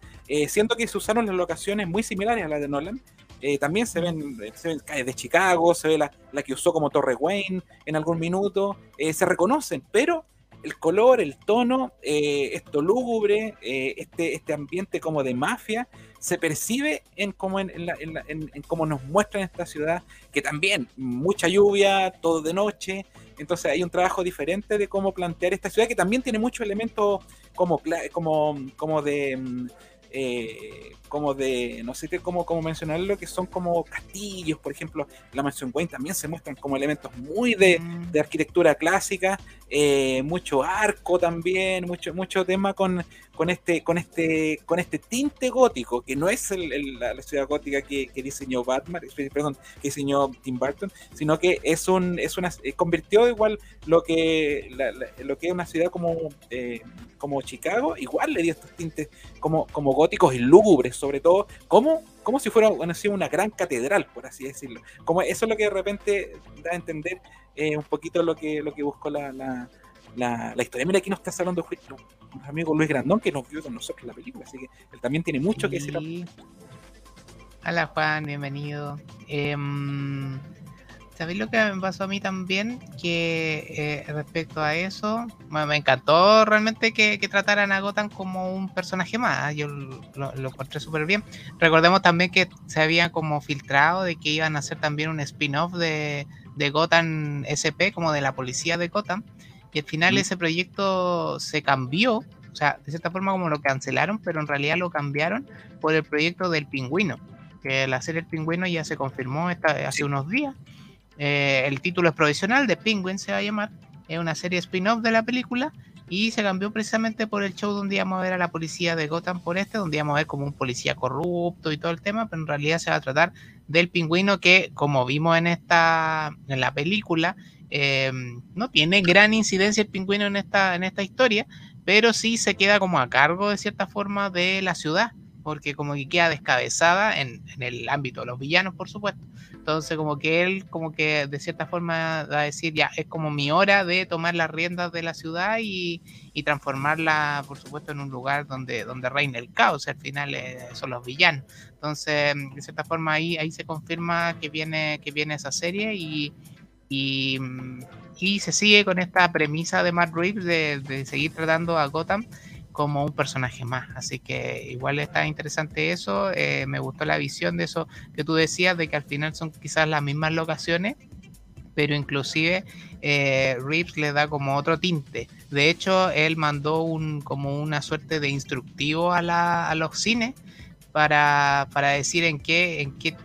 Siento que se usaron las locaciones muy similares a las de Nolan. Eh, también se ven, se ven calles de Chicago, se ve la, la que usó como Torre Wayne en algún minuto, eh, se reconocen, pero el color, el tono, eh, esto lúgubre, eh, este, este ambiente como de mafia, se percibe en cómo, en, en en en- nos muestran esta ciudad, que también mucha lluvia, todo de noche, entonces hay un trabajo diferente de cómo plantear esta ciudad, que también tiene muchos elementos como, como, como de... mm, eh, como de, no sé qué- cómo, cómo mencionarlo, que son como castillos, por ejemplo, la mansión Wayne también se muestran como elementos muy de, Mm. de arquitectura clásica, eh, mucho arco también, mucho, mucho tema con, con este, con este, con este tinte gótico, que no es el- el- la, ciudad gótica que, que diseñó Batman, eh, perdón, que diseñó Tim Burton, sino que es un, es una, eh, convirtió igual lo que, la- la- lo que es una ciudad como, eh, como Chicago, igual le dio estos tintes como, como góticos y lúgubres, sobre todo, como, como si fuera bueno, así una gran catedral, por así decirlo. Como eso es lo que de repente da a entender eh, un poquito lo que, lo que buscó la, la, la, la historia. Mira, aquí nos está hablando nuestro amigo Luis Grandón, que nos vio con nosotros la película, así que él también tiene mucho que decir. Hola Juan, bienvenido. Em, ¿Sabéis lo que me pasó a mí también? Que eh, respecto a eso, bueno, me encantó realmente que, que trataran a Gotham como un personaje más. Yo lo, lo encontré súper bien. Recordemos también que se había como filtrado de que iban a hacer también un spin-off de, de Gotham SP, como de la policía de Gotham. Y al final Mm. ese proyecto se cambió. O sea, de cierta forma como lo cancelaron, pero en realidad lo cambiaron por el proyecto del pingüino. Que la serie El Pingüino ya se confirmó esta- hace unos días. Eh, el título es provisional, de Penguin se va a llamar. Es una serie spin-off de la película y se cambió precisamente por el show donde íbamos a ver a la policía de Gotham por este, donde íbamos a ver como un policía corrupto y todo el tema, pero en realidad se va a tratar del pingüino que, como vimos en esta en la película, eh, no tiene gran incidencia el pingüino en esta, en esta historia, pero sí se queda como a cargo de cierta forma de la ciudad, porque como que queda descabezada en el ámbito de los villanos, por supuesto. Entonces, como que él, como que de cierta forma va a decir, ya, es como mi hora de tomar las riendas de la ciudad y, y transformarla, por supuesto, en un lugar donde, donde reine el caos. Al final eh, son los villanos. Entonces, de cierta forma, ahí, ahí se confirma que viene, que viene esa serie y, y, mm, y se sigue con esta premisa de Matt Reeves de, de seguir tratando a Gotham como un personaje más. Así que igual está interesante eso. eh, me gustó la visión de eso que tú decías, de que al final son quizás las mismas locaciones, pero inclusive eh, Reeves le da como otro tinte. De hecho, él mandó un, como una suerte de instructivo a, la, a los cines para, para decir en qué, en qué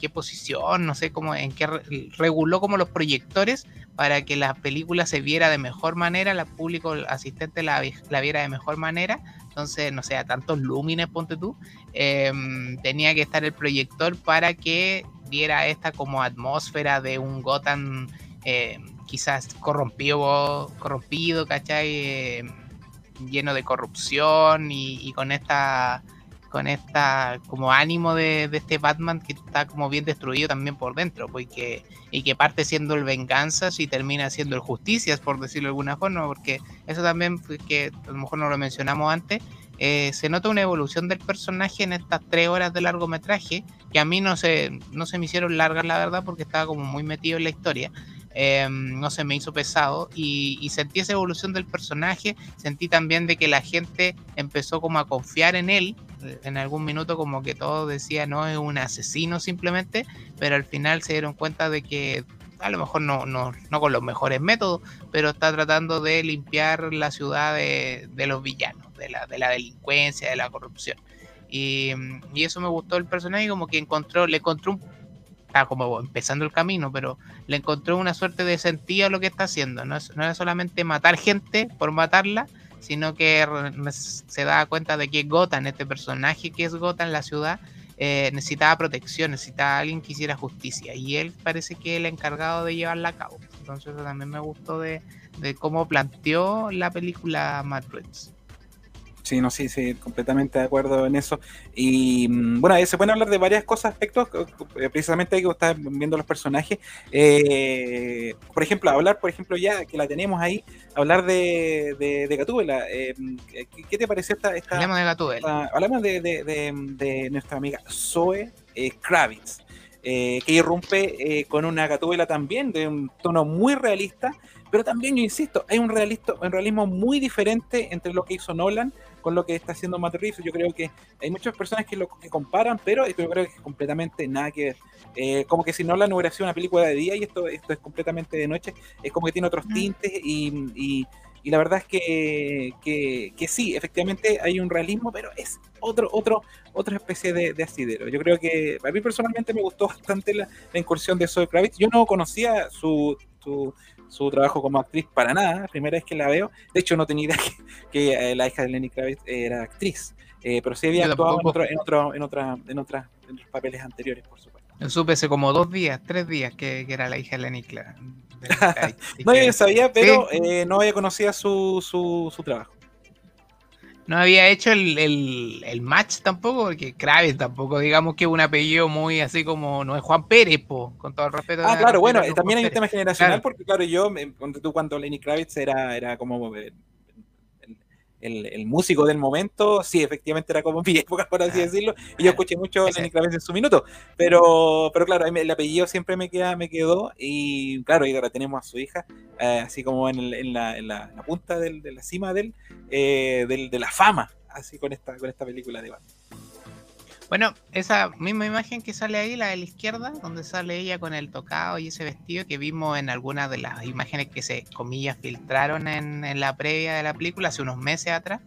qué posición, no sé cómo, en qué re- reguló como los proyectores para que la película se viera de mejor manera, el público asistente la, vi- la viera de mejor manera. Entonces, no sé, a tantos lúmenes, ponte tú, em, tenía que estar el proyector para que diera esta como atmósfera de un Gotham eh, quizás corrompido, corrompido, ¿cachai? Em, lleno de corrupción y con esta con esta como ánimo de, este Batman que está como bien destruido también por dentro, pues, y que, parte siendo el venganzas y termina siendo el justicias, por decirlo de alguna forma, porque eso también, que a lo mejor no lo mencionamos antes, eh, se nota una evolución del personaje en estas tres horas de largometraje, que a mí no se, no se me hicieron largas, la verdad, porque estaba como muy metido en la historia. eh, no se me hizo pesado y, y sentí esa evolución del personaje, sentí también de que la gente empezó como a confiar en él, en algún minuto como que todo decía no es un asesino simplemente, pero al final se dieron cuenta de que a lo mejor no, no, no con los mejores métodos, pero está tratando de limpiar la ciudad de, de los villanos, de la, de la delincuencia, de la corrupción. Y, y eso me gustó el personaje, como que encontró, le encontró un está como empezando el camino, pero le encontró una suerte de sentido a lo que está haciendo. No, es, no era solamente matar gente por matarla, sino que se da cuenta de que Gotham, este personaje que es Gotham, la ciudad, eh, necesitaba protección, necesitaba alguien que hiciera justicia. Y él parece que el encargado de llevarla a cabo. Entonces eso también me gustó de, cómo planteó la película Reeves. Sí, no, sí, sí, completamente de acuerdo en eso. Y mm, bueno, ahí se pueden hablar de varias cosas, aspectos, eh, precisamente ahí que estás viendo los personajes. Eh, por ejemplo, hablar, por ejemplo, ya que la tenemos ahí, hablar de, de, de Gatúbela. Eh, ¿qué, te pareció esta, esta, Hablemos de Gatúbela. esta- hablamos de, de- de- de nuestra amiga Zoe eh, Kravitz, eh, que irrumpe eh, con una Gatúbela también de un tono muy realista, pero también, yo insisto, hay un, realista, un realismo muy diferente entre lo que hizo Nolan con lo que está haciendo Matt Reeves. Yo creo que hay muchas personas que lo que comparan, pero yo creo que es completamente nada que ver. Eh, como que si Nolan hubiera sido una película de día y esto, esto es completamente de noche, es como que tiene otros tintes y, y- y la verdad es que, que, que sí, efectivamente hay un realismo, pero es otro, otro, otra especie de, de asidero. Yo creo que a mí personalmente me gustó bastante la, la incursión de Zoe Kravitz. Yo no conocía su, su, su trabajo como actriz para nada, primera vez que la veo. De hecho, no tenía idea que, que, eh, la hija de Lenny Kravitz era actriz, eh, pero sí había actuado en, otro, en, otro, en, otra, en, otra, en otros papeles anteriores, por supuesto. Yo supe hace como dos días, tres días que, que era la hija de Lenny Kravitz. No, yo sabía, pero Sí. eh, no había conocido su, su, su trabajo. No había hecho el, el, el match tampoco, porque Kravis tampoco, digamos que es un apellido muy así como, no es Juan Pérez, po, con todo el respeto. Ah, claro, bueno, Juan también hay un tema generacional, Claro. porque claro, yo, me- ponte tú cuando Lenny Kravitz era, era como eh, el, el- músico del momento, sí, efectivamente era como mi época, por así Claro, decirlo, y yo claro. escuché mucho Lenny Kravitz en su minuto, pero, pero claro, el apellido siempre me, queda, me quedó, y claro, y ahora tenemos a su hija, eh, así como en, el- en la, en la- en la punta del- de la cima del, eh, del- de la fama, así con esta, con esta película de Batman. Bueno, esa misma imagen que sale ahí, la de la izquierda, donde sale ella con el tocado y ese vestido que vimos en algunas de las imágenes que se, comillas, filtraron en, en la previa de la película hace unos meses atrás,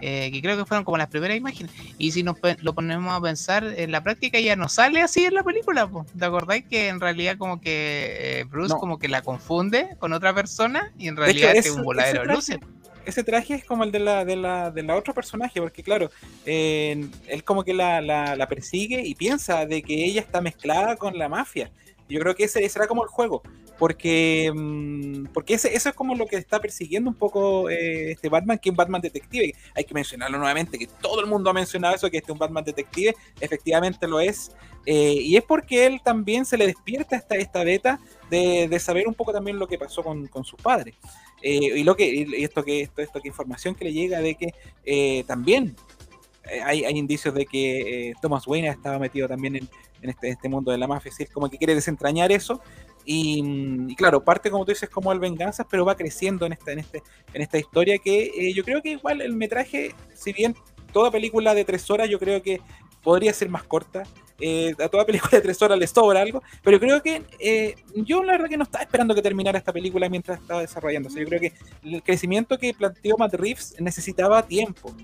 eh, que creo que fueron como las primeras imágenes. Y si nos lo ponemos a pensar, en la práctica ya no sale así en la película, po. ¿te acordáis que en realidad como que eh, Bruce No. como que la confunde con otra persona y en hecho, realidad es un voladero de luces? Ese traje es como el de la, de la, de la otro personaje, porque claro, eh, él como que la, la- persigue y piensa de que ella está mezclada con la mafia. Yo creo que ese ese será como el juego, porque, mm, porque ese, eso es como lo que está persiguiendo un poco eh, este Batman, que es un Batman detective. Hay que mencionarlo nuevamente, que todo el mundo ha mencionado eso, que este es un Batman detective, efectivamente lo es. Eh, y es porque él también se le despierta esta, esta beta de, de saber un poco también lo que pasó con, con sus padres. Eh, y lo que y esto que esto, esto que información que le llega de que eh, también eh, hay, hay indicios de que Thomas Wayne ha estado metido también en, en este, este mundo de la mafia, es como que quiere desentrañar eso. Y, mm, y claro, parte como tú dices como el venganzas, pero va creciendo en esta, en este, en esta historia que yo creo que igual el metraje, si bien toda película de tres horas yo creo que podría ser más corta, eh, a toda película de tres horas le sobra algo, pero creo que eh, yo la verdad que no estaba esperando que terminara esta película mientras estaba desarrollándose. Yo creo que el crecimiento que planteó Matt Reeves necesitaba tiempo.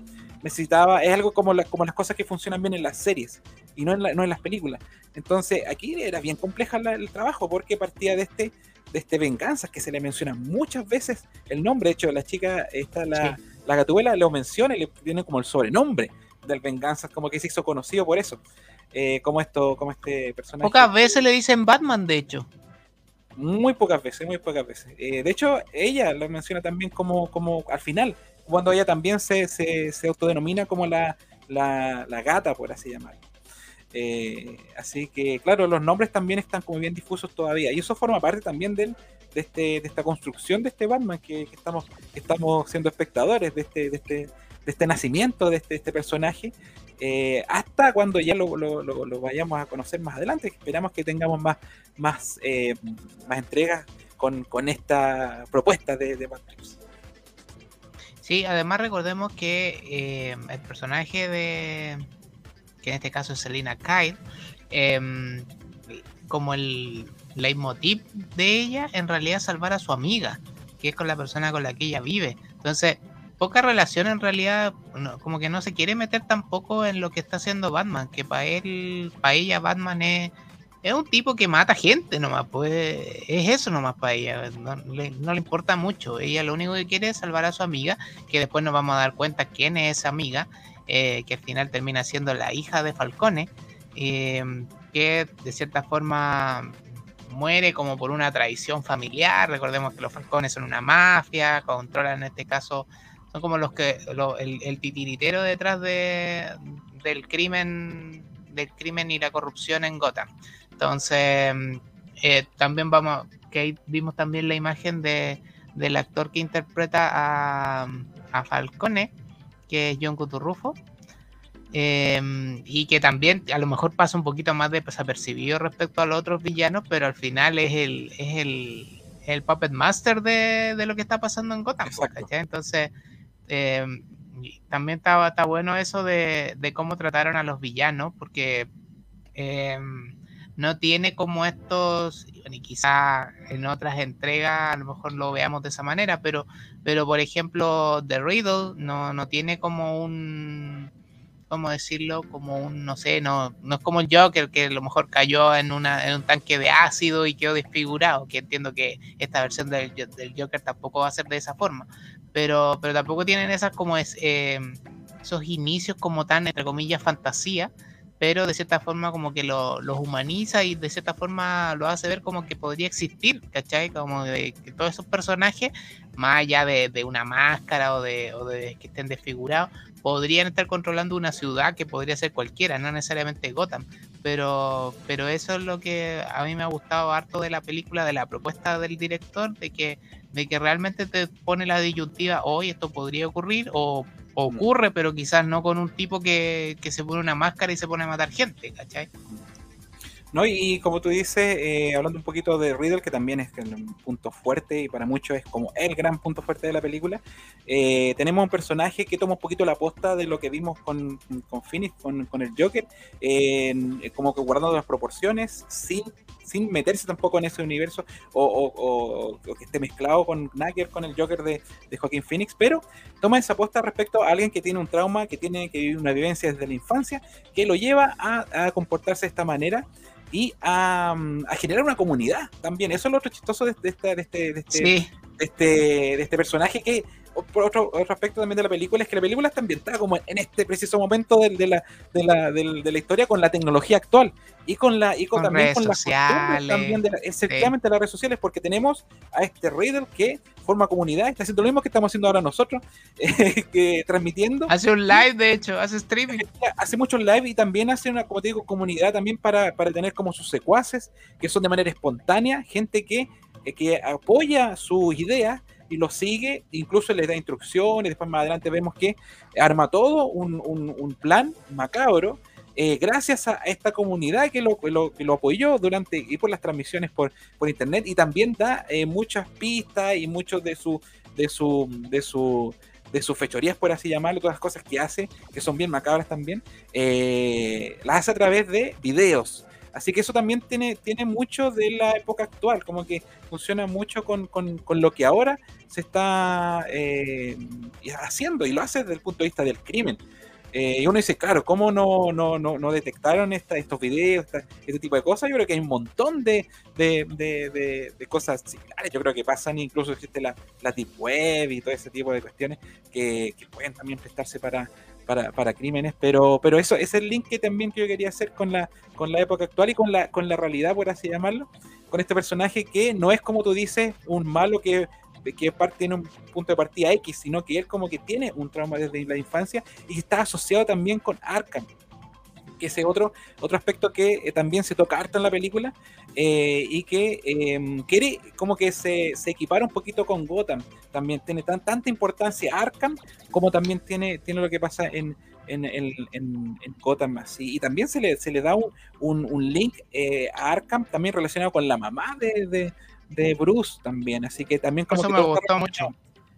Necesitaba, es algo como, la- como las cosas que funcionan bien en las series y no en, la- no en las películas. Entonces aquí era bien compleja la- el trabajo porque partía de este, de este venganzas que se le menciona muchas veces el nombre. De hecho, la chica, esta, la, la gatuela, lo menciona y le tiene como el sobrenombre del venganzas, como que se hizo conocido por eso. Eh, como esto, como este personaje. Pocas veces le dicen Batman, de hecho. Muy pocas veces, muy pocas veces. Eh, de hecho, ella lo menciona también como, como al final, cuando ella también se, se, se autodenomina como la, la, la gata, por así llamarlo. Eh, así que, claro, los nombres también están como bien difusos todavía. Y eso forma parte también del, de, este, de esta construcción de este Batman que, que estamos, que estamos siendo espectadores de este, de este, de este nacimiento de este, este personaje. eh, hasta cuando ya lo, lo- lo- vayamos a conocer más adelante. Esperamos que tengamos más, más, eh, más entregas con, con esta propuesta de, de Matrix. Sí, además recordemos que eh, el personaje de, que en este caso es Selina Kyle, em, como el leitmotiv de ella, en realidad salvar a su amiga, que es con la persona con la que ella vive. Entonces, poca relación en realidad, como que no se quiere meter tampoco en lo que está haciendo Batman, que para él, para ella Batman es, es un tipo que mata gente nomás, pues es eso nomás para ella, no le, no le importa mucho, ella lo único que quiere es salvar a su amiga, que después nos vamos a dar cuenta quién es esa amiga, eh, que al final termina siendo la hija de Falcone, eh, que de cierta forma muere como por una traición familiar. Recordemos que los Falcones son una mafia, controlan en este caso, son como los que lo- el, el titiritero detrás de, del crimen, del crimen y la corrupción en Gotham. Entonces, eh, también vamos, que ahí vimos también la imagen de, del actor que interpreta a, a Falcone, que es John Cuturrufo. eh, y que también a lo mejor pasa un poquito más desapercibido respecto a los otros villanos, pero al final es el, es el, el puppet master de, de lo que está pasando en Gotham. pues. Entonces, eh, y también está, está bueno eso de, de cómo trataron a los villanos, porque eh, no tiene como estos, y quizá en otras entregas a lo mejor lo veamos de esa manera, pero, pero por ejemplo, The Riddle no, no tiene como un, ¿cómo decirlo? Como un, no sé, no, no es como el Joker que a lo mejor cayó en, una, en un tanque de ácido y quedó desfigurado, que entiendo que esta versión del, del Joker tampoco va a ser de esa forma, pero, pero tampoco tienen esas como eh, esos inicios como tan, entre comillas, fantasía, pero de cierta forma como que lo, los humaniza y de cierta forma lo hace ver como que podría existir, ¿cachai? Como de que todos esos personajes, más allá de, de una máscara o de, o de que estén desfigurados, podrían estar controlando una ciudad que podría ser cualquiera, no necesariamente Gotham. Pero, pero eso es lo que a mí me ha gustado harto de la película, de la propuesta del director, de que, de que realmente te pone la disyuntiva, hoy esto podría ocurrir o ocurre, pero quizás no con un tipo que, que se pone una máscara y se pone a matar gente, ¿cachai? ¿No? Y, como tú dices, eh, hablando un poquito de Riddle, que también es un punto fuerte y para muchos es como el gran punto fuerte de la película, eh, tenemos un personaje que toma un poquito la posta de lo que vimos con, con Phoenix, con, con el Joker, eh, como que guardando las proporciones, sin, sin meterse tampoco en ese universo o, o, o, que esté mezclado con Nagger, con el Joker de, de Joaquín Phoenix, pero toma esa posta respecto a alguien que tiene un trauma, que tiene que vivir una vivencia desde la infancia, que lo lleva a, a comportarse de esta manera y a, a, generar una comunidad también. Eso es lo otro chistoso de, de, este, de, este, de, este, Sí, de, este, de este personaje que, otro, otro aspecto también de la película, es que la película está ambientada como en este preciso momento de, de la, de, la, del- de la historia con la tecnología actual y con la y con, Con también redes con las sociales, también de la- efectivamente las redes sociales porque tenemos a este Riddle que forma comunidad está haciendo lo mismo que estamos haciendo ahora nosotros eh, que transmitiendo hace un live, de hecho, hace streaming. hace muchos live y también hace una, como te digo, comunidad también para, para tener como sus secuaces, que son de manera espontánea, gente que, que apoya sus ideas y los sigue, incluso les da instrucciones, después más adelante vemos que arma todo un, un- un plan macabro. eh, gracias a esta comunidad que lo, lo- que lo apoyó durante y por las transmisiones por, por internet y también da eh, muchas pistas y muchos de su de su de su de sus fechorías, por así llamarlo, todas las cosas que hace, que son bien macabras también, eh, las hace a través de videos. Así que eso también tiene, tiene mucho de la época actual, como que funciona mucho con, con- con lo que ahora se está eh, haciendo y lo hace desde el punto de vista del crimen. Eh, y uno dice, claro, ¿cómo no, no, no, no detectaron esta- estos videos, este tipo de cosas? Yo creo que hay un montón de, de, de- de- de cosas similares. Yo creo que pasan, incluso existe la, la Deep Web y todo ese tipo de cuestiones que, que pueden también prestarse para, para, para crímenes. Pero, pero eso es el link que también que yo quería hacer con la, con la época actual y con la, con la realidad, por así llamarlo. Con este personaje que no es como tú dices, un malo que que parte tiene un punto de partida X, sino que él como que tiene un trauma desde la infancia y está asociado también con Arkham, ese otro, otro aspecto que eh, también se toca harto en la película eh, y que eh, quiere como que se, se equipara un poquito con Gotham. También tiene tan, tanta importancia Arkham como también tiene, tiene lo que pasa en, en, en, en- en Gotham así. Y también se le, se le da un, un, un link eh, a Arkham también relacionado con la mamá de, de, de Bruce también. Así que también como Eso que me todo gustó mucho.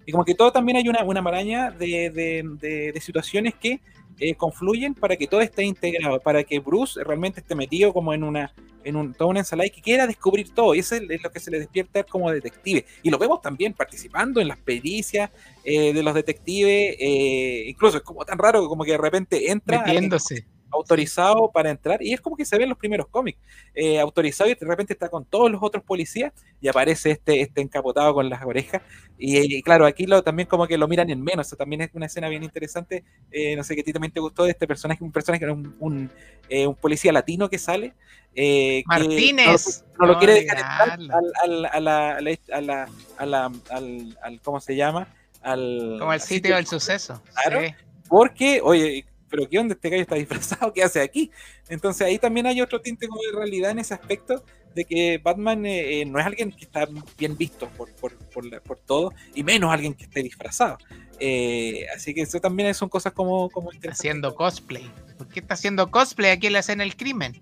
Y como que todo también hay una, una maraña de- de situaciones que eh, confluyen para que todo esté integrado, para que Bruce realmente esté metido como en una en un, toda una ensalada y que quiera descubrir todo. Y eso es, lo que se le despierta como detective. Y lo vemos también participando en las pericias eh, de los detectives. eh, incluso es como tan raro que como que de repente entra Metiéndose. Autorizado para entrar y es como que se ve en los primeros cómics eh, autorizado y de repente está con todos los otros policías y aparece este, este encapotado con las orejas y, y claro aquí lo, también como que lo miran en menos eso también es una escena bien interesante eh, no sé que a ti también te gustó de este personaje un personaje un, un, eh, un policía latino que sale eh, que Martínez. no, no lo quiere dejar entrar al, al, a la, a la, a la, al, al- ¿cómo se llama? Al, Como el al sitio del suceso. Claro. Sí. porque, oye, pero ¿qué onda? Este gallo está disfrazado, ¿qué hace aquí? Entonces ahí también hay otro tinte como de realidad en ese aspecto de que Batman eh, eh, no es alguien que está bien visto por, por, por, la- por todo, y menos alguien que esté disfrazado. Eh, así que eso también son cosas como, como. Haciendo cosplay. ¿Por qué está haciendo cosplay aquí en la escena del crimen?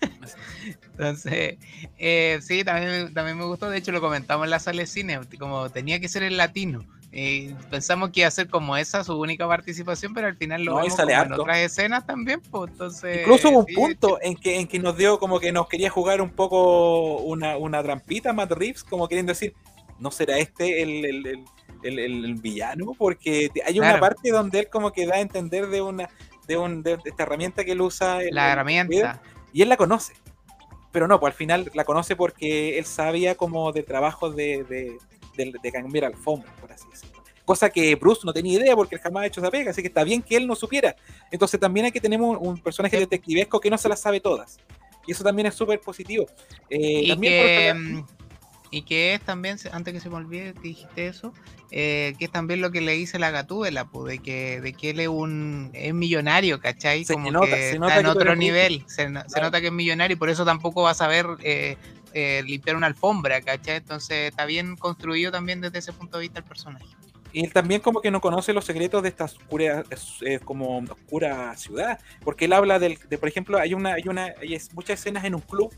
Entonces, eh, sí, también, también me gustó. De hecho, lo comentamos en la sala de cine. Como tenía que ser el latino. Eh, pensamos que iba a ser como esa su única participación, pero al final lo No, y vemos sale como en otras escenas también. Pues, entonces, Incluso hubo un sí, punto en que, en que nos dio como que nos quería jugar un poco una, una trampita Matt Reeves, como queriendo decir, ¿no será este el, el- el- el- el- el villano? Porque hay una Claro. parte donde él como que da a entender de una de, un, de esta herramienta que él usa. el- La herramienta. Y él la conoce. Pero no, pues al final la conoce porque él sabía como del trabajo de, de, de, de cambiar alfombras, por así decirlo. cosa que Bruce no tenía idea porque él jamás ha hecho esa pega, así que está bien que él no supiera. Entonces también hay que tener un, un personaje detectivesco que no se las sabe todas. Y eso también es súper positivo. Eh, y, también que, por mm, y que es también, antes que se me olvide que dijiste eso, eh, que es también lo que le dice la Gatúbela, de que, de que él es un es millonario, ¿cachai? Se Como nota, que se nota está en que tú otro nivel, se, nota que es millonario y por eso tampoco va a saber eh, eh, limpiar una alfombra, ¿cachai? Entonces está bien construido también desde ese punto de vista el personaje. Y él también como que no conoce los secretos de esta oscura, eh, como oscura ciudad, porque él habla del, de, por ejemplo, hay una, hay una, hay muchas escenas en un club,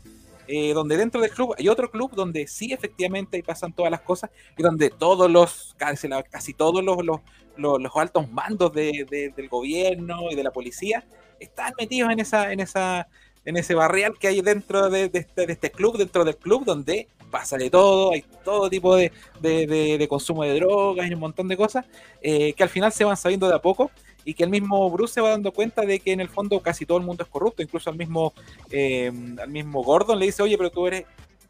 eh, donde dentro del club hay otro club donde sí efectivamente ahí pasan todas las cosas y donde todos los, casi, casi todos los, los, los- altos mandos de- del gobierno y de la policía están metidos en esa, en esa, en ese barrial que hay dentro de, de este, de este club, dentro del club donde pasa de todo, hay todo tipo de- de consumo de drogas y un montón de cosas eh, que al final se van sabiendo de a poco y que el mismo Bruce se va dando cuenta de que en el fondo casi todo el mundo es corrupto, incluso al mismo, eh, al mismo Gordon le dice, oye, pero tú eres,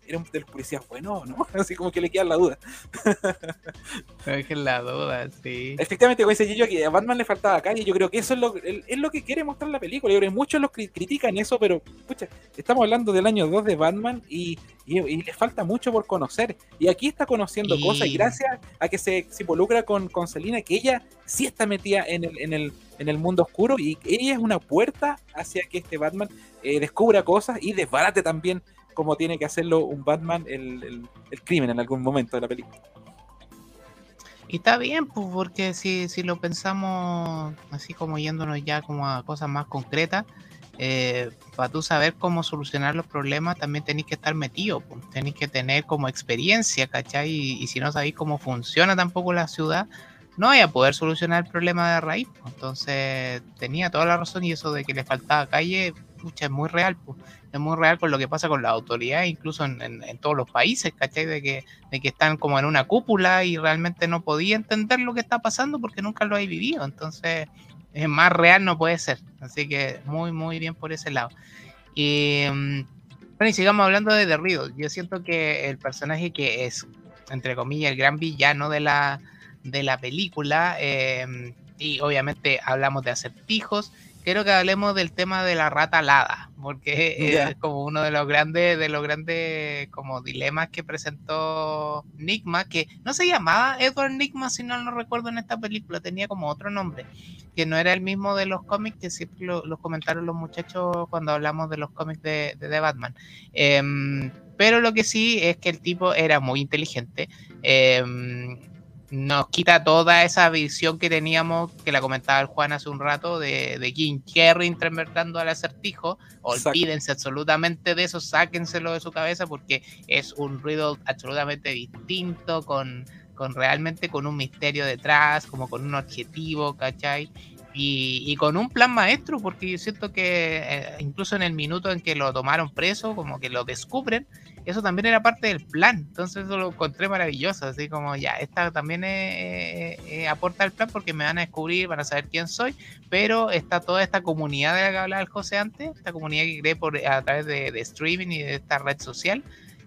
eres un de los policías buenos, ¿no? Así como que le queda la duda. Dejen la duda, sí. Efectivamente, como dice Gillo, que a Batman le faltaba calle, yo creo que eso es lo, es lo que quiere mostrar la película, yo creo que muchos los cri- critican eso, pero, pucha, estamos hablando del año 2 de Batman y, y, y le falta mucho por conocer, y aquí está conociendo Y- cosas, y gracias a que se, se involucra con, con Selina, que ella sí está metida en el, en el, en el mundo oscuro, y ella es una puerta hacia que este Batman eh, descubra cosas y desbarate también como tiene que hacerlo un Batman el, crimen en algún momento de la película. Y está bien, pues, porque si, si lo pensamos así como yéndonos ya como a cosas más concretas, eh, para tú saber cómo solucionar los problemas también tenéis que estar metido, pues, tenéis que tener como experiencia, ¿cachai? Y, y si no sabéis cómo funciona tampoco la ciudad, no vais a poder solucionar el problema de raíz. pues. Entonces tenía toda la razón y eso de que le faltaba calle, pucha, es muy real, pues. Es muy real con lo que pasa con las autoridades, incluso en, en- en todos los países, ¿cachai? De que, de que están como en una cúpula y realmente no podía entender lo que está pasando porque nunca lo he vivido. Entonces, es más real no puede ser. Así que muy, muy bien por ese lado. Y, mm, bueno, y sigamos hablando de The Riddle. Yo siento que el personaje que es, entre comillas, el gran villano de la, de la película, eh, y obviamente hablamos de acertijos, quiero que hablemos del tema de la rata alada, porque es como uno de los grandes, de los grandes como dilemas que presentó Nigma, que no se llamaba Edward Nigma, si no lo recuerdo en esta película, tenía como otro nombre, que no era el mismo de los cómics, que siempre lo, los comentaron los muchachos cuando hablamos de los cómics de, de The Batman. Em, pero lo que sí es que el tipo era muy inteligente. em, nos quita toda esa visión que teníamos, que la comentaba el Juan hace un rato, de, de Jim Carrey interpretando al acertijo. Exacto. Olvídense absolutamente de eso, sáquenselo de su cabeza porque es un riddle absolutamente distinto, con, con realmente con un misterio detrás, como con un objetivo, ¿cachai? Y, y con un plan maestro, porque yo siento que eh, incluso en el minuto en que lo tomaron preso, como que lo descubren, eso también era parte del plan. Entonces eso lo encontré maravilloso, así como ya, esta también eh, eh, aporta al plan porque me van a descubrir, van a saber quién soy, pero está toda esta comunidad de la que hablaba el José antes, esta comunidad que cree por, a través de, de streaming y de esta red social,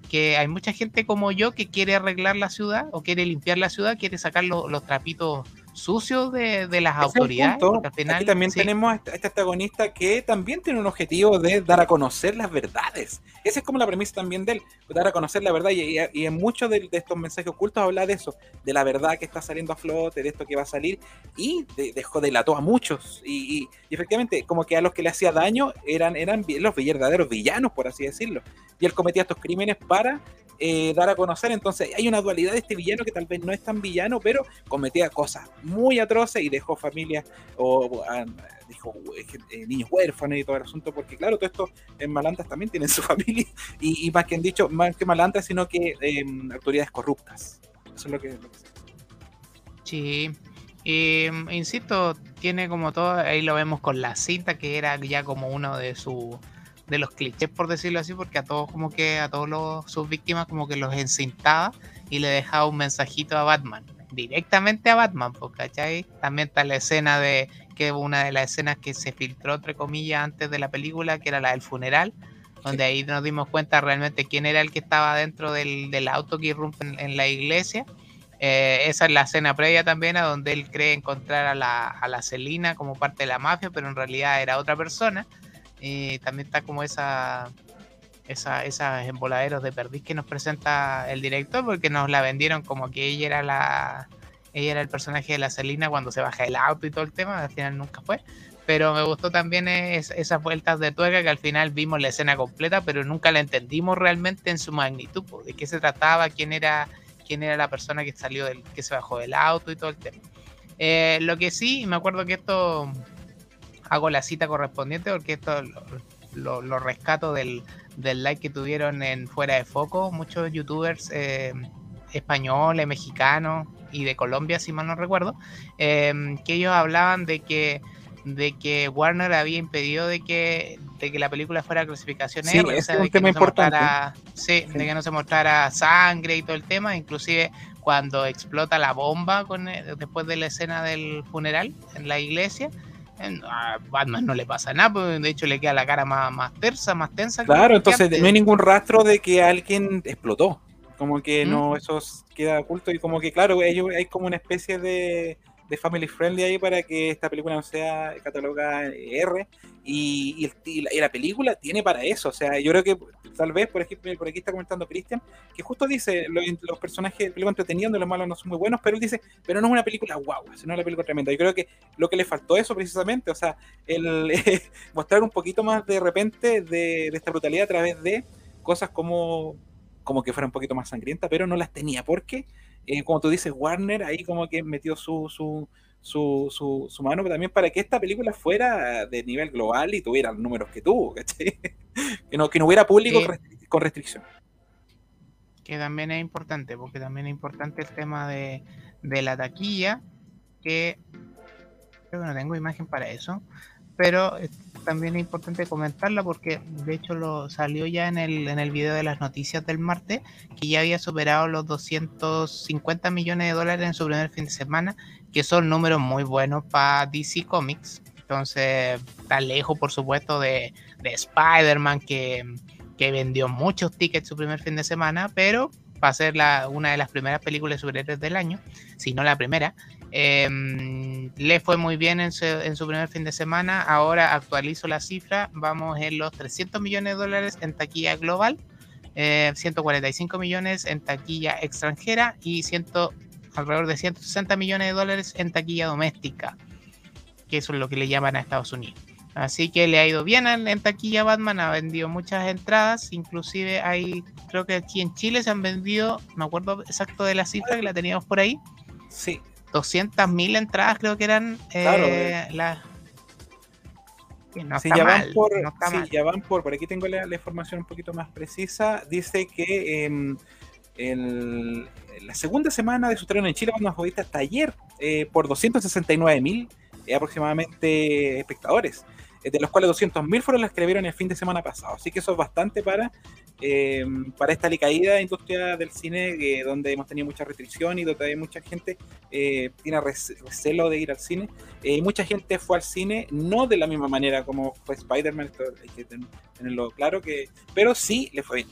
que hay mucha gente como yo que quiere arreglar la ciudad o quiere limpiar la ciudad, quiere sacar lo- los trapitos sucios de, de las es autoridades. punto. porque al final, Aquí también sí. tenemos a este, a este antagonista que también tiene un objetivo de dar a conocer las verdades. Esa es como la premisa también de él, dar a conocer la verdad. Y, y- y en muchos de, de estos mensajes ocultos habla de eso, de la verdad que está saliendo a flote, de esto que va a salir, y de- dejó delató a muchos. Y, efectivamente, como que a los que le hacía daño eran, eran los verdaderos villanos, por así decirlo. Y él cometía estos crímenes para eh, dar a conocer. Entonces hay una dualidad de este villano que tal vez no es tan villano, pero cometía cosas muy atroces y dejó familias o, ah, dijo eh, niños huérfanos y todo el asunto, porque claro, todo esto en Malantras también tienen su familia y, más que han dicho, más que Malantras, sino que eh, autoridades corruptas. Eso es lo que, lo Sí. Mm, insisto, tiene como todo, ahí lo vemos con la cinta, que era ya como uno de su de los clichés, por decirlo así, porque a todos como que, a todos los, sus víctimas como que los encintaba y le dejaba un mensajito a Batman, directamente a Batman, ¿cachai? También está la escena de, que una de las escenas que se filtró, entre comillas, antes de la película, que era la del funeral, donde ahí nos dimos cuenta realmente quién era el que estaba dentro del, del auto que irrumpe en, en la iglesia. Eh, esa es la escena previa también, a donde él cree encontrar a la, a la Celina como parte de la mafia, pero en realidad era otra persona. Y también está como esa, esa, esas emboladeros de perdiz que nos presenta el director, porque nos la vendieron como que ella era la ella era el personaje de la Celina cuando se baja el auto y todo el tema, al final nunca fue. Pero me gustó también esas vueltas de tuerca que al final vimos la escena completa, pero nunca la entendimos realmente en su magnitud, de qué se trataba, quién era, quién era la persona que salió del, que se bajó del auto y todo el tema. Eh, lo que sí, me acuerdo que esto hago la cita correspondiente porque esto lo, rescato del, del, like que tuvieron en Fuera de Foco, muchos youtubers eh, españoles, mexicanos y de Colombia, si mal no recuerdo, eh, que ellos hablaban de que de que Warner había impedido de que, de que la película fuera clasificación sí, R, es un tema importante. sí, de que no se mostrara sangre y todo el tema, inclusive cuando explota la bomba con, después de la escena del funeral en la iglesia. A Batman no le pasa nada, pues, de hecho le queda la cara más, más tersa, más tensa. Claro, entonces no hay ningún rastro de que alguien explotó. Como que ¿Mm? no, eso queda oculto y como que claro, ellos hay como una especie de, de family friendly ahí para que esta película no sea catalogada R. Y, y, la, película tiene para eso, o sea, yo creo que tal vez, por ejemplo, por aquí está comentando Cristian, que justo dice, lo- los personajes película entretenidos, los malos no son muy buenos, pero él dice, pero no es una película guau, sino una película tremenda. Yo creo que lo que le faltó eso precisamente, o sea, el mostrar un poquito más de repente de, de esta brutalidad a través de cosas como como que fuera un poquito más sangrienta, pero no las tenía, porque, eh, como tú dices, Warner ahí como que metió su, su, su, su, su mano también para que esta película fuera de nivel global y tuviera los números que tuvo, ¿cachai? que, no, que no hubiera público con restricción. que también es importante, porque también es importante el tema de, de la taquilla, que creo que no tengo imagen para eso, pero también es importante comentarla porque de hecho lo salió ya en el, en el video de las noticias del martes, que ya había superado los 250 millones de dólares en su primer fin de semana, que son números muy buenos para DC Comics. Entonces, está lejos, por supuesto, de, de Spider-Man, que, que vendió muchos tickets su primer fin de semana, pero para ser la, una de las primeras películas de superhéroes del año, si no la primera, eh, le fue muy bien en su, en su primer fin de semana. Ahora actualizo la cifra, vamos en los 300 millones de dólares en taquilla global, eh, 145 millones en taquilla extranjera y 100, alrededor de 160 millones de dólares en taquilla doméstica, que eso es lo que le llaman a Estados Unidos. Así que le ha ido bien en, en taquilla Batman, ha vendido muchas entradas, inclusive hay, creo que aquí en Chile se han vendido, me acuerdo exacto de la cifra que la teníamos por ahí, Sí, 200.000 entradas creo que eran Claro, eh, las... no sí, está ya mal, van por, no está sí, mal. ya van por, por aquí tengo la, la información un poquito más precisa. Dice que el- la segunda semana de su estreno en Chile, cuando nos hasta ayer, eh, por 269 mil aproximadamente espectadores, eh, de los cuales 200 mil fueron las que le vieron el fin de semana pasado. Así que eso es bastante para, em, para esta alicaída industria del cine, donde hemos tenido mucha restricción y donde mucha gente eh, tiene rece- recelo de ir al cine. Eh, mucha gente fue al cine, no de la misma manera como fue Spider-Man, hay que ten- tenerlo claro, que, pero sí le fue bien.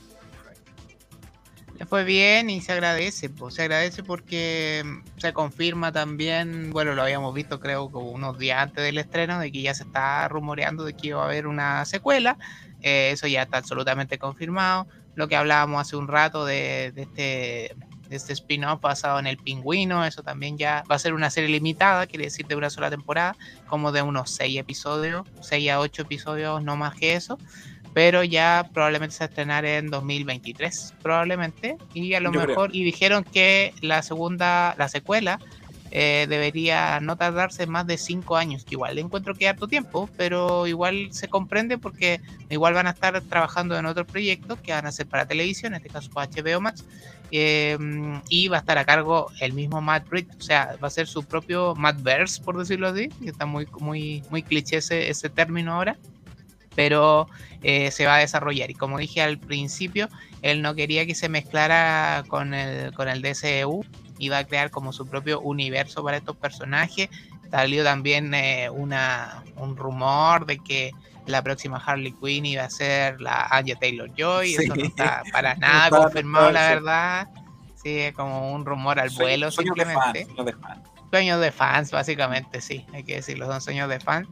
Le fue bien y se agradece, pues, se agradece porque mm, se confirma también, bueno, lo habíamos visto creo como unos días antes del estreno, de que ya se está rumoreando de que iba a haber una secuela, eh, eso ya está absolutamente confirmado, lo que hablábamos hace un rato de, de este, de este spin-off basado en el pingüino, eso también ya va a ser una serie limitada, quiere decir de una sola temporada, como de unos 6 episodios, 6 a 8 episodios, no más que eso. Pero ya probablemente se va a estrenar en 2023, probablemente, y a lo Yo creo. mejor, y dijeron que la segunda, la secuela, eh, debería no tardarse más de 5 años, que igual encuentro que harto tiempo, pero igual se comprende porque igual van a estar trabajando en otros proyectos que van a ser para televisión, en este caso para HBO Max, eh, y va a estar a cargo el mismo Matt Reeves, o sea, va a ser su propio Mattverse, por decirlo así, que está muy, muy, muy cliché ese, ese término ahora pero eh, se va a desarrollar. Y como dije al principio, él no quería que se mezclara con el, con el DCU, iba a crear como su propio universo para estos personajes. Salió también eh, una, un rumor de que la próxima Harley Quinn iba a ser la Anya Taylor Joy, Sí. eso no está para nada confirmado, la verdad. Sí, es como un rumor al vuelo sueños de simplemente. fans, sueños de fans. Sueños de fans, básicamente, sí, hay que decirlo, son sueños de fans.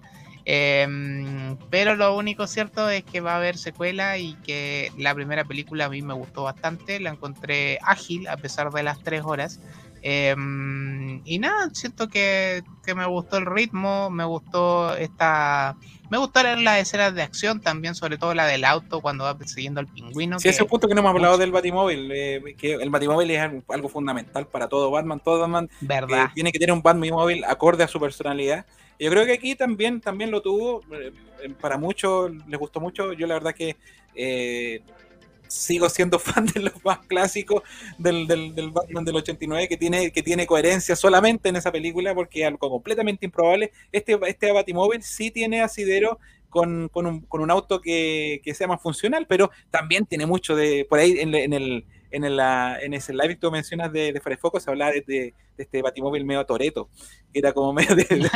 Em, pero lo único cierto es que va a haber secuela y que la primera película a mí me gustó bastante, la encontré ágil a pesar de las tres horas. Em, y nada, siento que, que me gustó el ritmo, me gustó esta... Me gustaron las escenas de acción también, sobre todo la del auto cuando va persiguiendo al pingüino. Sí, que- ese es un punto que no hemos hablado del Batimóvil, eh, que el Batimóvil es algo, algo fundamental para todo Batman. Todo Batman eh, verdad. tiene que tener un Batmóvil acorde a su personalidad. Yo creo que aquí también, también lo tuvo. eh, eh, Para muchos les gustó mucho. Yo la verdad que eh, sigo siendo fan de los más clásicos del, del, del Batman del 89, que tiene, que tiene coherencia solamente en esa película, porque es algo completamente improbable. Este, este Batimóvil sí tiene asidero con, con, un, con un auto que, que sea más funcional, pero también tiene mucho de. Por ahí en, en el. En, el, en ese live que tú mencionas de, de Firefox se hablaba de, de, de este batimóvil medio Toreto, que era como medio de, de-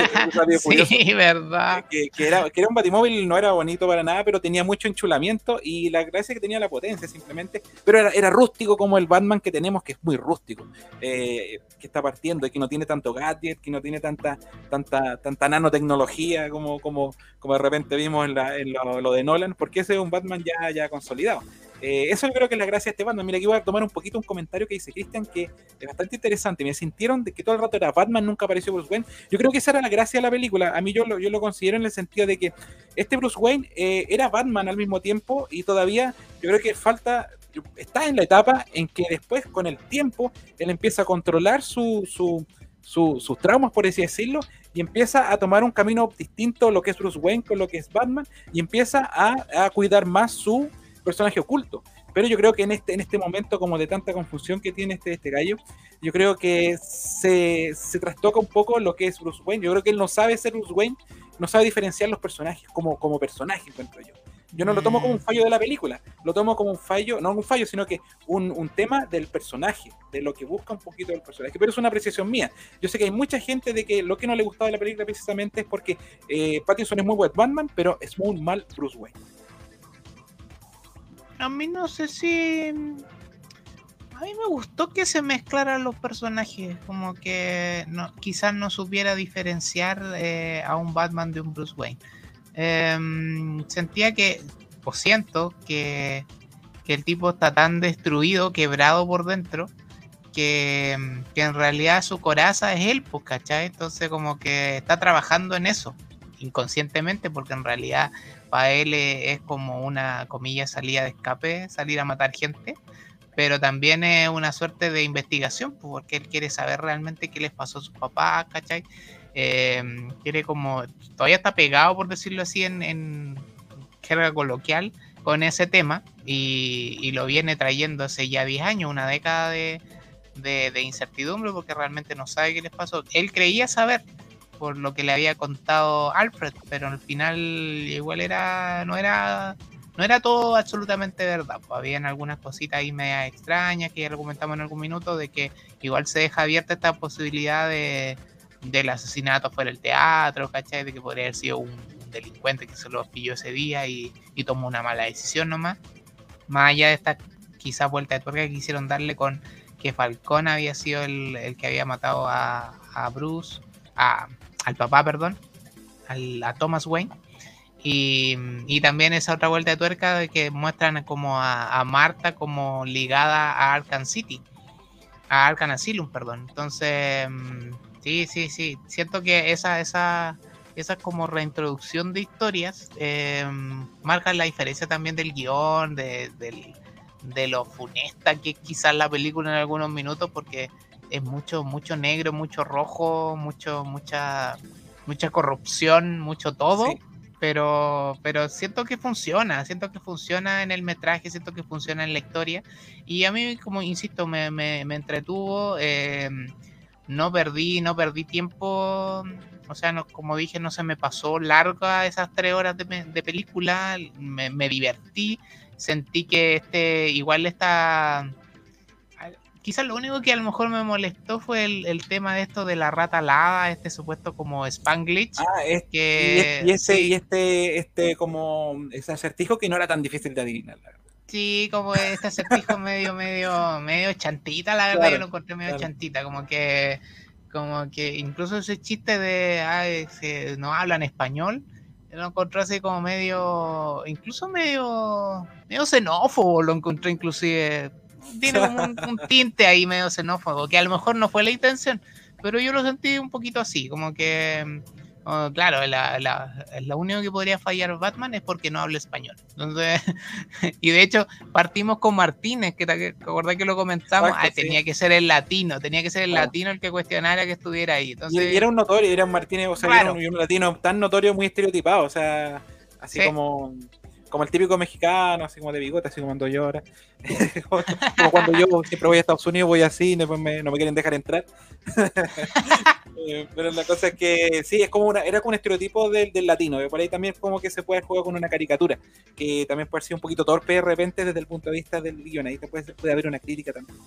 sí, verdad. que, que era, que era un batimóvil, no era bonito para nada, pero tenía mucho enchulamiento y la gracia es que tenía la potencia simplemente, pero era, era rústico como el Batman que tenemos, que es muy rústico, eh, que está partiendo y que no tiene tanto gadget, que no tiene tanta, tanta, tanta nanotecnología como, como, como de repente vimos en, la- en lo, lo de Nolan, porque ese es un Batman ya, ya consolidado. Eh, eso yo creo que es la gracia de este Batman. Mira, aquí voy a tomar un poquito un comentario que dice Cristian que es bastante interesante. Me sintieron de que todo el rato era Batman, nunca apareció Bruce Wayne. Yo creo que esa era la gracia de la película. A mí yo lo, yo lo considero en el sentido de que este Bruce Wayne eh, era Batman al mismo tiempo y todavía yo creo que falta, está en la etapa en que después con el tiempo él empieza a controlar su, su- sus traumas, por así decirlo, y empieza a tomar un camino distinto lo que es Bruce Wayne con lo que es Batman y empieza a, a cuidar más su personaje oculto. Pero yo creo que en este, en este momento, como de tanta confusión que tiene este, este gallo, yo creo que se, se trastoca un poco lo que es Bruce Wayne. Yo creo que él no sabe ser Bruce Wayne, no sabe diferenciar los personajes como, como personaje, encuentro yo. Yo no lo tomo como un fallo de la película, lo tomo como un fallo, no un fallo, sino que un, un tema del personaje, de lo que busca un poquito del personaje. Pero es una apreciación mía. Yo sé que hay mucha gente de que lo que no le gustaba de la película precisamente es porque eh, Pattinson es muy buen Batman, pero es muy mal Bruce Wayne. A mí no sé si. A mí me gustó que se mezclaran los personajes. Como que quizás no supiera diferenciar eh, a un Batman de un Bruce Wayne. Em, sentía que, o siento que, que el tipo está tan destruido, quebrado por dentro, que, que en realidad su coraza es él, pues, ¿cachai? Entonces, como que está trabajando en eso, inconscientemente, porque en realidad para él es como una comilla salida de escape, salir a matar gente, pero también es una suerte de investigación, porque él quiere saber realmente qué les pasó a sus papás, ¿cachai? Eh, quiere como, todavía está pegado, por decirlo así, en, en jerga coloquial con ese tema y, y lo viene trayendo hace ya 10 años, una década de, de, de incertidumbre, porque realmente no sabe qué les pasó. Él creía saber, por lo que le había contado Alfred, pero al final igual era no era no era todo absolutamente verdad. Pues habían algunas cositas ahí media extrañas que ya lo comentamos en algún minuto de que igual se deja abierta esta posibilidad de del asesinato fuera del teatro, ¿cachai? De que podría haber sido un, delincuente que se lo pilló ese día y, y tomó una mala decisión nomás. Más allá de esta quizá vuelta de tuerca que quisieron darle con que Falcón había sido el, el que había matado a, a Bruce, a, al papá, perdón, al- a Thomas Wayne. Y, y también esa otra vuelta de tuerca de que muestran como a, a Marta como ligada a Arkham City, a Arkham Asylum, perdón. Entonces, mm, sí, sí, sí, siento que esa, esa, esa como reintroducción de historias eh, marca la diferencia también del guion, de, del, de lo funesta que quizás la película en algunos minutos, porque es mucho, mucho negro, mucho rojo, mucho, mucha, mucha corrupción, mucho todo. Sí. Pero, pero siento que funciona, siento que funciona en el metraje, siento que funciona en la historia. Y a mí, como insisto, me, me, me entretuvo. eh, no perdí, no perdí tiempo. O sea, no, como dije, no se me pasó larga esas tres horas de, de película. Me, me divertí. Sentí que este igual está. Quizás lo único que a lo mejor me molestó fue el, el tema de esto de la rata alada, este supuesto como Spanglish. Ah, es, que y, es- y este, sí. y este, este como ese acertijo que no era tan difícil de adivinar. la verdad. Sí, como este acertijo medio, medio, medio chantita, la verdad, Claro, yo lo encontré medio claro. chantita, como que, como que incluso ese chiste de ah, ese, no hablan español, lo encontré así como medio, incluso medio, medio xenófobo, lo encontré inclusive. Tiene un, un tinte ahí medio xenófobo, que a lo mejor no fue la intención, pero yo lo sentí un poquito así, como que, oh, claro, la, la, la único que podría fallar Batman es porque no habla español. Entonces, y de hecho, partimos con Martínez, que te acordás que lo comentamos, Exacto, ah, sí. tenía que ser el latino, tenía que ser el Claro. latino el que cuestionara que estuviera ahí. Entonces, y era un notorio, era un Martínez, o sea, Claro. era un, un latino tan notorio, muy estereotipado, o sea, así Sí. como, como el típico mexicano, así como de bigote, así como cuando llora. como, como cuando yo siempre voy a Estados Unidos, voy así, después me- no me quieren dejar entrar. Eh, Pero la cosa es que sí, es como una, era como un estereotipo del, del latino, que por ahí también como que se puede jugar con una caricatura, que también puede ser un poquito torpe de repente desde el punto de vista del guion, ahí te puede, puede haber una crítica también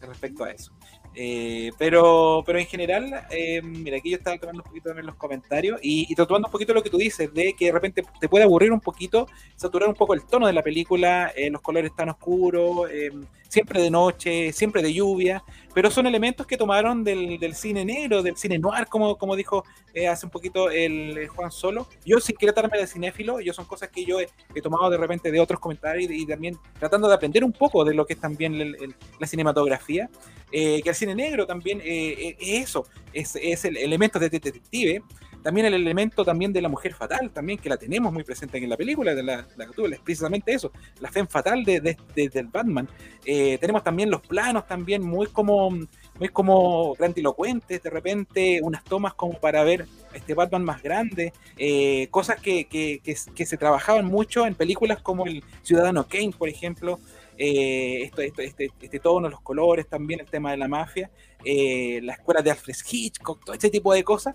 respecto a eso. Eh, pero, pero en general, eh, mira, aquí yo estaba tomando un poquito también los comentarios y, y tomando un poquito lo que tú dices, de que de repente te puede aburrir un poquito, saturar un poco el tono de la película, eh, los colores tan oscuros, eh, siempre de noche, siempre de lluvia, pero son elementos que tomaron del, del cine negro, del cine noir, como, como dijo eh, hace un poquito el, el Juan Solo. Yo, sin querer tratarme de cinéfilo, yo son cosas que yo he, he tomado de repente de otros comentarios y, y también tratando de aprender un poco de lo que es también el- el- la cinematografía eh, que el cine negro también eh, es eso, es, es el elemento de detective, también el elemento también de la mujer fatal, también que la tenemos muy presente en la película, de la, la es precisamente eso, la fe fatal de, de- de- del Batman. Eh, tenemos también los planos también muy como muy como grandilocuentes, de repente unas tomas como para ver este Batman más grande, eh, cosas que, que- que- se trabajaban mucho en películas como el Ciudadano Kane, por ejemplo, eh, este, este tono, los colores, también el tema de la mafia, eh, la escuela de Alfred Hitchcock, todo ese tipo de cosas,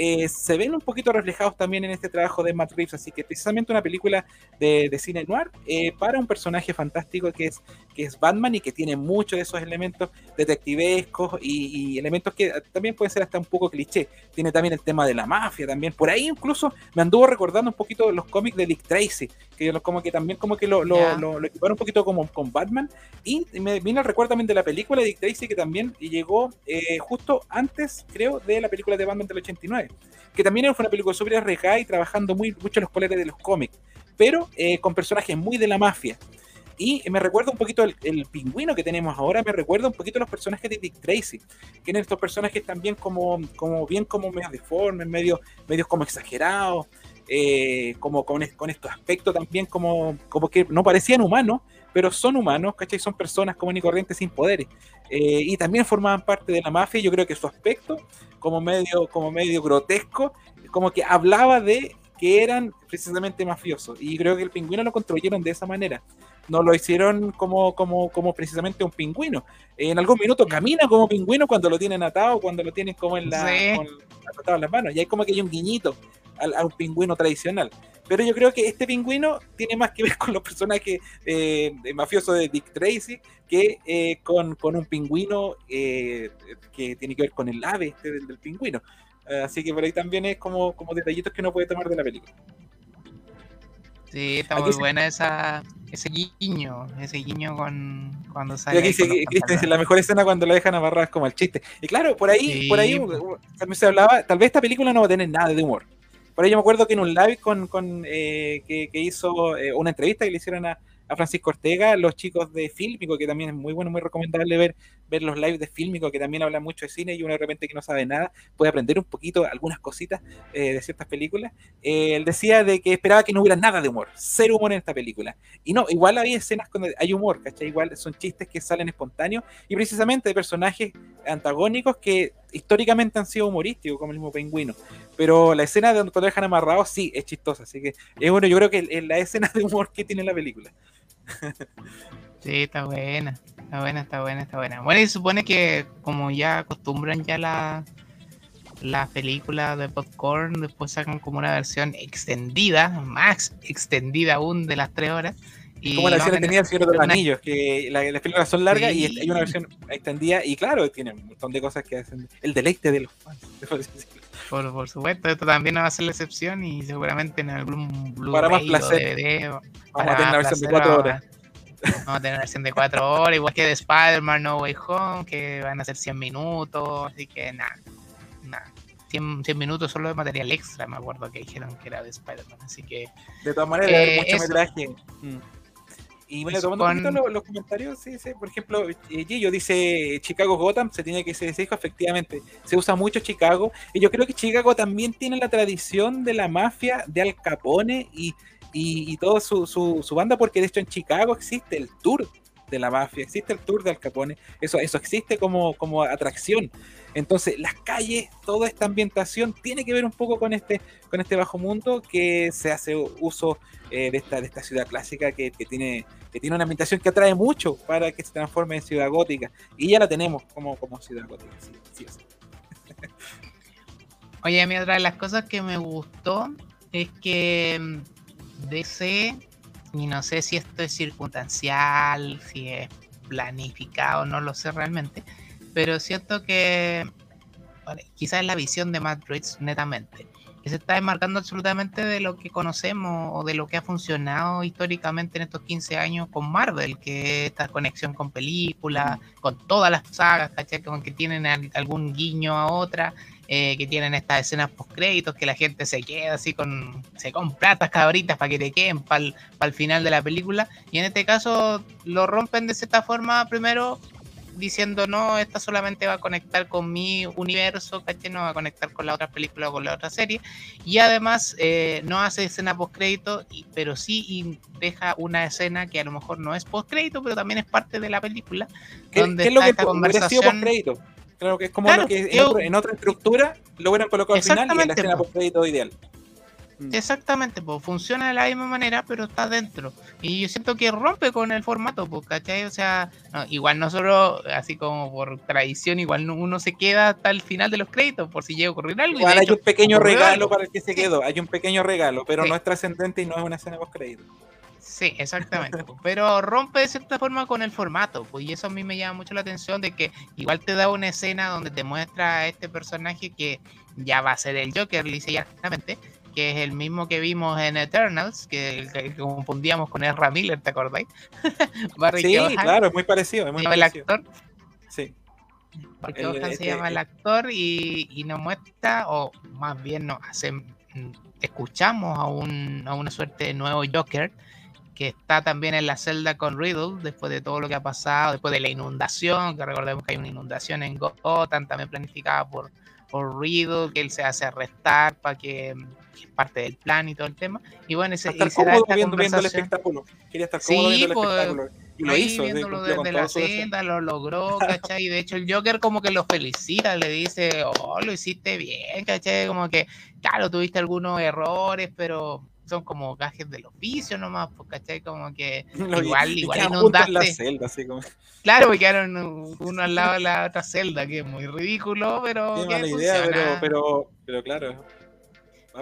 eh, se ven un poquito reflejados también en este trabajo de Matt Reeves, así que precisamente una película de, de cine noir eh, para un personaje fantástico que es, que es Batman y que tiene muchos de esos elementos detectivescos y, y elementos que también pueden ser hasta un poco cliché. Tiene también el tema de la mafia también. Por ahí incluso me anduvo recordando un poquito los cómics de Dick Tracy, que yo como que también como que lo, lo, Ya. lo- lo equiparon un poquito como con Batman. Y me vino el recuerdo también de la película de Dick Tracy que también llegó eh, justo antes, creo, de la película de Batman del 89, que también fue una película súper arriesgada y trabajando muy, mucho los colores de los cómics, pero eh, con personajes muy de la mafia. Y me recuerda un poquito el, el pingüino que tenemos ahora, me recuerda un poquito los personajes de Dick Tracy. Tienen estos personajes también como, como bien como medio deformes, medio, medios como exagerados, eh, como con, con estos aspectos también como, como que no parecían humanos, pero son humanos, ¿cachai? Son personas comunes y corrientes sin poderes. Eh, y también formaban parte de la mafia yo creo que su aspecto, como medio, como medio grotesco, como que hablaba de que eran precisamente mafiosos. Y creo que el pingüino lo construyeron de esa manera. No lo hicieron como, como, como precisamente un pingüino. En algún minuto camina como pingüino cuando lo tienen atado, cuando lo tienen como en la, Sí. con, atado en las manos. Y hay como que hay un guiñito al- a un pingüino tradicional. Pero yo creo que este pingüino tiene más que ver con los personajes eh, mafiosos de Dick Tracy que eh, con, con un pingüino eh, que tiene que ver con el ave este del, del pingüino. Así que por ahí también es como, como detallitos que uno puede tomar de la película. Sí, está Aquí muy se- buena esa, ese guiño, ese guiño con cuando Y sale. aquí dice, Cristian pantalones. la mejor escena cuando la dejan amarradas como al chiste. Y claro, por ahí, Sí, por ahí también se hablaba, tal vez esta película no va a tener nada de humor. Por ahí yo me acuerdo que en un live con, con, eh, que, que hizo eh, una entrevista que le hicieron a, a Francisco Ortega, los chicos de Fílmico, que también es muy bueno, muy recomendable ver, ver los lives de Fílmico, que también hablan mucho de cine y uno de repente que no sabe nada puede aprender un poquito algunas cositas eh, de ciertas películas. Eh, él decía de que esperaba que no hubiera nada de humor, cero humor en esta película. Y no, igual había escenas donde hay humor, ¿cachai? Igual son chistes que salen espontáneos y precisamente de personajes antagónicos que históricamente han sido humorísticos, como el mismo pingüino. Pero la escena de donde lo dejan amarrado sí es chistosa, así que es bueno, yo creo que la escena de humor que tiene la película. Sí, está buena, está buena, está buena, está buena. Bueno, y se supone que como ya acostumbran ya la, la película de Popcorn, después sacan como una versión extendida, más extendida aún de las tres horas. Y como la versión tener tenía el Señor de los Anillos, que la- las películas son largas Sí. y hay una versión extendida y claro, tiene un montón de cosas que hacen el deleite de los fans. por. Por, supuesto, esto también no va a ser la excepción y seguramente en algún Para más Blu-ray o placer. DVD Vamos para a tener una versión de placer cuatro va- horas. Vamos a tener una versión de 4 horas, igual que de Spider-Man No Way Home, que van a ser 100 minutos, así que nada, nada. 100, 100 minutos solo de material extra, me acuerdo que dijeron que era de Spider-Man, así que... De todas maneras, hay Eh, mucho eso. metraje. Mm. Y bueno, tomando un poquito los, los comentarios, sí, sí, por ejemplo, eh, Gillo dice Chicago Gotham, se tiene que se dijo efectivamente, se usa mucho Chicago, y yo creo que Chicago también tiene la tradición de la mafia de Al Capone y, y, y toda su, su, su banda, porque de hecho en Chicago existe el tour de la mafia, existe el tour de Al Capone, eso, eso existe como, como atracción. Entonces, las calles, toda esta ambientación tiene que ver un poco con este, con este bajo mundo que se hace uso eh, de, esta, de esta ciudad clásica que, que tiene, que tiene una ambientación que atrae mucho para que se transforme en ciudad gótica. Y ya la tenemos como, como ciudad gótica. Oye, a mí otra de las cosas que me gustó es que mm, DC, y no sé si esto es circunstancial, si es planificado, no lo sé realmente, pero siento que quizás es la visión de Matt Reeves netamente, que se está desmarcando absolutamente de lo que conocemos o de lo que ha funcionado históricamente en estos 15 años con Marvel, que es esta conexión con películas, con todas las sagas, ¿cachai? Como que tienen al- algún guiño a otra eh, que tienen estas escenas post créditos que la gente se queda así con se compra estas cabritas para que te queden para el final de la película y en este caso lo rompen de cierta forma primero diciendo no, esta solamente va a conectar con mi universo, ¿cachai? No va a conectar con la otra película o con la otra serie. Y además eh, no hace escena post crédito, pero sí y deja una escena que a lo mejor no es post crédito, pero también es parte de la película. ¿Qué, donde qué es lo que esta conversación? postcrédito? Claro que es como Claro, lo que en, otro- en otra estructura lo hubieran colocado al final y en la escena po. postcrédito ideal. Mm. Exactamente, pues funciona de la misma manera, pero está dentro. Y yo siento que rompe con el formato, pues, ¿cachai? O sea, no, igual nosotros, así como por tradición, igual no- uno se queda hasta el final de los créditos por si llega a ocurrir algo. y Igual hay hecho, un pequeño regalo algo. para el que se quedó, hay un pequeño regalo, pero Sí. no es trascendente y no es una escena postcrédito. Sí, exactamente. pues, pero rompe de cierta forma con el formato, pues, y eso a mí me llama mucho la atención de que igual te da una escena donde te muestra a este personaje que ya va a ser el Joker, licenciadamente, que es el mismo que vimos en Eternals, que, que confundíamos con Ezra Miller, ¿te acordáis? Barry Sí, Keoghan, claro, es muy parecido, es muy el parecido. actor. Sí. Barry El- se este- llama el actor y, y nos muestra, o más bien nos hace, mm, escuchamos a, un, a una suerte de nuevo Joker que está también en la celda con Riddle después de todo lo que ha pasado, después de la inundación, que recordemos que hay una inundación en Gotham también planificada por, por Riddle, que él se hace arrestar para que, que es parte del plan y todo el tema. Y bueno, y se, Estar y se da esta viendo, viendo el espectáculo. Quería estar Sí, cómodo viendo el pues, espectáculo. Y lo hizo, sí, viéndolo desde todo la senda, lo logró, ¿cachai? Y de hecho el Joker como que lo felicita, le dice, oh, lo hiciste bien, ¿cachai? Como que, claro, tuviste algunos errores, pero son como gajes del oficio nomás, pues, ¿cachai? Como que Lo- igual, y igual juntos en la inundaste. celda, así como. Claro, porque quedaron uno al lado de la otra celda, que es muy ridículo, pero que mala idea, pero, pero, pero claro.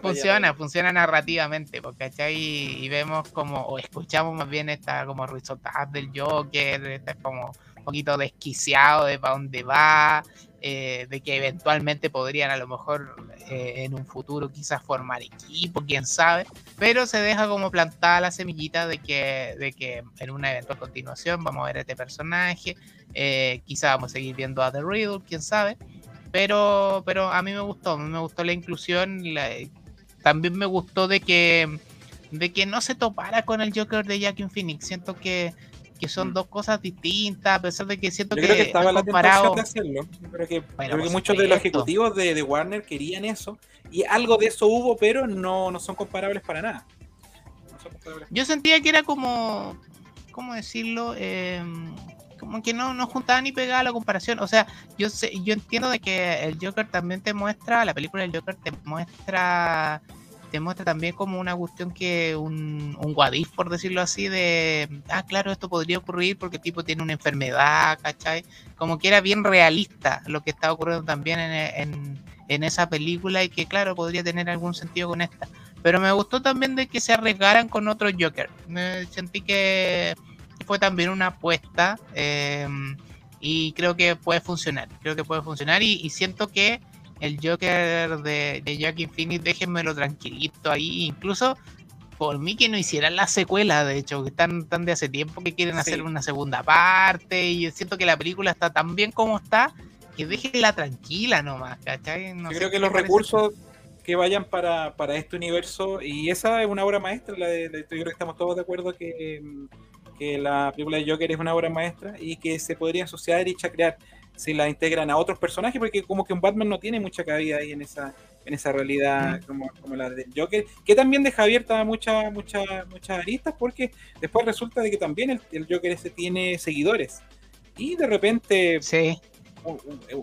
Funciona, funciona narrativamente, porque ¿cachai? Y vemos como, o escuchamos más bien esta como risotadas del Joker, está como un poquito desquiciado de para dónde va, eh, de que eventualmente podrían a lo mejor eh, en un futuro quizás formar equipo, quién sabe, pero se deja como plantada la semillita de que, de que en una eventual continuación vamos a ver a este personaje, eh, quizás vamos a seguir viendo a The Riddle, quién sabe. Pero, pero a mí me gustó, me gustó la inclusión, la- también me gustó de que de que no se topara con el Joker de Joaquin Phoenix. Siento que, que son Mm. dos cosas distintas, a pesar de que siento Yo que, creo que estaba la comparado. tentación de hacerlo. Yo creo que, Bueno, creo que por muchos de los ejecutivos de, de Warner querían eso. Y algo de eso hubo, pero no, no son comparables para nada. No son comparables. Yo sentía que era como, ¿cómo decirlo? Eh, como que no, no juntaba ni pegaba la comparación. O sea, yo sé, yo entiendo de que el Joker también te muestra, la película del Joker te muestra te muestra también como una cuestión que un, un what if, por decirlo así, de, ah, claro, esto podría ocurrir porque el tipo tiene una enfermedad, ¿cachai? Como que era bien realista lo que estaba ocurriendo también en, en, en esa película y que, claro, podría tener algún sentido con esta. Pero me gustó también de que se arriesgaran con otro Joker. Me sentí que fue también una apuesta eh, y creo que puede funcionar. Creo que puede funcionar y, y siento que el Joker de, de Joaquin Phoenix, déjenmelo tranquilito ahí. Incluso por mí que no hicieran la secuela, de hecho, que están, están de hace tiempo que quieren Sí. hacer una segunda parte y yo siento que la película está tan bien como está que déjenla tranquila nomás, ¿cachai? No Yo creo que los parece. recursos que vayan para, para este universo, y esa es una obra maestra, la de, de- yo creo que estamos todos de acuerdo que, mm, que la película de Joker es una obra maestra y que se podría asociar y chacrear si la integran a otros personajes, porque como que un Batman no tiene mucha cabida ahí en esa en esa realidad como, como la del Joker, que también deja abierta muchas muchas muchas aristas, porque después resulta de que también el, el Joker ese tiene seguidores. Y de repente Sí,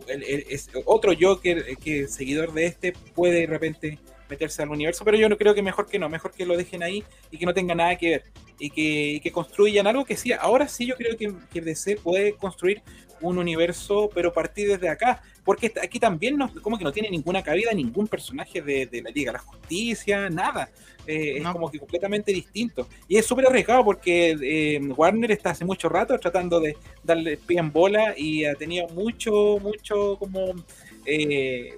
el- el- es otro Joker eh, que seguidor de este puede de repente meterse al universo, pero yo no creo que mejor que no, mejor que lo dejen ahí y que no tenga nada que ver y que, y que construyan algo que sí, ahora sí yo creo que, que DC puede construir un universo, pero partir desde acá, porque aquí también no, como que no tiene ninguna cabida ningún personaje de, de la Liga de la Justicia, nada, Eh, es como que completamente distinto. Y es súper arriesgado porque eh, Warner está hace mucho rato tratando de darle pie en bola y ha tenido mucho, mucho como eh,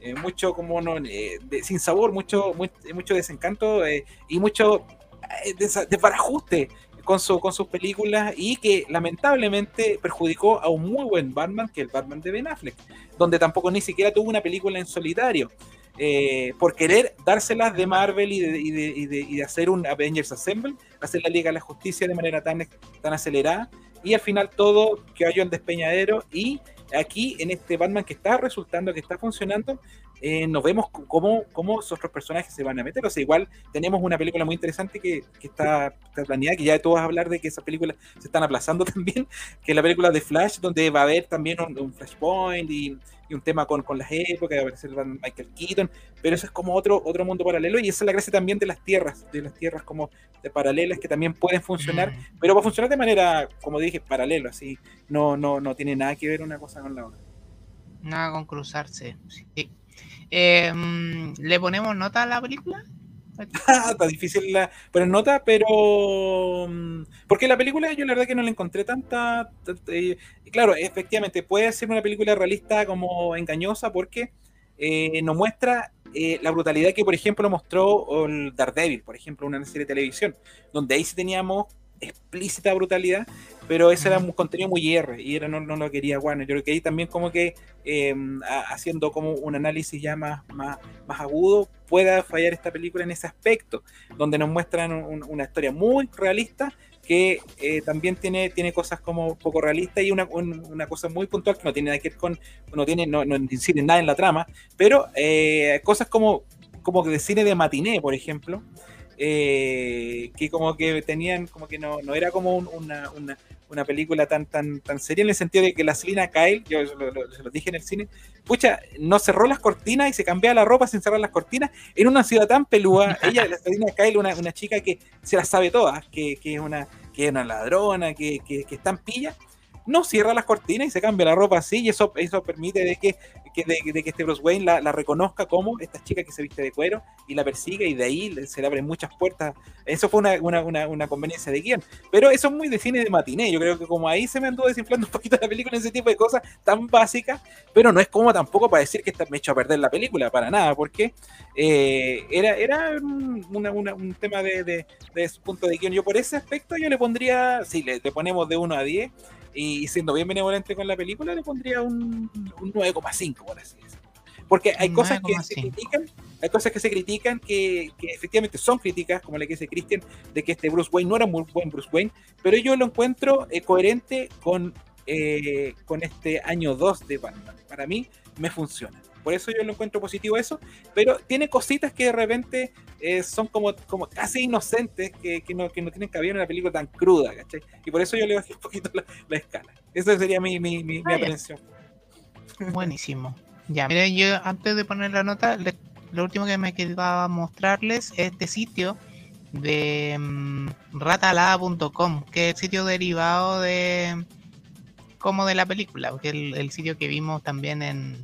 eh, mucho como no, eh, sin sabor, mucho, mucho desencanto eh, y mucho eh, desbarajuste con, su, con sus películas y que lamentablemente perjudicó a un muy buen Batman, que el Batman de Ben Affleck, donde tampoco ni siquiera tuvo una película en solitario. por querer dárselas de Marvel y de, hacer un Avengers Assemble, hacer la Liga de la Justicia de manera tan, tan acelerada, y al final todo cayó en despeñadero y aquí en este Batman que está resultando, que está funcionando, eh, nos vemos cómo, cómo esos otros personajes se van a meter. O sea, igual tenemos una película muy interesante que, que está, está planeada, que ya tú vas a hablar de que esas películas se están aplazando también, que es la película de Flash, donde va a haber también un, un Flashpoint y, y un tema con, con las épocas, va a aparecer Batman Michael Keaton, pero eso es como otro, otro mundo paralelo y esa es la gracia también de las tierras, de las tierras como de paralelas que también pueden funcionar Mm. pero va a funcionar de manera, como dije, paralelo, así, no, no, no tiene nada que ver una cosa con la otra. Nada con cruzarse. Sí. Eh, mm, ¿Le ponemos nota a la película? Está difícil la, poner nota, pero mm, porque la película yo la verdad que no la encontré tanta, eh, claro, efectivamente puede ser una película realista como engañosa porque eh, nos muestra eh, la brutalidad que por ejemplo mostró el Daredevil, por ejemplo, una serie de televisión, donde ahí sí teníamos explícita brutalidad, pero ese era un contenido muy R y era, no, no lo quería Warner. Yo creo que ahí también como que a- haciendo como un análisis ya más, más, más agudo, pueda fallar esta película en ese aspecto, donde nos muestran un- una historia muy realista que eh, también tiene, tiene cosas como poco realistas y una, un- una cosa muy puntual que no tiene nada que ver con, no tiene, no, no incide nada en la trama, pero eh, cosas como, como de cine de matiné, por ejemplo, eh, que como que tenían, como que no, no era como un- una, una, una película tan, tan, tan seria en el sentido de que la Selina Kyle, yo se lo, lo- se lo dije en el cine, pucha, no cerró las cortinas y se cambiaba la ropa sin cerrar las cortinas en una ciudad tan pelúa. Ella, la Selina Kyle, una, una chica que se las sabe todas, que, que es una que es una ladrona, que, que, que está en pilla, no cierra las cortinas y se cambia la ropa así, y eso, eso permite de que, que- de, de que este Bruce Wayne la, la reconozca como esta chica que se viste de cuero y la persigue, y de ahí se le abren muchas puertas. Eso fue una, una, una, una conveniencia de guion. Pero eso es muy de cine de matiné. Yo creo que como ahí se me anduvo desinflando un poquito la película en ese tipo de cosas tan básicas, pero no es como tampoco para decir que esta- me echó a perder la película, para nada, porque eh, era, era un tema de, de, de su punto de guion. Yo por ese aspecto yo le pondría, si le, le ponemos de 1 a 10, y siendo bien benevolente con la película, le pondría un, un 9,5, por así decirlo. Porque hay cosas que se 9,5. critican, hay cosas que se critican que, que efectivamente son críticas, como la que dice Christian, de que este Bruce Wayne no era muy buen Bruce Wayne, pero yo lo encuentro eh, coherente con, eh, con este año 2 de Batman. Para mí me funciona. Por eso yo lo encuentro positivo eso, pero tiene cositas que de repente eh, son como, como casi inocentes, que, que, no, que no tienen cabida en una película tan cruda, ¿cachai? Y por eso yo le bajé un poquito la, la escala. Esa sería mi, mi, mi, mi Ah. Buenísimo. Ya, miren, yo antes de poner la nota, le- lo último que me quedaba mostrarles es este sitio de mm, ratalada.com, que es el sitio derivado de como de la película, que es el, el sitio que vimos también en,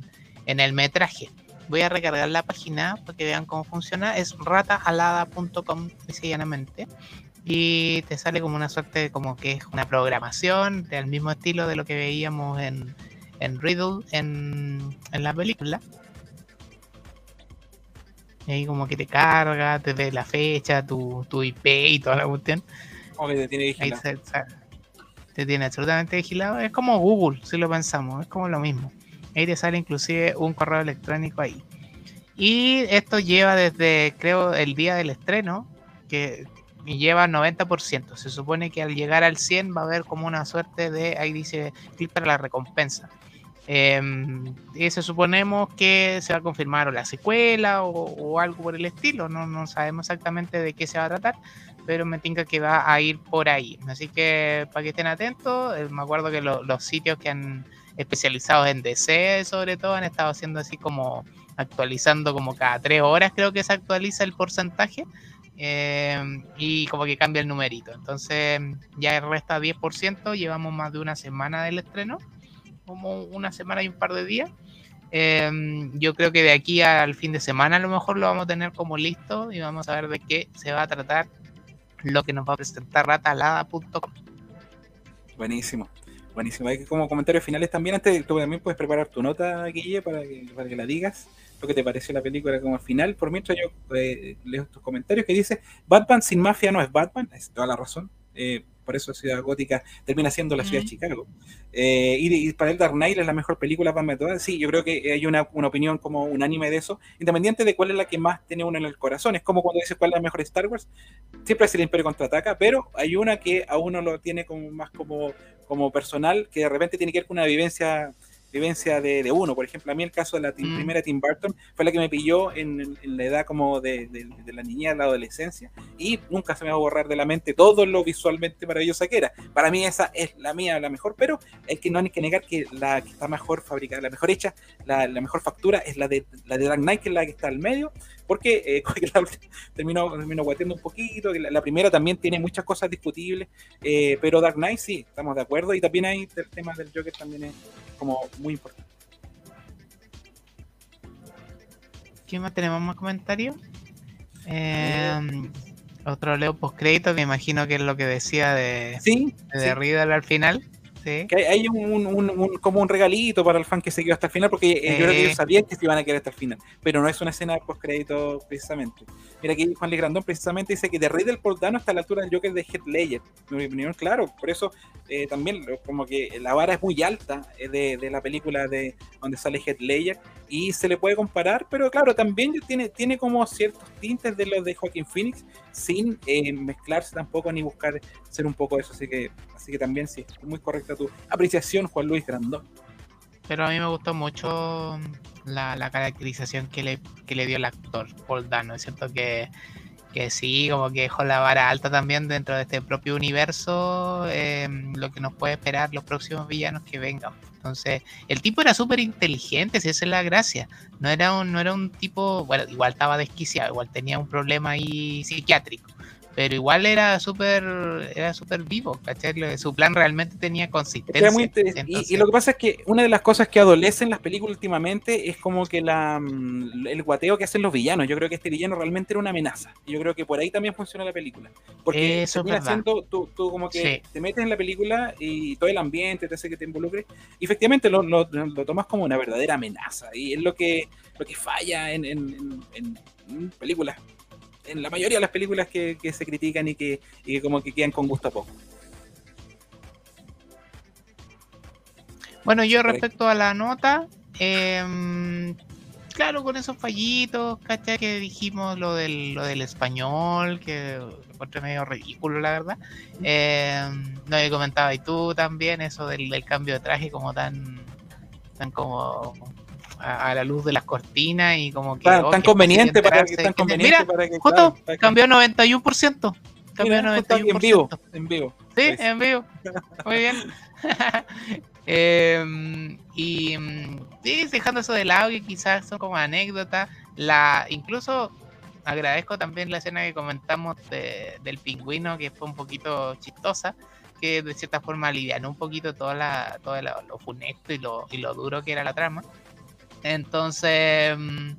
en el metraje. Voy a recargar la página para que vean cómo funciona. Es rataalada.com, dice llanamente. Y te sale como una suerte, de como que es una programación del mismo estilo de lo que veíamos en, en Riddle en, en la película. Y ahí como que te carga, te ve la fecha, tu, tu IP y toda la cuestión. Como que te tiene Ahí vigilado. se- se- te tiene absolutamente vigilado. Es como Google, si lo pensamos, es como lo mismo. Ahí te sale inclusive un correo electrónico ahí. Y esto lleva desde, creo, el día del estreno, que lleva 90%. Se supone que al llegar al 100 va a haber como una suerte de, ahí dice, clic para la recompensa. Em, y se suponemos que se va a confirmar o la secuela o, algo por el estilo. No, no sabemos exactamente de qué se va a tratar, pero me tinca que va a ir por ahí. Así que para que estén atentos, eh, me acuerdo que lo- los sitios que han especializados en DC, sobre todo, han estado haciendo así como actualizando como cada tres horas, creo que se actualiza el porcentaje. eh, y como que cambia el numerito. Entonces ya resta 10%, llevamos más de una semana del estreno, como una semana y un par de días. Eh, yo creo que de aquí al fin de semana a lo mejor lo vamos a tener como listo y vamos a ver de qué se va a tratar lo que nos va a presentar ratalada.com. Buenísimo. Buenísimo. Hay que como comentarios finales también. Antes tú también puedes preparar tu nota, Guille, para que, para que la digas. Lo que te pareció la película como al final. Por mientras yo eh, leo tus comentarios que dice, Batman sin mafia no es Batman. Es toda la razón. Eh, por eso Ciudad Gótica termina siendo la ciudad de. Chicago. Eh, y, y para el Dark Knight es la mejor película para de todas. Sí, yo creo que hay una, una opinión como unánime de eso, independiente de cuál es la que más tiene uno en el corazón. Es como cuando dices cuál es la mejor Star Wars, siempre es el Imperio contraataca, pero hay una que a uno lo tiene como más como, como personal, que de repente tiene que ver con una vivencia vivencia de, de uno. Por ejemplo, a mí el caso de la tim- Mm. primera Tim Burton fue la que me pilló en, en la edad como de, de- de la niñez, la adolescencia, y nunca se me va a borrar de la mente todo lo visualmente maravillosa que era. Para mí esa es la mía, la mejor, pero hay que no hay que negar que la que está mejor fabricada, la mejor hecha, la, la mejor factura es la de la de Dark Knight, que es la que está al medio, porque eh, terminó, terminó guateando un poquito, la, la primera también tiene muchas cosas discutibles, eh, pero Dark Knight sí, estamos de acuerdo, y también hay el tema del Joker también es como muy importante. ¿Qué más tenemos más comentarios? Eh, otro leo postcrédito, que imagino que es lo que decía de, Sí, de sí. Riddle al final. Sí. que hay, un, un- un- como un regalito para el fan que se quedó hasta el final, porque eh, yo creo que Eh. ellos sabían que se iban a quedar hasta el final, pero no es una escena post crédito precisamente. Mira aquí Juan Luis Grandón precisamente dice que de Riddle por Dano está a la altura del Joker de Heath Ledger. Mi opinión, claro, por eso eh, también lo- como que la vara es muy alta eh, de, de la película de donde sale Heath Ledger y se le puede comparar, pero claro, también tiene, tiene como ciertos tintes de los de Joaquin Phoenix sin eh, mezclarse tampoco ni buscar ser un poco eso, así que así que también sí, muy correcta tu apreciación, Juan Luis Grandón. Pero a mí me gustó mucho la, la caracterización que le, que le dio el actor, Paul Dano. Es cierto que, que sí, como que dejó la vara alta también dentro de este propio universo, eh, lo que nos puede esperar los próximos villanos que vengan. Entonces, el tipo era súper inteligente, si esa es la gracia. No era, un, no era un tipo, bueno, igual estaba desquiciado, igual tenía un problema ahí psiquiátrico. Pero igual era súper era súper vivo, ¿cachai? Su plan realmente tenía consistencia. Era muy interesante. Y- Y, Entonces- lo que pasa es que una de las cosas que adolecen las películas últimamente es como que la, mm, el guateo que hacen los villanos. Yo creo que este villano realmente era una amenaza. Y yo creo que por ahí también funciona la película. Porque Eso es verdad. siendo, tú, tú como que Sí. te metes en la película y todo el ambiente te hace que te involucres. Y efectivamente lo, lo- lo tomas como una verdadera amenaza. Y es lo que, lo que falla en, en- en- en películas. En la mayoría de las películas que, que se critican y que, y que como que quedan con gusto a poco. Bueno, yo respecto a la nota, em, claro, con esos fallitos, ¿cachai? Que dijimos lo del, lo del español, que lo encontré medio ridículo, la verdad. Em, no, que comentabas y tú también, eso del, del cambio de traje como tan, tan como a, a la luz de las cortinas y como que... Tan, oh, tan conveniente para que tan conveniente Mira, para que justo claro, para cambió 91%. Cambió Mira, justo aquí 91%. en vivo, en vivo. Sí, en vivo. Muy bien. Em, y mm, sí, dejando eso de lado, que quizás son como anécdotas. La, incluso agradezco también la escena que comentamos de- del pingüino, que fue un poquito chistosa, que de cierta forma alivianó un poquito toda la, todo lo, lo funesto y lo, y lo duro que era la trama. Entonces, mm,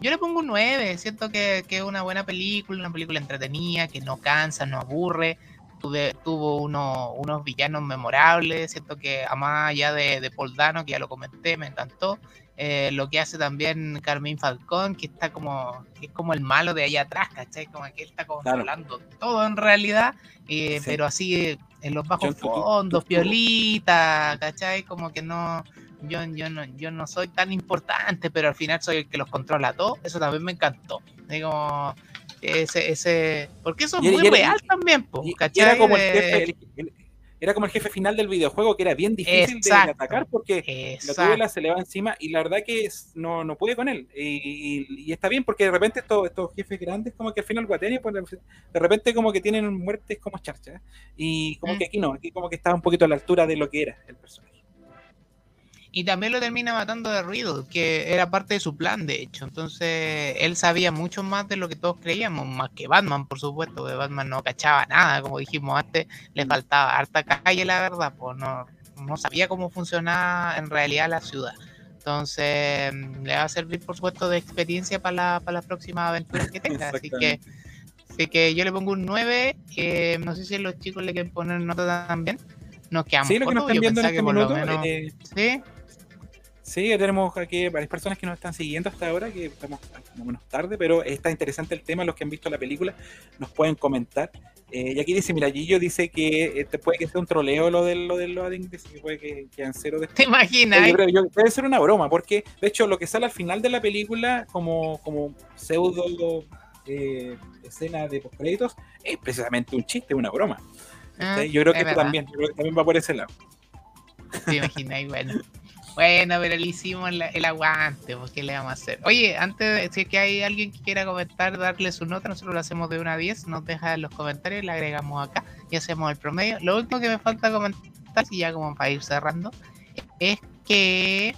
yo le pongo un 9. Siento que, que es una buena película, una película entretenida, que no cansa, no aburre. Tuve- tuvo uno- unos villanos memorables. Siento que, a más allá de, de Paul Dano, que ya lo comenté, me encantó. eh, lo que hace también Carmín Falcón, que está como, que es como el malo de allá atrás, ¿cachai? Como que él está controlando todo en realidad, eh, pero así en los bajos fondos, piolita, ¿cachai? Como que no, yo, yo no, yo no soy tan importante, pero al final soy el que los controla todo, eso también me encantó. Digo, ese, ese, porque eso es muy real también. Era como el jefe, era como el jefe final del videojuego, que era bien difícil de atacar porque la tubela se le va encima y la verdad que no, no pude con él. Y, está bien porque de repente estos, estos jefes grandes como que al final guateni, pues de repente como que tienen muertes como charchas. Y como mm. que aquí no, aquí como que estaba un poquito a la altura de lo que era el personaje. Y también lo termina matando de Riddle, que era parte de su plan, de hecho. Entonces, él sabía mucho más de lo que todos creíamos, más que Batman, por supuesto, que Batman no cachaba nada, como dijimos antes, le faltaba harta calle, la verdad, pues no, no sabía cómo funcionaba en realidad la ciudad. Entonces, le va a servir, por supuesto, de experiencia para, la, para las próximas aventuras que tenga. Así que, así que yo le pongo un 9. Eh, no sé si los chicos le quieren poner nota también. Nos quedamos sí, lo que nos están viendo en este minuto, eh, ¿Sí? Sí, tenemos aquí varias personas que nos están siguiendo hasta ahora, que estamos como menos tarde, pero está interesante el tema. Los que han visto la película nos pueden comentar. Eh, y aquí dice, mira, Gillo dice que este puede que sea un troleo lo del, lo del loading, que puede que quedan cero de ¿Te imaginas? Yo debe ser una broma, porque de hecho lo que sale al final de la película como, como pseudo eh, escena de postcréditos es precisamente un chiste, una broma. Ah, yo creo que también, yo creo que también va por ese lado. Te imaginas, bueno. Bueno, pero le hicimos el aguante, pues ¿qué le vamos a hacer? Oye, antes, si es que hay alguien que quiera comentar, darle su nota, nosotros lo hacemos de una a 10, nos deja en los comentarios, le agregamos acá y hacemos el promedio. Lo último que me falta comentar, y ya como para ir cerrando, es que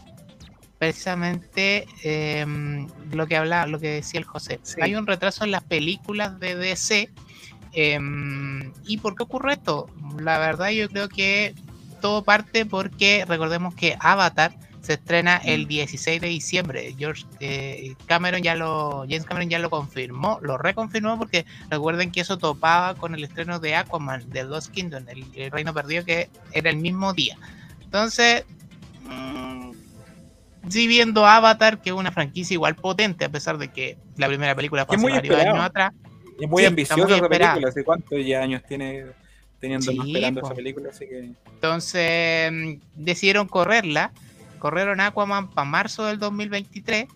precisamente em, lo que habla, lo que decía el José, hay un retraso en las películas de DC. Em, ¿Y por qué ocurre esto? La verdad yo creo que todo parte porque recordemos que Avatar se estrena el 16 mm. de diciembre. George eh, Cameron ya lo, James Cameron ya lo confirmó, lo reconfirmó porque recuerden que eso topaba con el estreno de Aquaman de Lost Kingdom, el, Reino Perdido, que era el mismo día. Entonces, mmm, sí viendo Avatar, que es una franquicia igual potente, a pesar de que la primera película fue hace varios años atrás. Es muy ambiciosa esa película, ¿hace cuántos años tiene? Teniendo esperando esa película, así que... Entonces mm, decidieron correrla, corrieron Aquaman para marzo del 2023,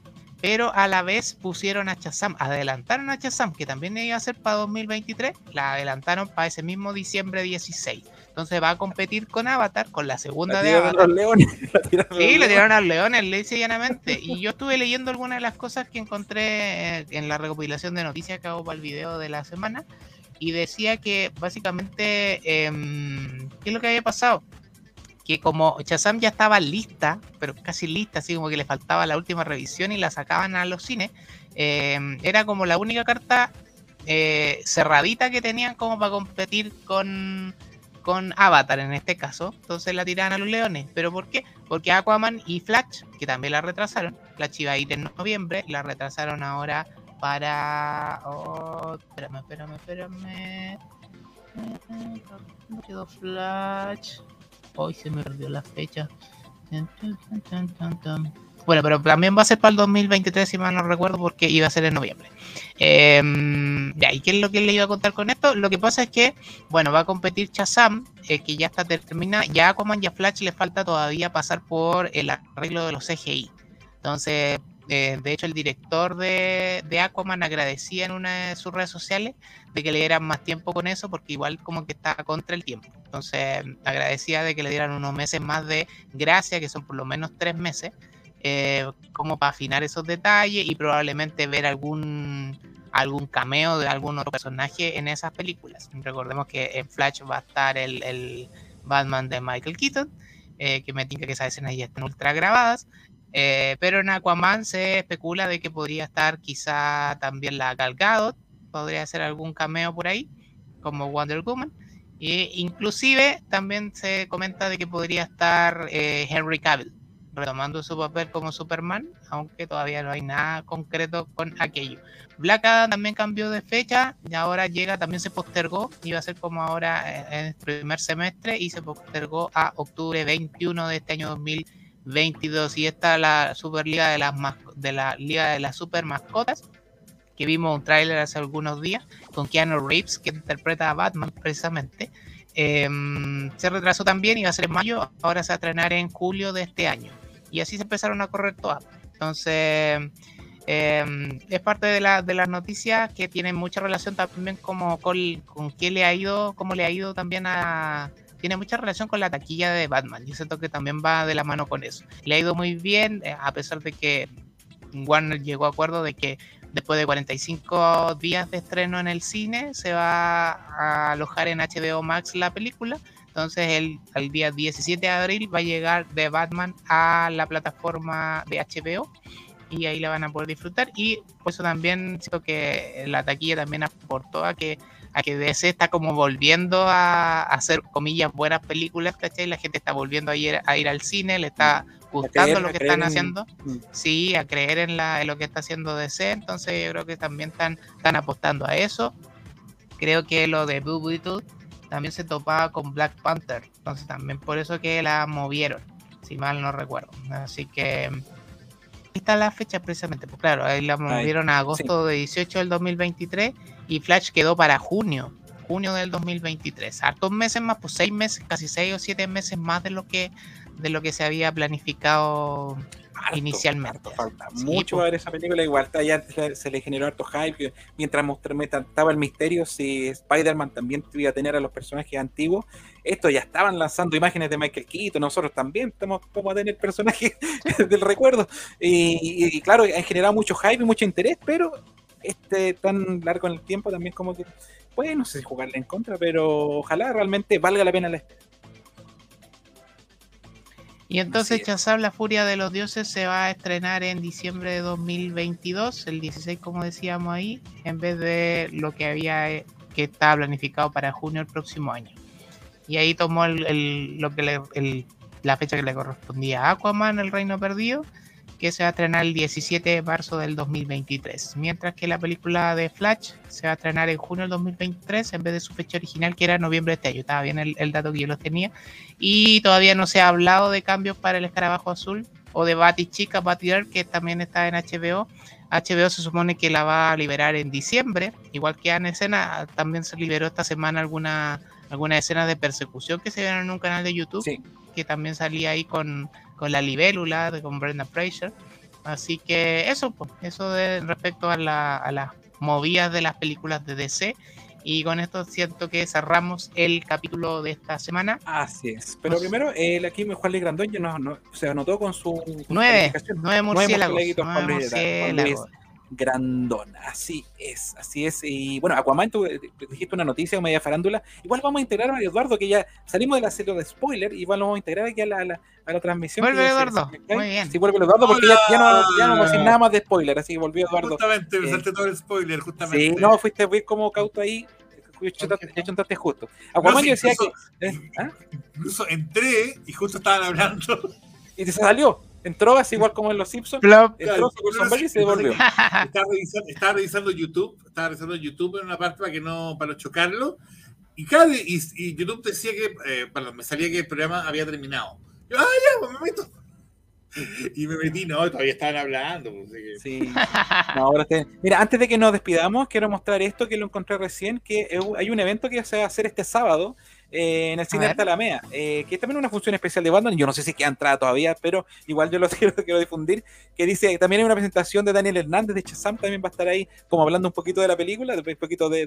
pero a la vez pusieron a Chazam, adelantaron a Chazam, que también iba a ser para 2023, la adelantaron para ese mismo diciembre 16. Entonces va a competir con Avatar, con la segunda de Avatar. Los leones, sí, le tiraron a los leones, le dice llanamente. Y yo estuve leyendo algunas de las cosas que encontré en la recopilación de noticias que hago para el video de la semana y decía que básicamente, em, ¿qué es lo que había pasado? Que como Chazam ya estaba lista, pero casi lista, así como que le faltaba la última revisión y la sacaban a los cines, em, era como la única carta eh, cerradita que tenían como para competir con, con Avatar en este caso. Entonces la tiraban a los leones. ¿Pero por qué? Porque Aquaman y Flash, que también la retrasaron, Flash iba en noviembre, la retrasaron ahora para. Oh, espérame, espérame, espérame. No quedó Flash. Hoy se me perdió la fecha. Bueno, pero también va a ser para el 2023, si mal no recuerdo, porque iba a ser en noviembre. Eh, ya, ¿y qué es lo que le iba a contar con esto? Lo que pasa es que, bueno, va a competir Chazam, eh, que ya está terminada. Ya a Aquaman y Flash le falta todavía pasar por el arreglo de los CGI. Entonces, eh, de hecho, el director de, Aquaman agradecía en una de sus redes sociales de que le dieran más tiempo con eso, porque igual como que está contra el tiempo. Entonces, agradecía de que le dieran unos meses más de gracia, que son por lo menos tres meses, eh, como para afinar esos detalles y probablemente ver algún algún cameo de algún otro personaje en esas películas. Recordemos que en Flash va a estar el, Batman de Michael Keaton, eh, que me tinca que esas escenas ya están ultra grabadas. Eh, pero en Aquaman se especula de que podría estar quizá también la Gal Gadot, podría hacer algún cameo por ahí, como Wonder Woman. E inclusive también se comenta de que podría estar eh, Henry Cavill retomando su papel como Superman, aunque todavía no hay nada concreto con aquello. Black Adam también cambió de fecha y ahora llega, también se postergó, iba a ser como ahora en el primer semestre y se postergó a octubre 21 de este año 2020 2022. Y esta la Superliga de las de la Liga de las Super Mascotas, que vimos un tráiler hace algunos días con Keanu Reeves, que interpreta a Batman precisamente. Em, se retrasó también, iba a ser en mayo, ahora se va a estrenar en julio de este año. Y así se empezaron a correr todas. Entonces, em, es parte de, la, de las noticias que tienen mucha relación también como con, con qué le ha ido, cómo le ha ido también a... Tiene mucha relación con la taquilla de Batman. Yo siento que también va de la mano con eso. Le ha ido muy bien, eh, a pesar de que Warner llegó a acuerdo de que después de 45 días de estreno en el cine se va a alojar en HBO Max la película entonces el, el día 17 de abril va a llegar de Batman a la plataforma de HBO y ahí la van a poder disfrutar. Y por eso también siento que la taquilla también aportó a que a que DC está como volviendo a, hacer comillas buenas películas, ¿cachai? La gente está volviendo a ir, a ir al cine, le está gustando lo que están haciendo, mm. sí, a creer en, la, en lo que está haciendo DC, entonces yo creo que también están, están apostando a eso. Creo que lo de Blue Beetle también se topaba con Black Panther. Entonces también por eso que la movieron, si mal no recuerdo. Así que está la fecha precisamente. Pues claro, ahí la movieron a agosto de 18 del 2023 y Flash quedó para junio, junio del 2023. Hartos meses más, pues seis meses, casi seis o siete meses más de lo que de lo que se había planificado inicialmente. falta mucho pues. ver esa película. Igual ya se, le generó harto hype. Mientras estaba el misterio si Spider-Man también iba a tener a los personajes antiguos. Esto ya estaban lanzando imágenes de Michael Keaton. Nosotros también estamos como a tener personajes del recuerdo. Y, claro, han generado mucho hype y mucho interés, pero este tan largo en el tiempo también como que, pues no sé si jugarle en contra, pero ojalá realmente valga la pena la espera. Y entonces Chazab, la furia de los dioses, se va a estrenar en diciembre de 2022, el 16 como decíamos ahí, en vez de lo que había eh, que estaba planificado para junio del próximo año. Y ahí tomó el, lo que la fecha que le correspondía a Aquaman, el Reino Perdido, que se va a estrenar el 17 de marzo del 2023, mientras que la película de Flash se va a estrenar en junio del 2023 en vez de su fecha original que era noviembre de este año. Estaba bien el, dato que yo los tenía. Y todavía no se ha hablado de cambios para el escarabajo azul o de Chica, Batgirl, que también está en HBO. HBO se supone que la va a liberar en diciembre, igual que en escena, también se liberó esta semana alguna algunas escenas de persecución que se vieron en un canal de YouTube, que también salía ahí con, con la libélula, de, con Brenda Fraser. Así que eso, pues, eso de respecto a, la, a las movidas de las películas de DC. Y con esto siento que cerramos el capítulo de esta semana. Así es. Pero primero, el aquí Juan Luis Grandón ya no, se anotó con su. Nueve, nueve murciélagos. Nueve murciélagos. Grandón. Así es, así es. Y bueno, Aquaman, tú eh, dijiste una noticia, media farándula. Igual vamos a integrar a Eduardo, que ya salimos de la serie de spoiler, igual vamos a integrar aquí a la, a la, transmisión. Vuelve Eduardo, muy bien. Sí, vuelve Eduardo, porque ya, ya, no, ya, no, vamos a decir nada más de spoiler, así que volvió Eduardo. Justamente, me eh, salté todo el spoiler, justamente. Sí, no, fuiste, fuiste como cauto ahí. Ya chuntaste justo. Aquaman yo decía que. ¿eh? ¿Ah? Incluso entré y justo estaban hablando. Y te salió entró así igual como en los Simpsons, entró su y se devolvió. Estaba revisando, YouTube, estaba revisando YouTube en una parte para que no, para no chocarlo, y, cada, y, YouTube decía que, eh, me salía que el programa había terminado. Yo, ah, ya, pues me meto. Y me metí, no, todavía estaban hablando. Pues, sí. ahora Mira, antes de que nos despidamos, quiero mostrar esto que lo encontré recién, que hay un evento que se va a hacer este sábado, eh, en el cine Talamea, eh, que es también una función especial de Batman, yo no sé si queda entrada todavía, pero igual yo lo quiero, quiero difundir, que dice, también hay una presentación de Daniel Hernández de Chazam, también va a estar ahí como hablando un poquito de la película, un poquito de,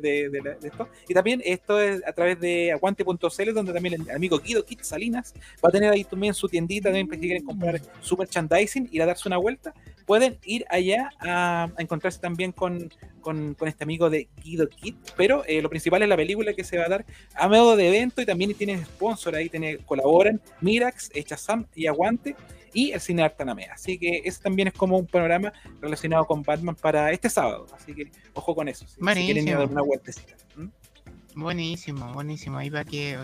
esto, y también esto es a través de aguante.cl, donde también el amigo Guido Kit Salinas va a tener ahí también su tiendita, también si quieren comprar su merchandising, ir a darse una vuelta, pueden ir allá a, encontrarse también con, con, este amigo de Guido Kit, pero eh, lo principal es la película que se va a dar a modo de evento y también tienen sponsor ahí, tiene, colaboran Mirax, Echazam y Aguante y el Cine Artanamea. Así que ese también es como un panorama relacionado con Batman para este sábado. Así que ojo con eso. Si, quieren ir a dar una vueltecita. Buenísimo, buenísimo. Ahí va que,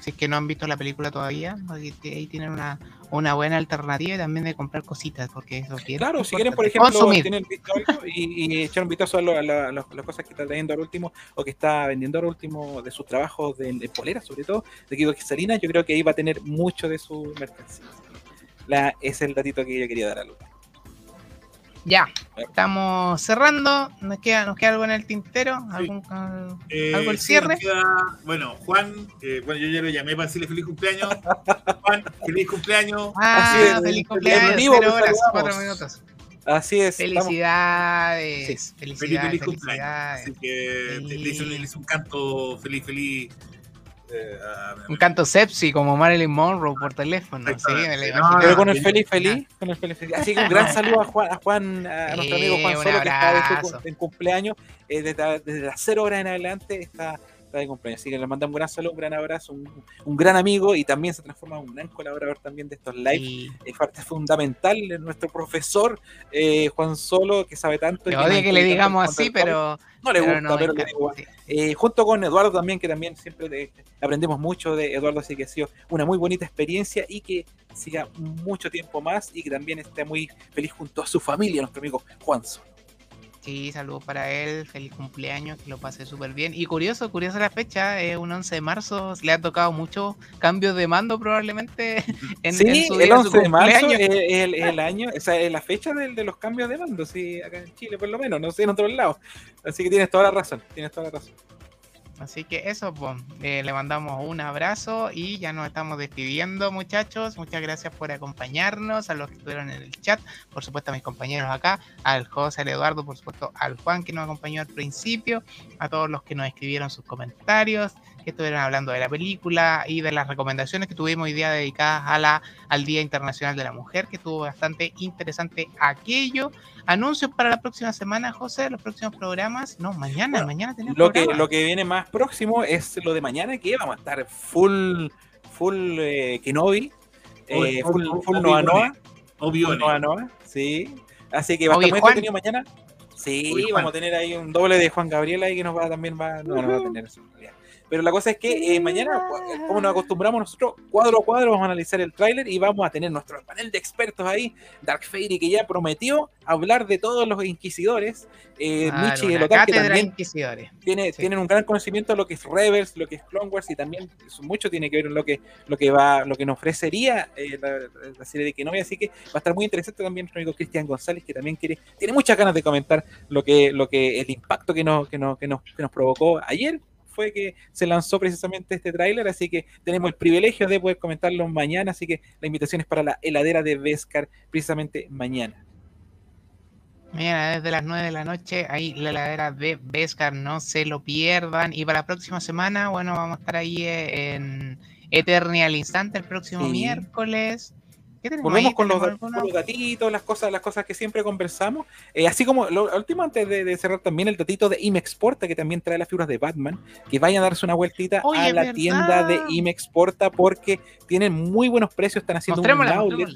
si es que no han visto la película todavía, ahí tienen una, una buena alternativa y también de comprar cositas, porque eso bien. Claro, si quieren, por ejemplo, tienen visto algo y, y echar un vistazo a, las cosas que está trayendo al último o que está vendiendo al último de sus trabajos de, polera, sobre todo, de Guido Salina, yo creo que ahí va a tener mucho de su mercancía. La, es el datito que yo quería dar a Lucas. Ya, estamos cerrando. ¿Nos queda, nos queda algo en el tintero? ¿Algún, al- Eh, algo el sí, cierre? queda- bueno, Juan, eh, bueno, yo ya lo llamé para decirle feliz cumpleaños. Juan, feliz cumpleaños. Ah, Así es, feliz cumpleaños, cero horas, cuatro minutos. Así es. Felicidades, Feliz, felicidades, feliz cumpleaños. felicidades. Así que le, le hice, un- le hice un canto feliz, feliz. Eh, Un canto sepsi como Marilyn Monroe por teléfono. Sí, me No. Pero con el feliz feliz, con el feliz feliz. Así que un gran saludo a Juan, a, Juan, a nuestro amigo Juan Solo, que está en cumpleaños, eh, desde, desde las 0 horas en adelante está, está de cumpleaños. Así que le mandamos un gran saludo, un gran abrazo, un, un gran amigo y también se transforma en un gran colaborador también de estos lives. Es parte fundamental de nuestro profesor eh, Juan Solo, que sabe tanto. odia que le digamos así, pero. No le pero gusta, no, pero le digo, sí. eh, junto con Eduardo también, que también siempre de- aprendemos mucho de Eduardo, así que ha sido una muy bonita experiencia y que siga mucho tiempo más y que también esté muy feliz junto a su familia, nuestro amigo Juan Solo. Sí, saludos para él, feliz cumpleaños, que lo pase súper bien. Y curioso, curiosa la fecha, es un 11 de marzo, le ha tocado muchos cambios de mando probablemente en, sí, en su el día de su 11 de marzo es el, el año, o sea, es la fecha del- de, los cambios de mando, sí, acá en Chile por lo menos, no sé en otros lados. Así que tienes toda la razón, tienes toda la razón. Así que eso, pues, le mandamos un abrazo y ya nos estamos despidiendo, muchachos. Muchas gracias por acompañarnos, a los que estuvieron en el chat, por supuesto a mis compañeros acá, al José, al Eduardo, por supuesto al Juan que nos acompañó al principio, a todos los que nos escribieron sus comentarios, que estuvieron hablando de la película y de las recomendaciones que tuvimos hoy día dedicadas a la, al Día Internacional de la Mujer, que estuvo bastante interesante aquello. Anuncios para la próxima semana, José, los próximos programas. No, mañana, Bueno, mañana tenemos Lo que, lo que viene más próximo es lo de mañana, que vamos a estar full, full eh, Kenobi, eh, full, full Noa Noa, Obi-Wan. Noa Noa, sí. Así que va a estar muy Obi-Juan. entretenido mañana. Sí, vamos a tener ahí un doble de Juan Gabriel ahí que nos va también va, no, no va a tener. Pero la cosa es que eh, mañana, pues, como nos acostumbramos nosotros, cuadro a cuadro vamos a analizar el tráiler y vamos a tener nuestro panel de expertos ahí, Dark Fairy que ya prometió hablar de todos los inquisidores, eh, Claro, Michi una el Otal, que también inquisidores. tiene, Sí. tienen un gran conocimiento de lo que es Rebels, lo que es Clone Wars y también mucho tiene que ver en lo que, lo que va, lo que nos ofrecería eh, la, la serie de Kenobi, así que va a estar muy interesante también nuestro amigo Cristian González, que también quiere, tiene muchas ganas de comentar lo que, lo que, el impacto que nos, que nos, que nos, que nos provocó ayer fue que se lanzó precisamente este tráiler, así que tenemos el privilegio de poder comentarlo mañana, así que la invitación es para la heladera de Beskar precisamente mañana. Mañana desde las 9 de la noche, ahí la heladera de Beskar, no se lo pierdan. Y para la próxima semana, bueno, vamos a estar ahí eh, en Eternia al instante el próximo Sí. miércoles. ¿Qué tenemos Volvemos ahí? con los, ¿Tenemos con alguna- los datitos, las cosas, las cosas que siempre conversamos. Eh, así como lo último, antes de, de cerrar también el datito de Imexporta, que también trae las figuras de Batman, que vayan a darse una vueltita Oye, a la verdad. tienda de Imexporta porque tienen muy buenos precios, están haciendo un outlet,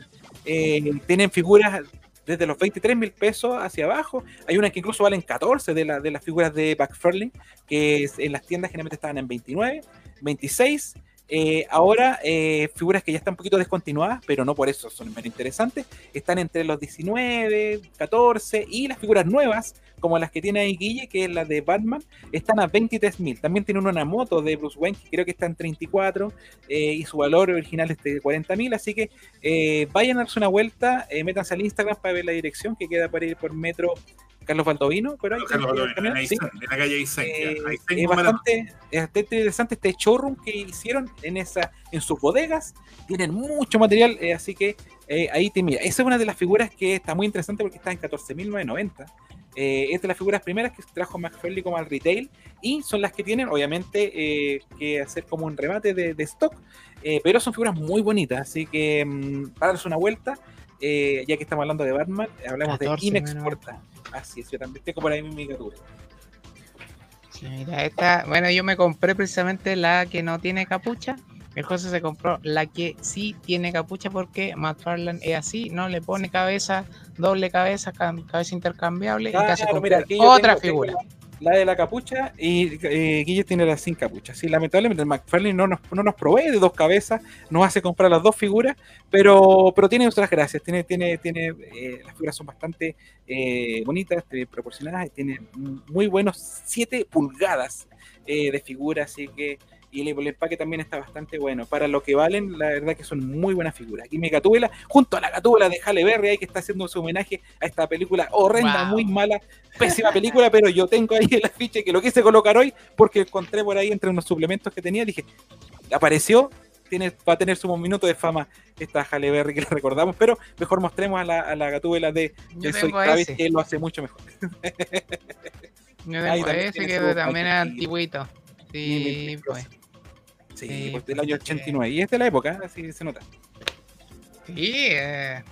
eh, tienen figuras desde los 23 mil pesos hacia abajo. Hay unas que incluso valen 14 de, la- de las figuras de McFarlane, que es- en las tiendas generalmente estaban en 29, 26. Eh, ahora, eh, figuras que ya están un poquito descontinuadas, pero no por eso son menos interesantes, están entre los 19, 14 y las figuras nuevas, como las que tiene ahí Guille, que es la de Batman, están a 23 mil. También tiene una moto de Bruce Wayne, que creo que está en 34 eh, y su valor original es de 40 mil. Así que eh, vayan a darse una vuelta, métanse al Instagram para ver la dirección que queda para ir por metro Carlos Baldovino. Pero ahí Carlos Baldovino, en sí. En la calle Aysén, Eh, es bastante, es bastante interesante este showroom que hicieron en esa en sus bodegas. Tienen mucho material, eh, así que eh, ahí te mira. Esa es una de las figuras que está muy interesante porque está en 14.990. Eh, es de las figuras primeras que trajo McFarlane como al retail y son las que tienen, obviamente, que hacer como un remate de, de stock, pero son figuras muy bonitas, así que mm, para darse una vuelta, eh, ya que estamos hablando de Batman, hablamos de 14, Imex menos. Porta. Así es, yo también tengo por ahí mi miniatura. Sí, mira, esta, bueno, yo me compré precisamente la que no tiene capucha. El José se compró la que sí tiene capucha porque McFarlane es así, no le pone cabeza, doble cabeza, cabeza intercambiable y mira, otra tengo- figura. La de la capucha y eh, Guille tiene la sin capucha. Sí, lamentablemente McFarlane no nos, no nos provee de dos cabezas, nos hace comprar las dos figuras, pero, pero tiene otras gracias. Tiene, tiene, tiene, eh, las figuras son bastante eh, bonitas, proporcionadas, y tiene muy buenos 7 pulgadas eh, de figura, así que y el, el empaque también está bastante bueno. Para lo que valen, la verdad que son muy buenas figuras. Aquí mi Gatúbela, junto a la Gatúbela de Halle Berry, ahí que está haciendo su homenaje a esta película horrenda, Wow. muy mala, pésima película, pero yo tengo ahí el afiche que lo quise colocar hoy porque encontré por ahí entre unos suplementos que tenía, dije, apareció, tiene, va a tener su minuto de fama esta Halle Berry que la recordamos, pero mejor mostremos a la, a la Gatúbela de, Yo Soy Travis, ese. que lo hace mucho mejor. Yo tengo también ese que también es antiguito. Sí, pues. Sí, Sí, pues del pues, año así que- 89. Y es de la época, así se nota. Sí, eh,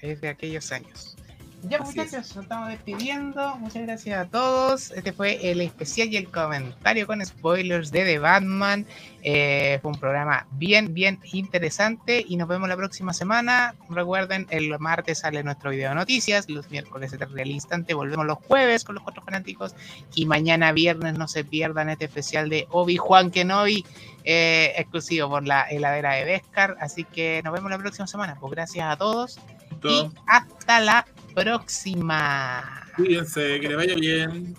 es de aquellos años. Ya Así muchachos, nos estamos despidiendo. Muchas gracias a todos. Este fue el especial y el comentario con spoilers de The Batman. Eh, fue un programa bien, bien interesante y nos vemos la próxima semana. Recuerden, el martes sale nuestro video de noticias, los miércoles Eterno al instante, volvemos los jueves con los cuatro fanáticos y mañana viernes no se pierdan este especial de Obi-Juan Kenobi eh, exclusivo por la heladera de Vescar. Así que nos vemos la próxima semana. Pues gracias a todos y hasta la próxima. Cuídense, que le vaya bien.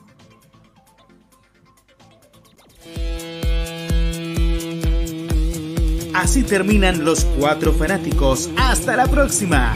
Así terminan los cuatro fanáticos. Hasta la próxima.